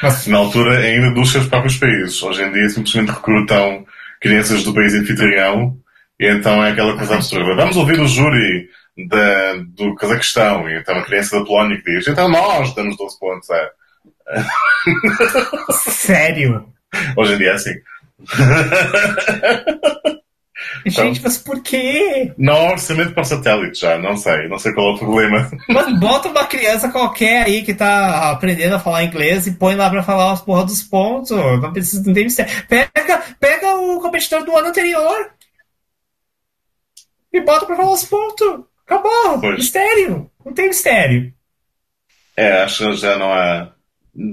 Mas, Na altura, ainda dos seus próprios países. Hoje em dia, simplesmente recrutam crianças do país anfitrião e então é aquela coisa absurda. Vamos ouvir o júri da, do Cazaquistão e então a criança da Polónia que diz então nós damos 12 pontos. É. sério? Hoje em dia é assim. [laughs] Gente, mas por quê? Não há orçamento para satélite já, não sei. Não sei qual é o problema. [laughs] Mas bota uma criança qualquer aí que tá aprendendo a falar inglês e põe lá pra falar as porra dos pontos. Não precisa, não tem mistério. Pega, pega o competidor do ano anterior e bota pra falar os pontos. Acabou. Pois. Mistério. Não tem mistério. É, acho que já não há.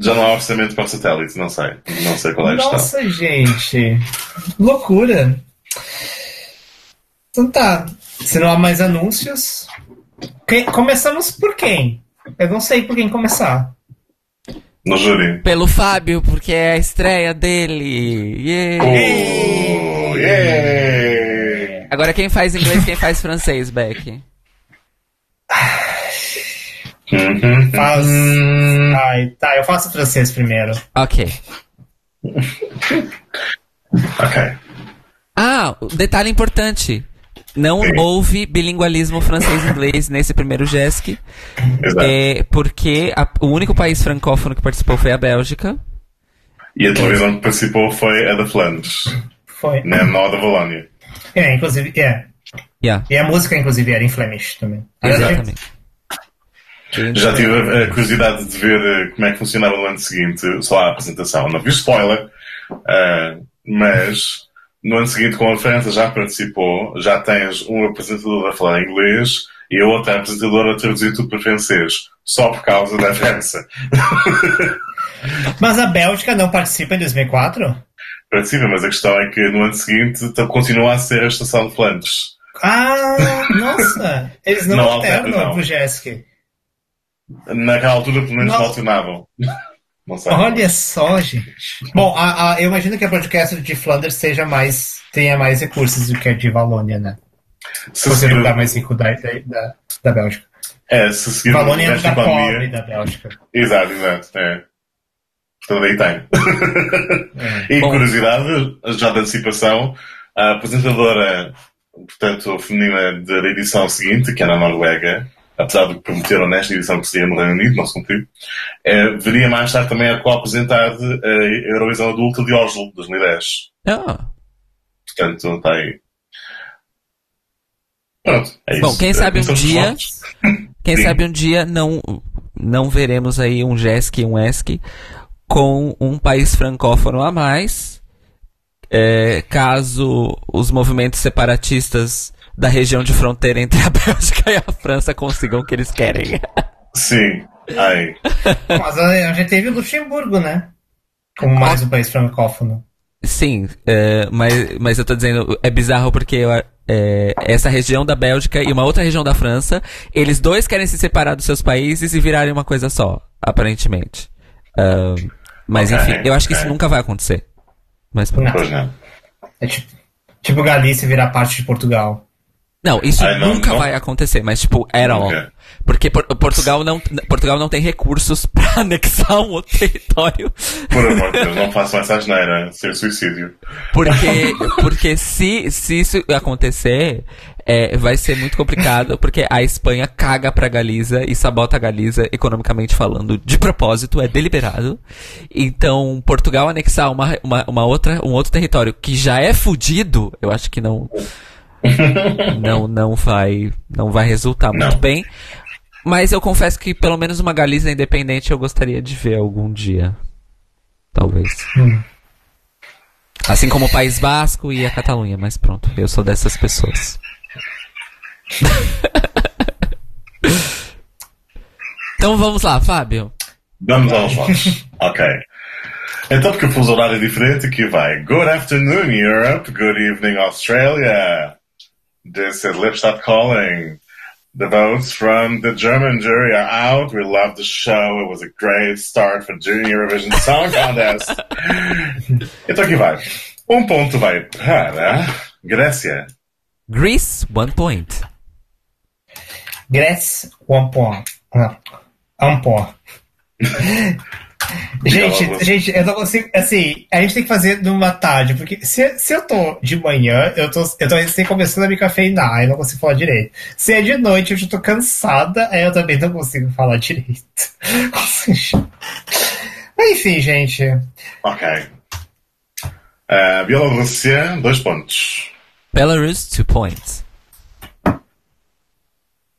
Já não há orçamento para satélite, não sei. Não sei qual é a questão. Nossa, gente. Loucura. Então tá. Se não há mais anúncios. quem- começamos por quem? Eu não sei por quem começar. No júri. Pelo Fábio, porque é a estreia dele. Yeah. Oh, yeah! Agora quem faz inglês, quem faz francês, Beck? Uhum. Faz. Ai, tá, eu faço francês primeiro. Ok. Ok. Ah, detalhe importante. Não Sim. houve bilingualismo francês-inglês nesse primeiro JESC, Exato. é, porque a- o único país francófono que participou foi a Bélgica. E a televisão que participou foi a da Flandres, Foi. né? não a da Valónia. É, inclusive, é. Yeah, E a música, inclusive, era em Flemish também. exatamente. Já tive a curiosidade de ver eh, como é que funcionava no ano seguinte, só a apresentação. Não vi spoiler, eh, mas no ano seguinte, como a França já participou, já tens um apresentador a falar inglês e a outra apresentadora a traduzir tudo para francês, só por causa da França. [laughs] Mas a Bélgica não participa em 2004? Participa, mas a questão é que no ano seguinte continua a ser a estação de Flandres. Ah, [laughs] nossa! Eles não, Não alternam alternam, não. pro Jesk. Naquela altura, pelo menos, Não. não alternavam. Não. Olha só, gente. Bom, a, a- eu imagino que a podcast de Flanders seja mais, tenha mais recursos do que a de Valônia, né? Se Por ser o seguir- lugar mais rico da, da, da, Bélgica. É, se o Valônia é da pobre da Bélgica. Exato, exato. É. Portanto, aí tem. É. E Bom. curiosidade, já de antecipação, a apresentadora, portanto, feminina da edição seguinte, que é na Noruega, apesar do que prometeram nesta edição que seria no Reino Unido, não se cumpriu, é, viria mais tarde também a co-apresentar a Eurovisão Adulta de Oslo, 2010. Ah, Portanto, está aí. Pronto, é Bom, isso. quem sabe um Então, dia- [laughs] quem Sim. sabe um dia não, não veremos aí um JESC e um ESC com um país francófono a mais, é, caso os movimentos separatistas da região de fronteira entre a [laughs] Bélgica e a França consigam o que eles querem. Sim. Ai. [laughs] Mas a, gente teve o Luxemburgo, né? Como mais um país francófono. Sim, é, mas, mas eu tô dizendo, é bizarro porque eu, é, essa região da Bélgica e uma outra região da França, eles dois querem se separar dos seus países e virarem uma coisa só, aparentemente. Ah, mas Ok, enfim, eu acho que isso nunca vai acontecer. Mas Não. Pois não. É tipo, tipo Galícia virar parte de Portugal. Não, isso não, nunca não. vai acontecer, mas tipo, era ó. Porque Por- Portugal não, Portugal não tem recursos [laughs] pra anexar um outro território. Por amor de Deus, não façam essa asneira. Ser suicídio. Porque, [laughs] porque se, se isso acontecer, é, vai ser muito complicado, porque a Espanha caga pra Galiza e sabota a Galiza, economicamente falando, de propósito, é deliberado. Então, Portugal anexar uma, uma, uma outra, um outro território que já é fudido, eu acho que não, não, não vai, não vai resultar muito Não. bem. Mas eu confesso que pelo menos uma Galiza independente eu gostaria de ver algum dia. Talvez. Assim como o País Basco e a Catalunha, mas pronto, eu sou dessas pessoas. [laughs] então vamos lá, Fábio. Vamos aos votos. [laughs] ok. Então, porque o fuso horário é diferente, aqui vai. Good afternoon, Europe. Good evening, Australia. This is Lipstadt calling. The votes from the German jury are out. We love the show. It was a great start for Junior Eurovision Song Contest. [laughs] então, aqui vai. Um ponto vai para Grécia. Greece, one point. Grèce, one point. Não, um point. [laughs] Gente, gente, eu não consigo. Assim, a gente tem que fazer numa tarde, porque se, se eu tô de manhã, eu tô, eu tô recém começando a me cafeinar, eu não consigo falar direito. Se é de noite, eu já tô cansada, aí eu também não consigo falar [laughs] direito. Seja, Enfim, gente. Ok. Uh, Bielorrússia, dois pontos. Belarus, two points.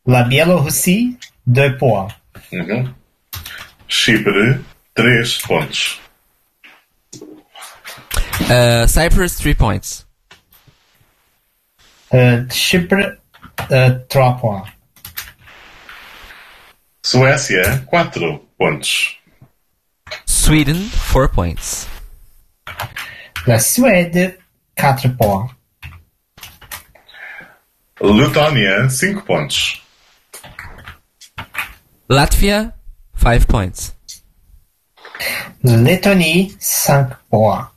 La Bielorrussie, deux points. Uhum. Chipre, três pontos. Uh, Cyprus, three points. Chypre, euh, trois points. Suécia, quatro pontos. Sweden, four points. La Suède, quatre points. Letônia, cinco pontos. Latvia, five points. Lettonie, cinq points.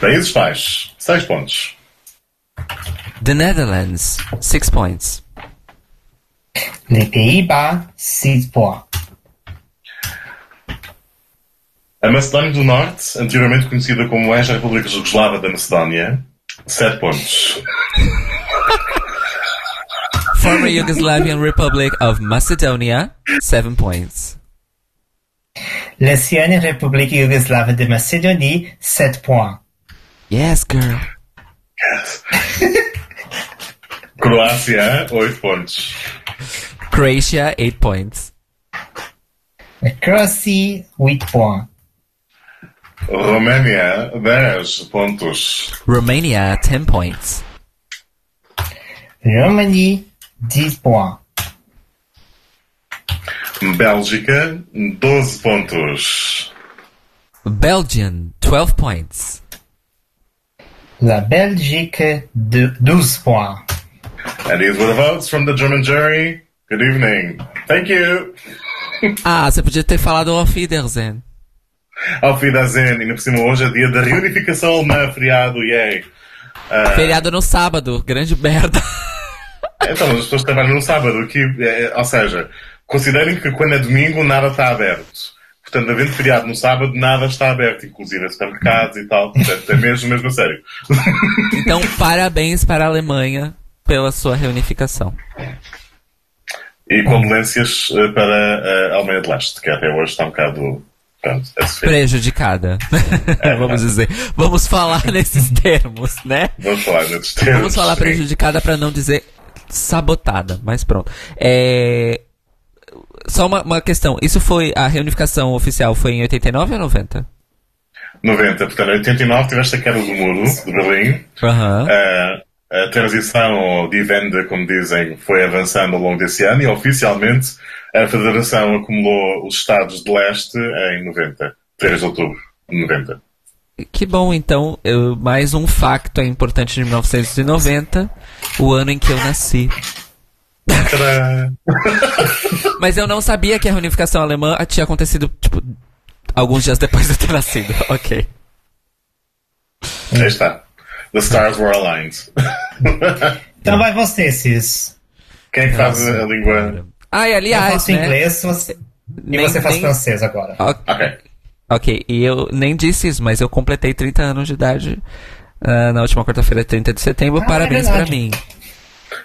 Países Baixos, seis pontos. The Netherlands, six points. Les Pays-Bas, six points. A Macedónia do Norte, anteriormente conhecida como ex-República Jugoslava da Macedónia, sete pontos. Former Yugoslavian Republic of Macedonia, seven points. L'ancienne République yougoslave de Macédonie, sept points. Yes, girl. Croácia, oito pontos. Croatia, eight points. La Croatie, huit points. Roménia, dez pontos. Romania, ten points. Roumanie, dix points. Bélgica, doze pontos. Belgium, twelve points. La Belgique, de- douze points. And these were the votes from the German jury. Good evening. Thank you. [laughs] Ah, você podia ter falado Auf Wiedersehen. Auf Wiedersehen. Ainda por cima, hoje é dia da reunificação alemã, feriado, yay. Ah, Feriado no sábado, grande merda. Então, as pessoas trabalham no sábado aqui, é, ou seja, considerem que quando é domingo nada está aberto. Portanto, havendo feriado no sábado, nada está aberto, inclusive supermercados e tal. Portanto, é mesmo, mesmo a sério. [laughs] Então, parabéns para a Alemanha pela sua reunificação. E condolências eh, para a Alemanha de Leste, que até hoje está um bocado. Pronto, é. Prejudicada. [laughs] Vamos dizer. Vamos falar [laughs] nesses termos, né? Vamos falar nesses termos. Vamos falar prejudicada para não dizer sabotada, mas pronto. É... Só uma, uma questão. Isso foi. A reunificação oficial foi em 89 ou 90? 90, portanto, em 89 tiveste a queda do muro de Berlim. Aham. Eh, a transição, de venda, como dizem, foi avançando ao longo desse ano e oficialmente a Federação acumulou os Estados de Leste em 90, 3 de outubro de 90. Que bom, então. eu- mais um facto é importante de 1990, o ano em que eu nasci. [laughs] Mas eu não sabia que a reunificação alemã tinha acontecido, tipo, alguns dias depois de eu ter nascido. [laughs] Ok. Aí está. The stars were aligned. [laughs] Então vai você, Cis. Quem faz a língua. Ah, e Eu aliás, faço né? inglês você... e você faz nem- francês agora. Ok, Ok. ok, e eu nem disse isso, mas eu completei 30 anos de idade ah, na última quarta-feira, 30 de setembro. Ah, Parabéns é pra verdade. mim.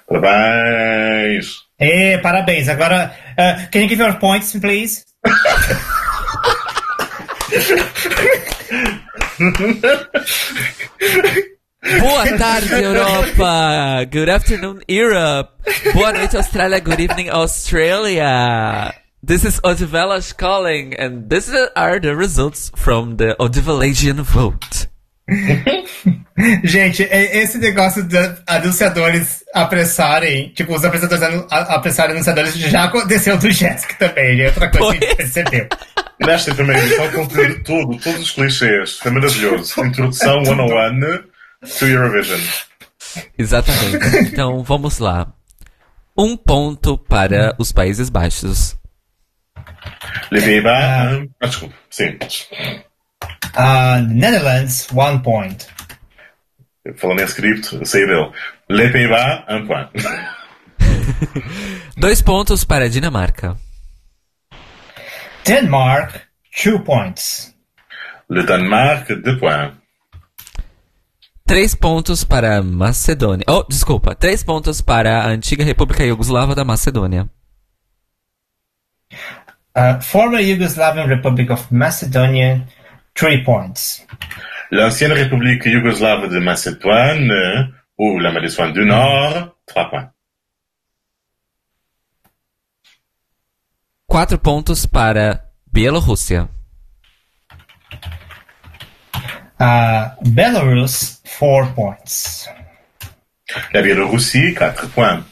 Parabéns. E, parabéns. Agora, uh, can you give your points, please? [laughs] Boa tarde, Europa! Good afternoon, Europe! Boa noite, Austrália! Good evening, Australia! This is Odivelas calling, and these are the results from the Odivelagian vote. [laughs] Gente, é- esse negócio de anunciadores apressarem, tipo, os apresentadores apressarem anunciadores já aconteceu do Jéssica também, é outra coisa que a gente Pois. percebeu. [laughs] Nesta primeira edição, conteúdo tudo, todos os clichês. Foi maravilhoso. Introdução 101 to Eurovision. Exatamente. Então, vamos lá. Um ponto para os Países Baixos. Pays-Bas. Ah, desculpa. Sim. Uh, Netherlands, one point. Falando em script, eu saí dele. Le Pays-Bas, un point. [laughs] Dois pontos para a Dinamarca. Denmark, two points. Le Danemark, deux points. Três pontos para a Macedônia. Oh, desculpa. Três pontos para a antiga República Iugoslava da Macedônia. Uh, former Yugoslavian Republic of Macedonia, three points. L'ancienne République yougoslave de Macédoine, ou la Macédoine du Nord, trois points. Quatro pontos para Bielorrússia. Uh, Belarus, four points. La Biélorussie, quatre points.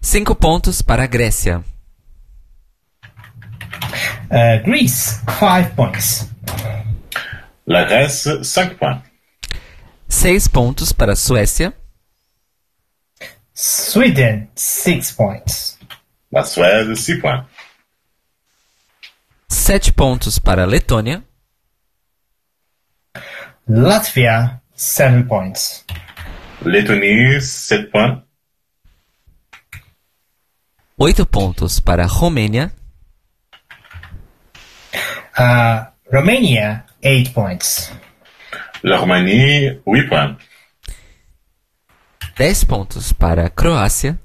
Cinco pontos para a Grécia. Uh, Greece, five points. La Grèce, cinq points. Seis pontos para a Suécia. Sweden, six points. La Suède, six points. Sete pontos para a Letônia. Latvia, seven points. Lettonie, sept points. Oito pontos para a Romênia. Uh, Romania, eight points. La Roumanie, huit points. Dez pontos para a Croácia.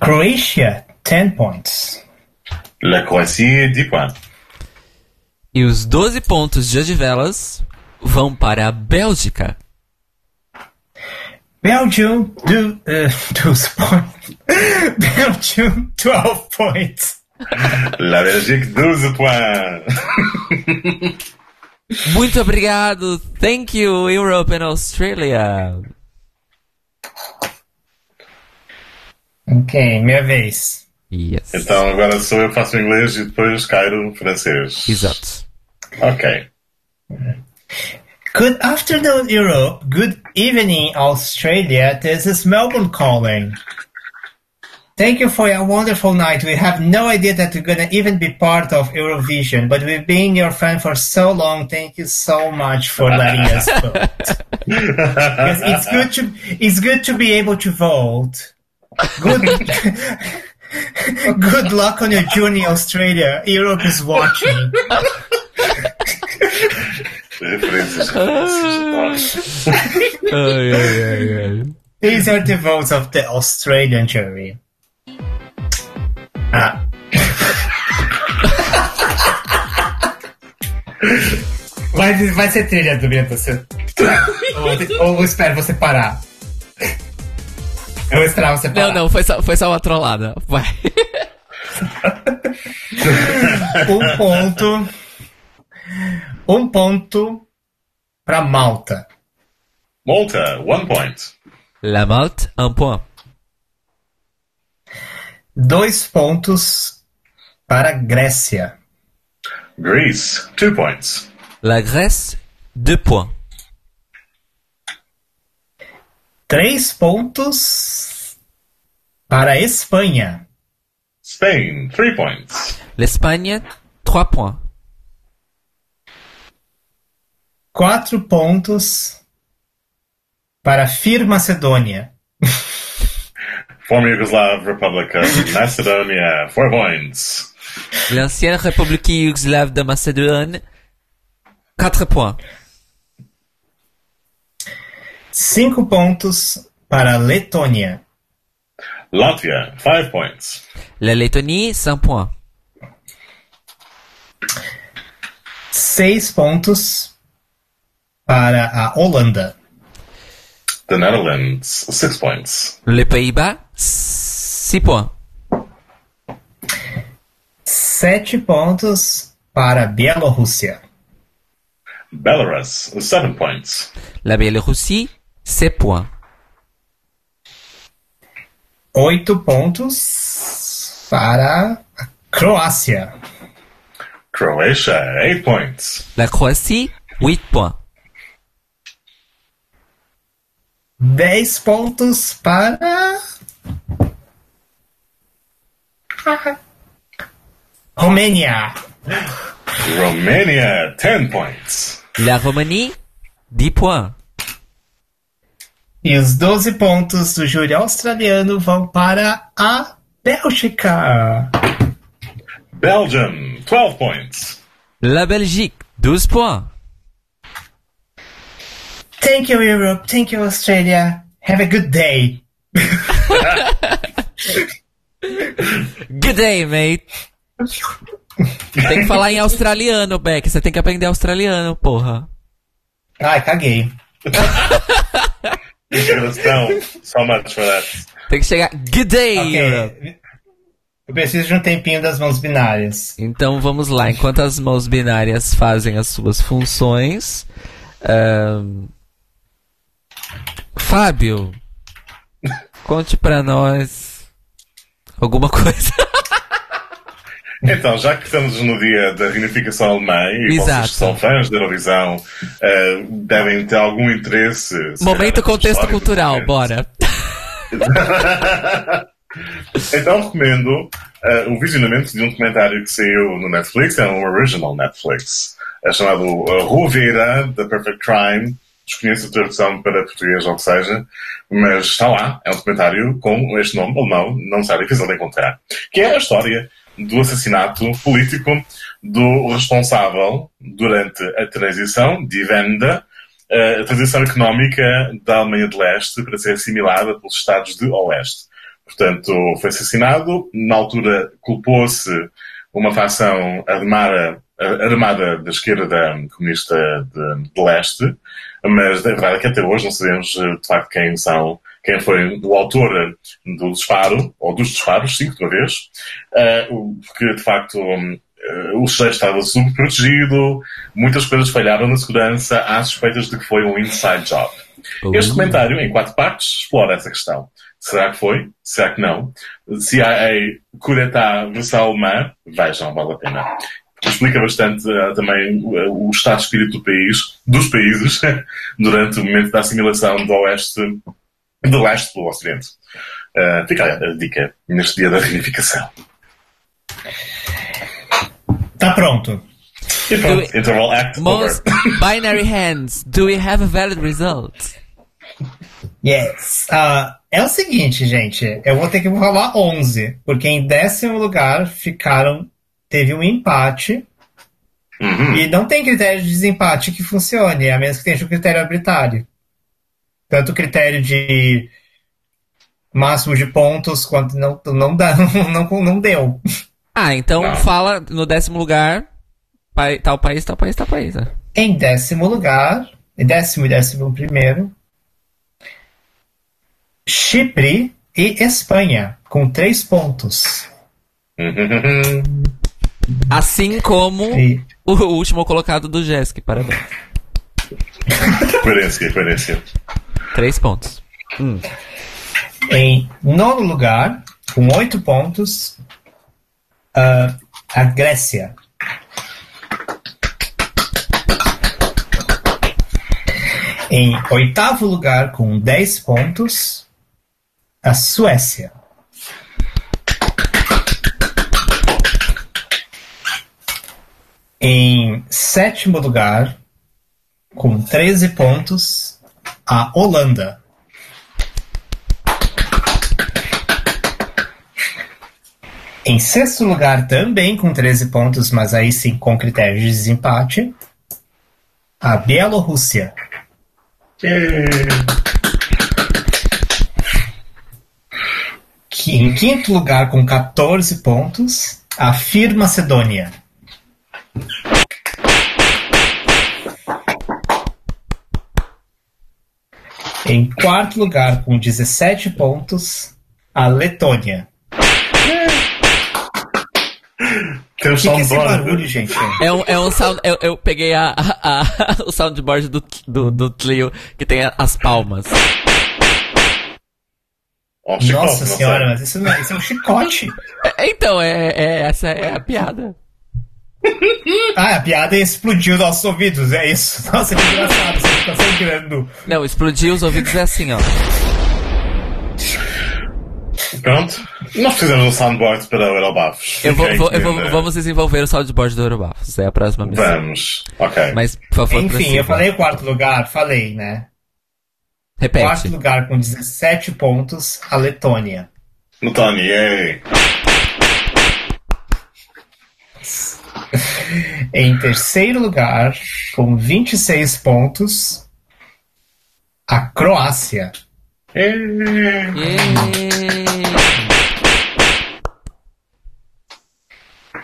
Croatia, ten points. La Croatie, dix points. E os 12 pontos de Odivelas vão para a Bélgica. Belgium, do, uh, two points. Belgium, 12 points. [laughs] La Belgique, douze points. [laughs] Muito obrigado. Thank you, Europe and Australia. Ok, minha vez. Yes. Então agora sou eu que faço inglês e depois caio no francês. Exato. Ok. Good afternoon, Europe. Good evening, Australia. This is Melbourne calling. Thank you for your wonderful night. We have no idea that we're gonna even be part of Eurovision, but we've been your fan for so long. Thank you so much for letting us [laughs] vote. Because it's good to it's good to be able to vote. Good [laughs] good luck on your journey, Australia. Europe is watching. [laughs] Referências, referências. Ai, ai, ai, ai. These are the votes of the Australian jury. Ah. Vai, vai ser trilha do Bento. Você... ou, ou espero você parar. Eu vou esperar você parar. Não, não, foi só, foi só uma trollada. Vai. Um ponto. Um ponto pra Malta. Malta, one point. La Malte, un point. Dois pontos para Grécia. Greece, two points. La Grèce, deux points. Três pontos para Espanha. Spain, three points. L'Espagne, trois points. quatro pontos para Fir Macedônia. Former Yugoslav Republic of Macedonia, [laughs] four points. L'ancienne République yougoslave de Macédoine, 4 points. Cinco pontos para Letônia. Latvia, five points. La Lettonie, 5 points. Seis pontos para a Holanda. The Netherlands, six points. Les Pays-Bas, 6 points. Sete pontos para a Bielorrússia. Belarus, seven points. La Biélorussie, 7 points. Oito pontos para a Croácia. Croatia, eight points. La Croatie, 8 points. Dez pontos para. Romênia. Romania, ten points. La Roumanie, 10 points. E os 12 pontos do júri australiano vão para a Bélgica. Belgium, 12 points. La Belgique, 12 points. Thank you, Europe. Thank you, Australia. Have a good day. Good day, mate. Tem que falar em australiano, Beck. Você tem que aprender australiano, porra. Ai, caguei. Enganação, so much for that. Tem que chegar. Good day, Europe. Ok. Eu preciso de um tempinho das mãos binárias. Então vamos lá. Enquanto as mãos binárias fazem as suas funções. ahn, Fábio, conte pra nós alguma coisa. [laughs] Então, já que estamos no dia da reunificação alemã e Exato. vocês que são fãs da Eurovisão eh, devem ter algum interesse. se Momento contexto cultural, bora. [laughs] Então recomendo eh, o visionamento de um documentário que saiu no Netflix, é um original Netflix, é chamado uh, Rua Vieira, The Perfect Crime. Desconheço a tradução para português ou o que seja, mas está lá. É um documentário com este nome alemão, não será difícil de encontrar. Que é a história do assassinato político do responsável durante a transição de venda, a transição económica da Alemanha de Leste para ser assimilada pelos Estados de Oeste. Portanto, foi assassinado. Na altura, culpou-se uma facção armada, armada da esquerda comunista de, de leste, mas a verdade é que até hoje não sabemos eh, de facto quem são, quem foi o autor do disparo, ou dos disparos, cinco de uma vez, eh, porque de facto hum, eh, o sujeito estava subprotegido, muitas coisas falharam na segurança, há suspeitas de que foi um inside job. Este documentário, em quatro partes, explora essa questão. Será que foi? Será que não? Se há a coup d'état versão alemã, vejam, vale a pena. Explica bastante eh, também o, o estado de espírito do país, dos países, [laughs] durante o momento da assimilação do Oeste, do Leste pelo Ocidente. Eh, fica aí a dica neste dia da reunificação. Tá pronto. E pronto, Do- Interval Act Most over. [laughs] binary hands. Do we have a valid result? Yes. Ah, é o seguinte, gente. Eu vou ter que rolar 11. Porque em décimo lugar ficaram. Teve um empate. Uhum. E não tem critério de desempate que funcione, a menos que tenha um critério arbitrário. Tanto o critério de máximo de pontos quanto não, não, dá, [laughs] não, não, não deu. Ah, então Não. fala no décimo lugar. pai- Tal país, tal país, tal país. né? Em décimo lugar, em décimo e décimo primeiro, Chipre e Espanha, com três pontos. Assim como o último colocado do Jesk. Parabéns. coerência, coerência. Três pontos. Hum. em nono lugar, com oito pontos, ah, a Grécia. Em oitavo lugar, com 10 pontos, a Suécia. Em sétimo lugar, com 13 pontos, a Holanda. Em sexto lugar, também com 13 pontos, mas aí sim com critérios de desempate, a Bielorrússia. Que, em quinto lugar, com 14 pontos, a Fir Macedônia. Em quarto lugar, com 17 pontos, a Letônia. Tem um que, que é esse soundboard. barulho, gente? É um, é um sound. Eu, eu peguei a, a- a- [laughs] o soundboard do, do, do Tlio que tem as palmas. Nossa não sei. senhora, mas isso, não é, isso é um chicote. É, Então, é, é- essa é a piada. [laughs] Ah, a piada explodiu nossos ouvidos, é isso. [laughs] Nossa, que engraçado, você tá sangrando. Não, explodir os ouvidos é assim, ó. Pronto. Nós fizemos um soundboard para o Eurobafos. Eu vou, Quem vou- eu vou- vamos desenvolver o soundboard do Eurobafos. É a próxima missão. Vamos. Ok. Mas, por favor, Enfim, prossiga. eu falei o quarto lugar, falei, né? Repete. Quarto lugar com 17 pontos, a Letônia. No Tony, Em terceiro lugar, com 26 pontos, a Croácia.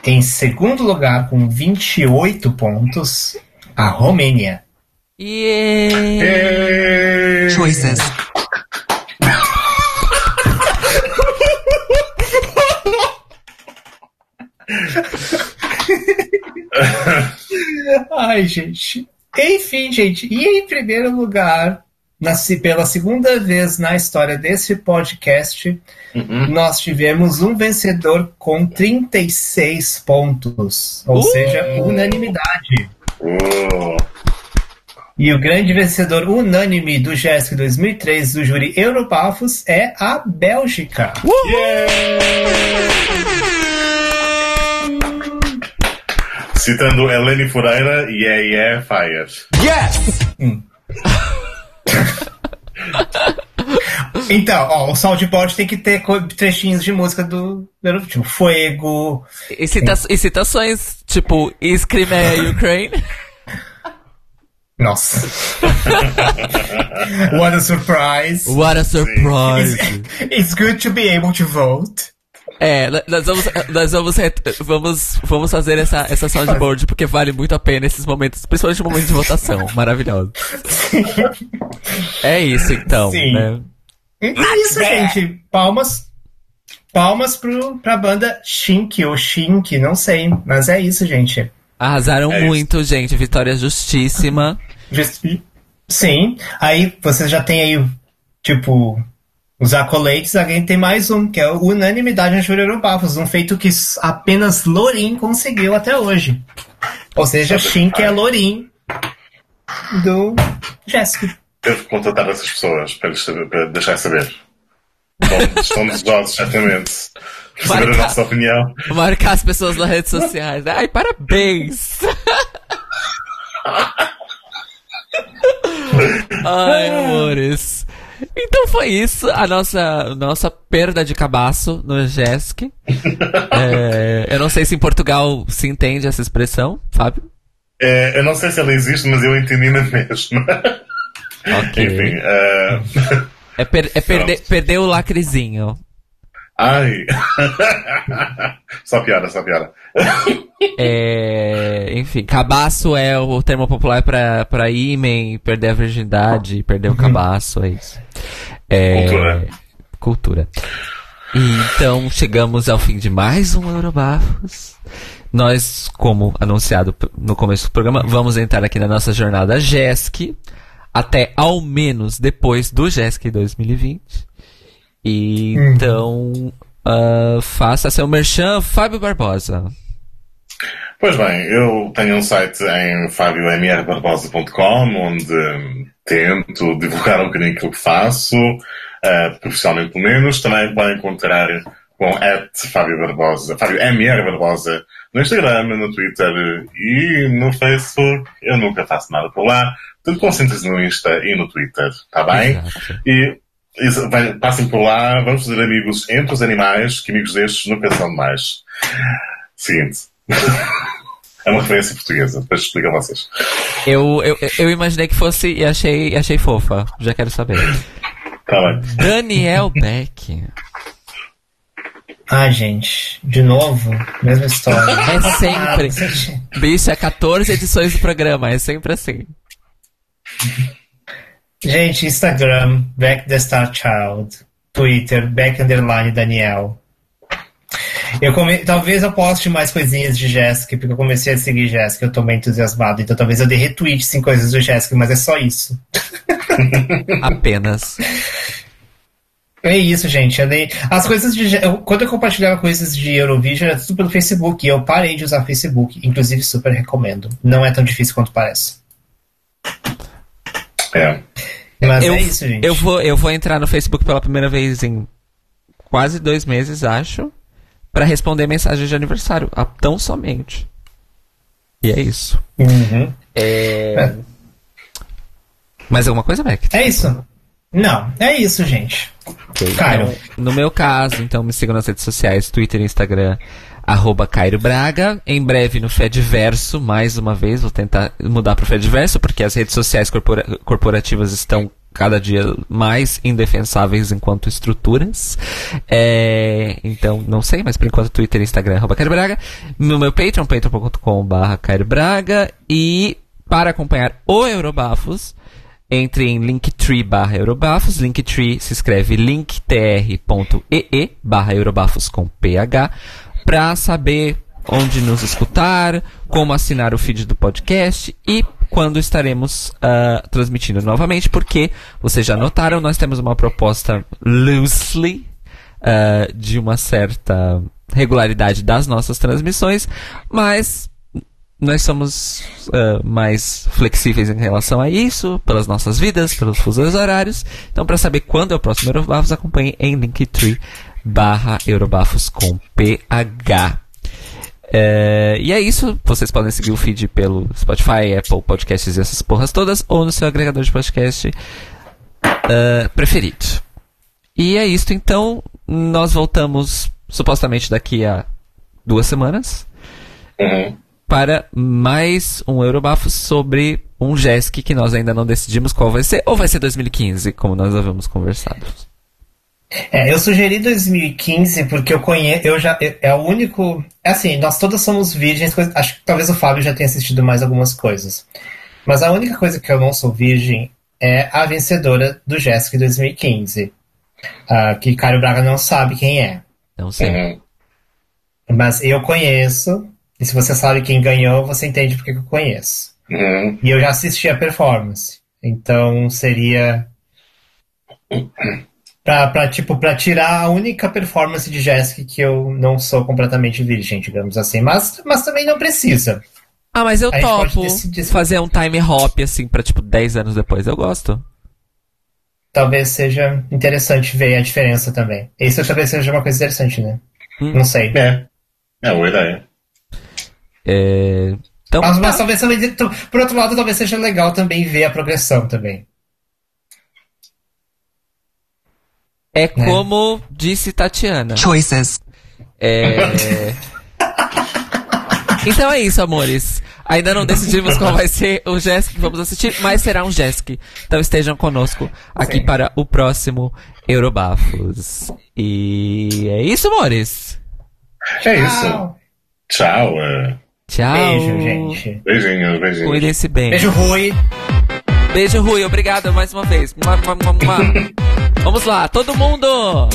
Em segundo lugar, com 28 pontos, a Romênia. Choices. [laughs] Ai, gente. Enfim, gente. E em primeiro lugar, na, se- pela segunda vez na história desse podcast, nós tivemos um vencedor com 36 pontos. Ou Uh! seja, unanimidade. E o grande vencedor unânime do GESC 2003 do júri Europafos é a Bélgica. Citando Eleni Fureira, yeah, yeah, fire. [laughs] Então, ó, o soundboard tem que ter trechinhos de música do do- tipo Fuego. E, cita e citações, tipo, Scream é Ukraine. [laughs] Nossa. [laughs] What a surprise. What a surprise. It's good to be able to vote. É, nós vamos, nós vamos, vamos, vamos fazer essa, essa soundboard porque vale muito a pena esses momentos, principalmente no momento de votação. [laughs] Maravilhoso. É isso então, Sim. né? É isso, gente. Palmas. Palmas pro, pra banda Shink ou Shink, não sei. Mas é isso, gente. Arrasaram É isso. muito, gente. Vitória justíssima. Just- Sim. Aí você já tem aí, tipo, os acolates. Alguém tem mais um, que é Unanimidade no Júri Europafos. Um feito que apenas Lorin conseguiu até hoje. Ou seja, Shink é Lorin do Jéssica. Devo contratar essas pessoas para, lhes para deixar saber. Estão, estão desejosos, certamente. de Saber [laughs] a nossa opinião. Marcar as pessoas nas redes sociais. Ai, parabéns! [laughs] Ai, amores. Então foi isso, a nossa, nossa perda de cabaço no JESC. [laughs] É, eu não sei se em Portugal se entende essa expressão, Fábio. É, eu não sei se ela existe, mas eu entendi na mesma. Ok. [laughs] Enfim. eh, É, per- é perder, perder o lacrezinho. Ai. [laughs] só piada, só piada. É, enfim, cabaço é o termo popular pra, pra ímen, perder a virgindade, perder o cabaço, é isso. É, Cultura. Cultura. E então chegamos ao fim de mais um Eurobafos. Nós, como anunciado no começo do programa, vamos entrar aqui na nossa jornada GESC até ao menos depois do GESC 2020. E então, ah, faça seu merchan, Fábio Barbosa. Pois bem, eu tenho um site em fabiomrbarbosa.com onde tento divulgar um bocadinho aquilo que faço, uh, profissionalmente pelo menos. Também podem encontrar com Fábio Barbosa, Fábio MR Barbosa, no Instagram, no Twitter e no Facebook. Eu nunca faço nada por lá. Tudo concentre-se no Insta e no Twitter, tá bem? Exato. E, vai- passem por lá, vamos fazer amigos entre os animais, que amigos destes nunca são demais. Seguinte. [laughs] é uma referência portuguesa, depois explico a vocês. Eu, eu, eu imaginei que fosse e achei, achei fofa. Já quero saber. Tá bem. Daniel Beck. Ah, gente, de novo, mesma história. É sempre. Bicho, é 14 edições do programa, é sempre assim. Gente, Instagram, Back the Star Child. Twitter, Back Underline Daniel. Eu come... Talvez eu poste mais coisinhas de Jéssica, porque eu comecei a seguir Jéssica, eu tô bem entusiasmado. Então talvez eu dê retweet sim coisas do Jéssica, mas é só isso. [laughs] Apenas. É isso, gente. Eu dei... As coisas de. eu- Quando eu compartilhava coisas de Eurovision, era tudo pelo Facebook. E eu parei de usar Facebook. Inclusive, super recomendo. Não é tão difícil quanto parece. É. Mas eu, é isso, gente. eu, vou, eu vou entrar no Facebook pela primeira vez em quase dois meses, acho, pra responder mensagem de aniversário. Tão somente. E é isso. Uhum. É... Mais alguma coisa, Beck? É isso. Não, é isso, gente. Ok, Cairo. então, no meu caso, então me sigam nas redes sociais, Twitter e Instagram, arroba Cairo Braga. Em breve no Fediverso, mais uma vez, vou tentar mudar pro Fediverso, porque as redes sociais corpora- corporativas estão cada dia mais indefensáveis enquanto estruturas. É, então, não sei, mas por enquanto Twitter e Instagram, arroba Cairo Braga. No meu Patreon, patreon.com.br Cairo Braga. E para acompanhar o Eurobafos, entre em linktree barra Eurobafos. Linktree se escreve linktr.ee barra Eurobafos com PH para saber onde nos escutar, como assinar o feed do podcast e quando estaremos ah, transmitindo novamente, porque vocês já notaram, nós temos uma proposta loosely ah, de uma certa regularidade das nossas transmissões, mas nós somos ah, mais flexíveis em relação a isso, pelas nossas vidas, pelos fusos horários. Então, para saber quando é o próximo Eurobafos, acompanhe em Linktree barra Eurobafos com PH. É, e é isso. Vocês podem seguir o feed pelo Spotify, Apple Podcasts e essas porras todas, ou no seu agregador de podcast ah, preferido. E é isso, então. Nós voltamos supostamente daqui a duas semanas Uhum. para mais um Eurobafo sobre um JESC que nós ainda não decidimos qual vai ser, ou vai ser 2015, como nós havíamos conversado. É, eu sugeri 2015 porque eu conheço, eu já é, é o único, é assim, nós todas somos virgens, coisa- acho que talvez o Fábio já tenha assistido mais algumas coisas. Mas a única coisa que eu não sou virgem é a vencedora do Jéssica 2015. ah, que Caio Braga não sabe quem é. Não sei. Uhum. Mas eu conheço, e se você sabe quem ganhou, você entende porque que eu conheço. Uhum. E eu já assisti a performance. Então seria. Pra, pra, tipo, pra tirar a única performance de Jéssica que eu não sou completamente virgem, digamos assim. Mas, mas também não precisa. Ah, mas eu A topo fazer um time hop, assim, pra tipo 10 anos depois. Eu gosto. Talvez seja interessante ver a diferença também. Isso talvez seja uma coisa interessante, né? Hum. Não sei. É. É uma ideia. É... Então, Mas, mas tá. talvez também, por outro lado, talvez seja legal também ver a progressão também. É como disse Tatiana. Choices. É... [laughs] então é isso, amores. Ainda não decidimos qual vai ser o Jessic que vamos assistir, mas será um Jessic. Então estejam conosco aqui Sim. para o próximo Eurobafos. E é isso, amores. É isso. Tchau. Tchau. é. Beijo, gente. Beijinhos, beijinhos. Cuidem-se bem. Beijo, Rui. Beijo, Rui. Obrigado mais uma vez. Mua, mua, mua, mua. [laughs] Vamos lá, todo mundo!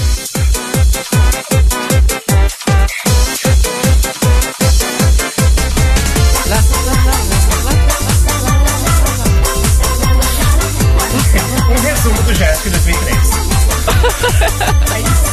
Um resumo do Jéssica [laughs] 2003.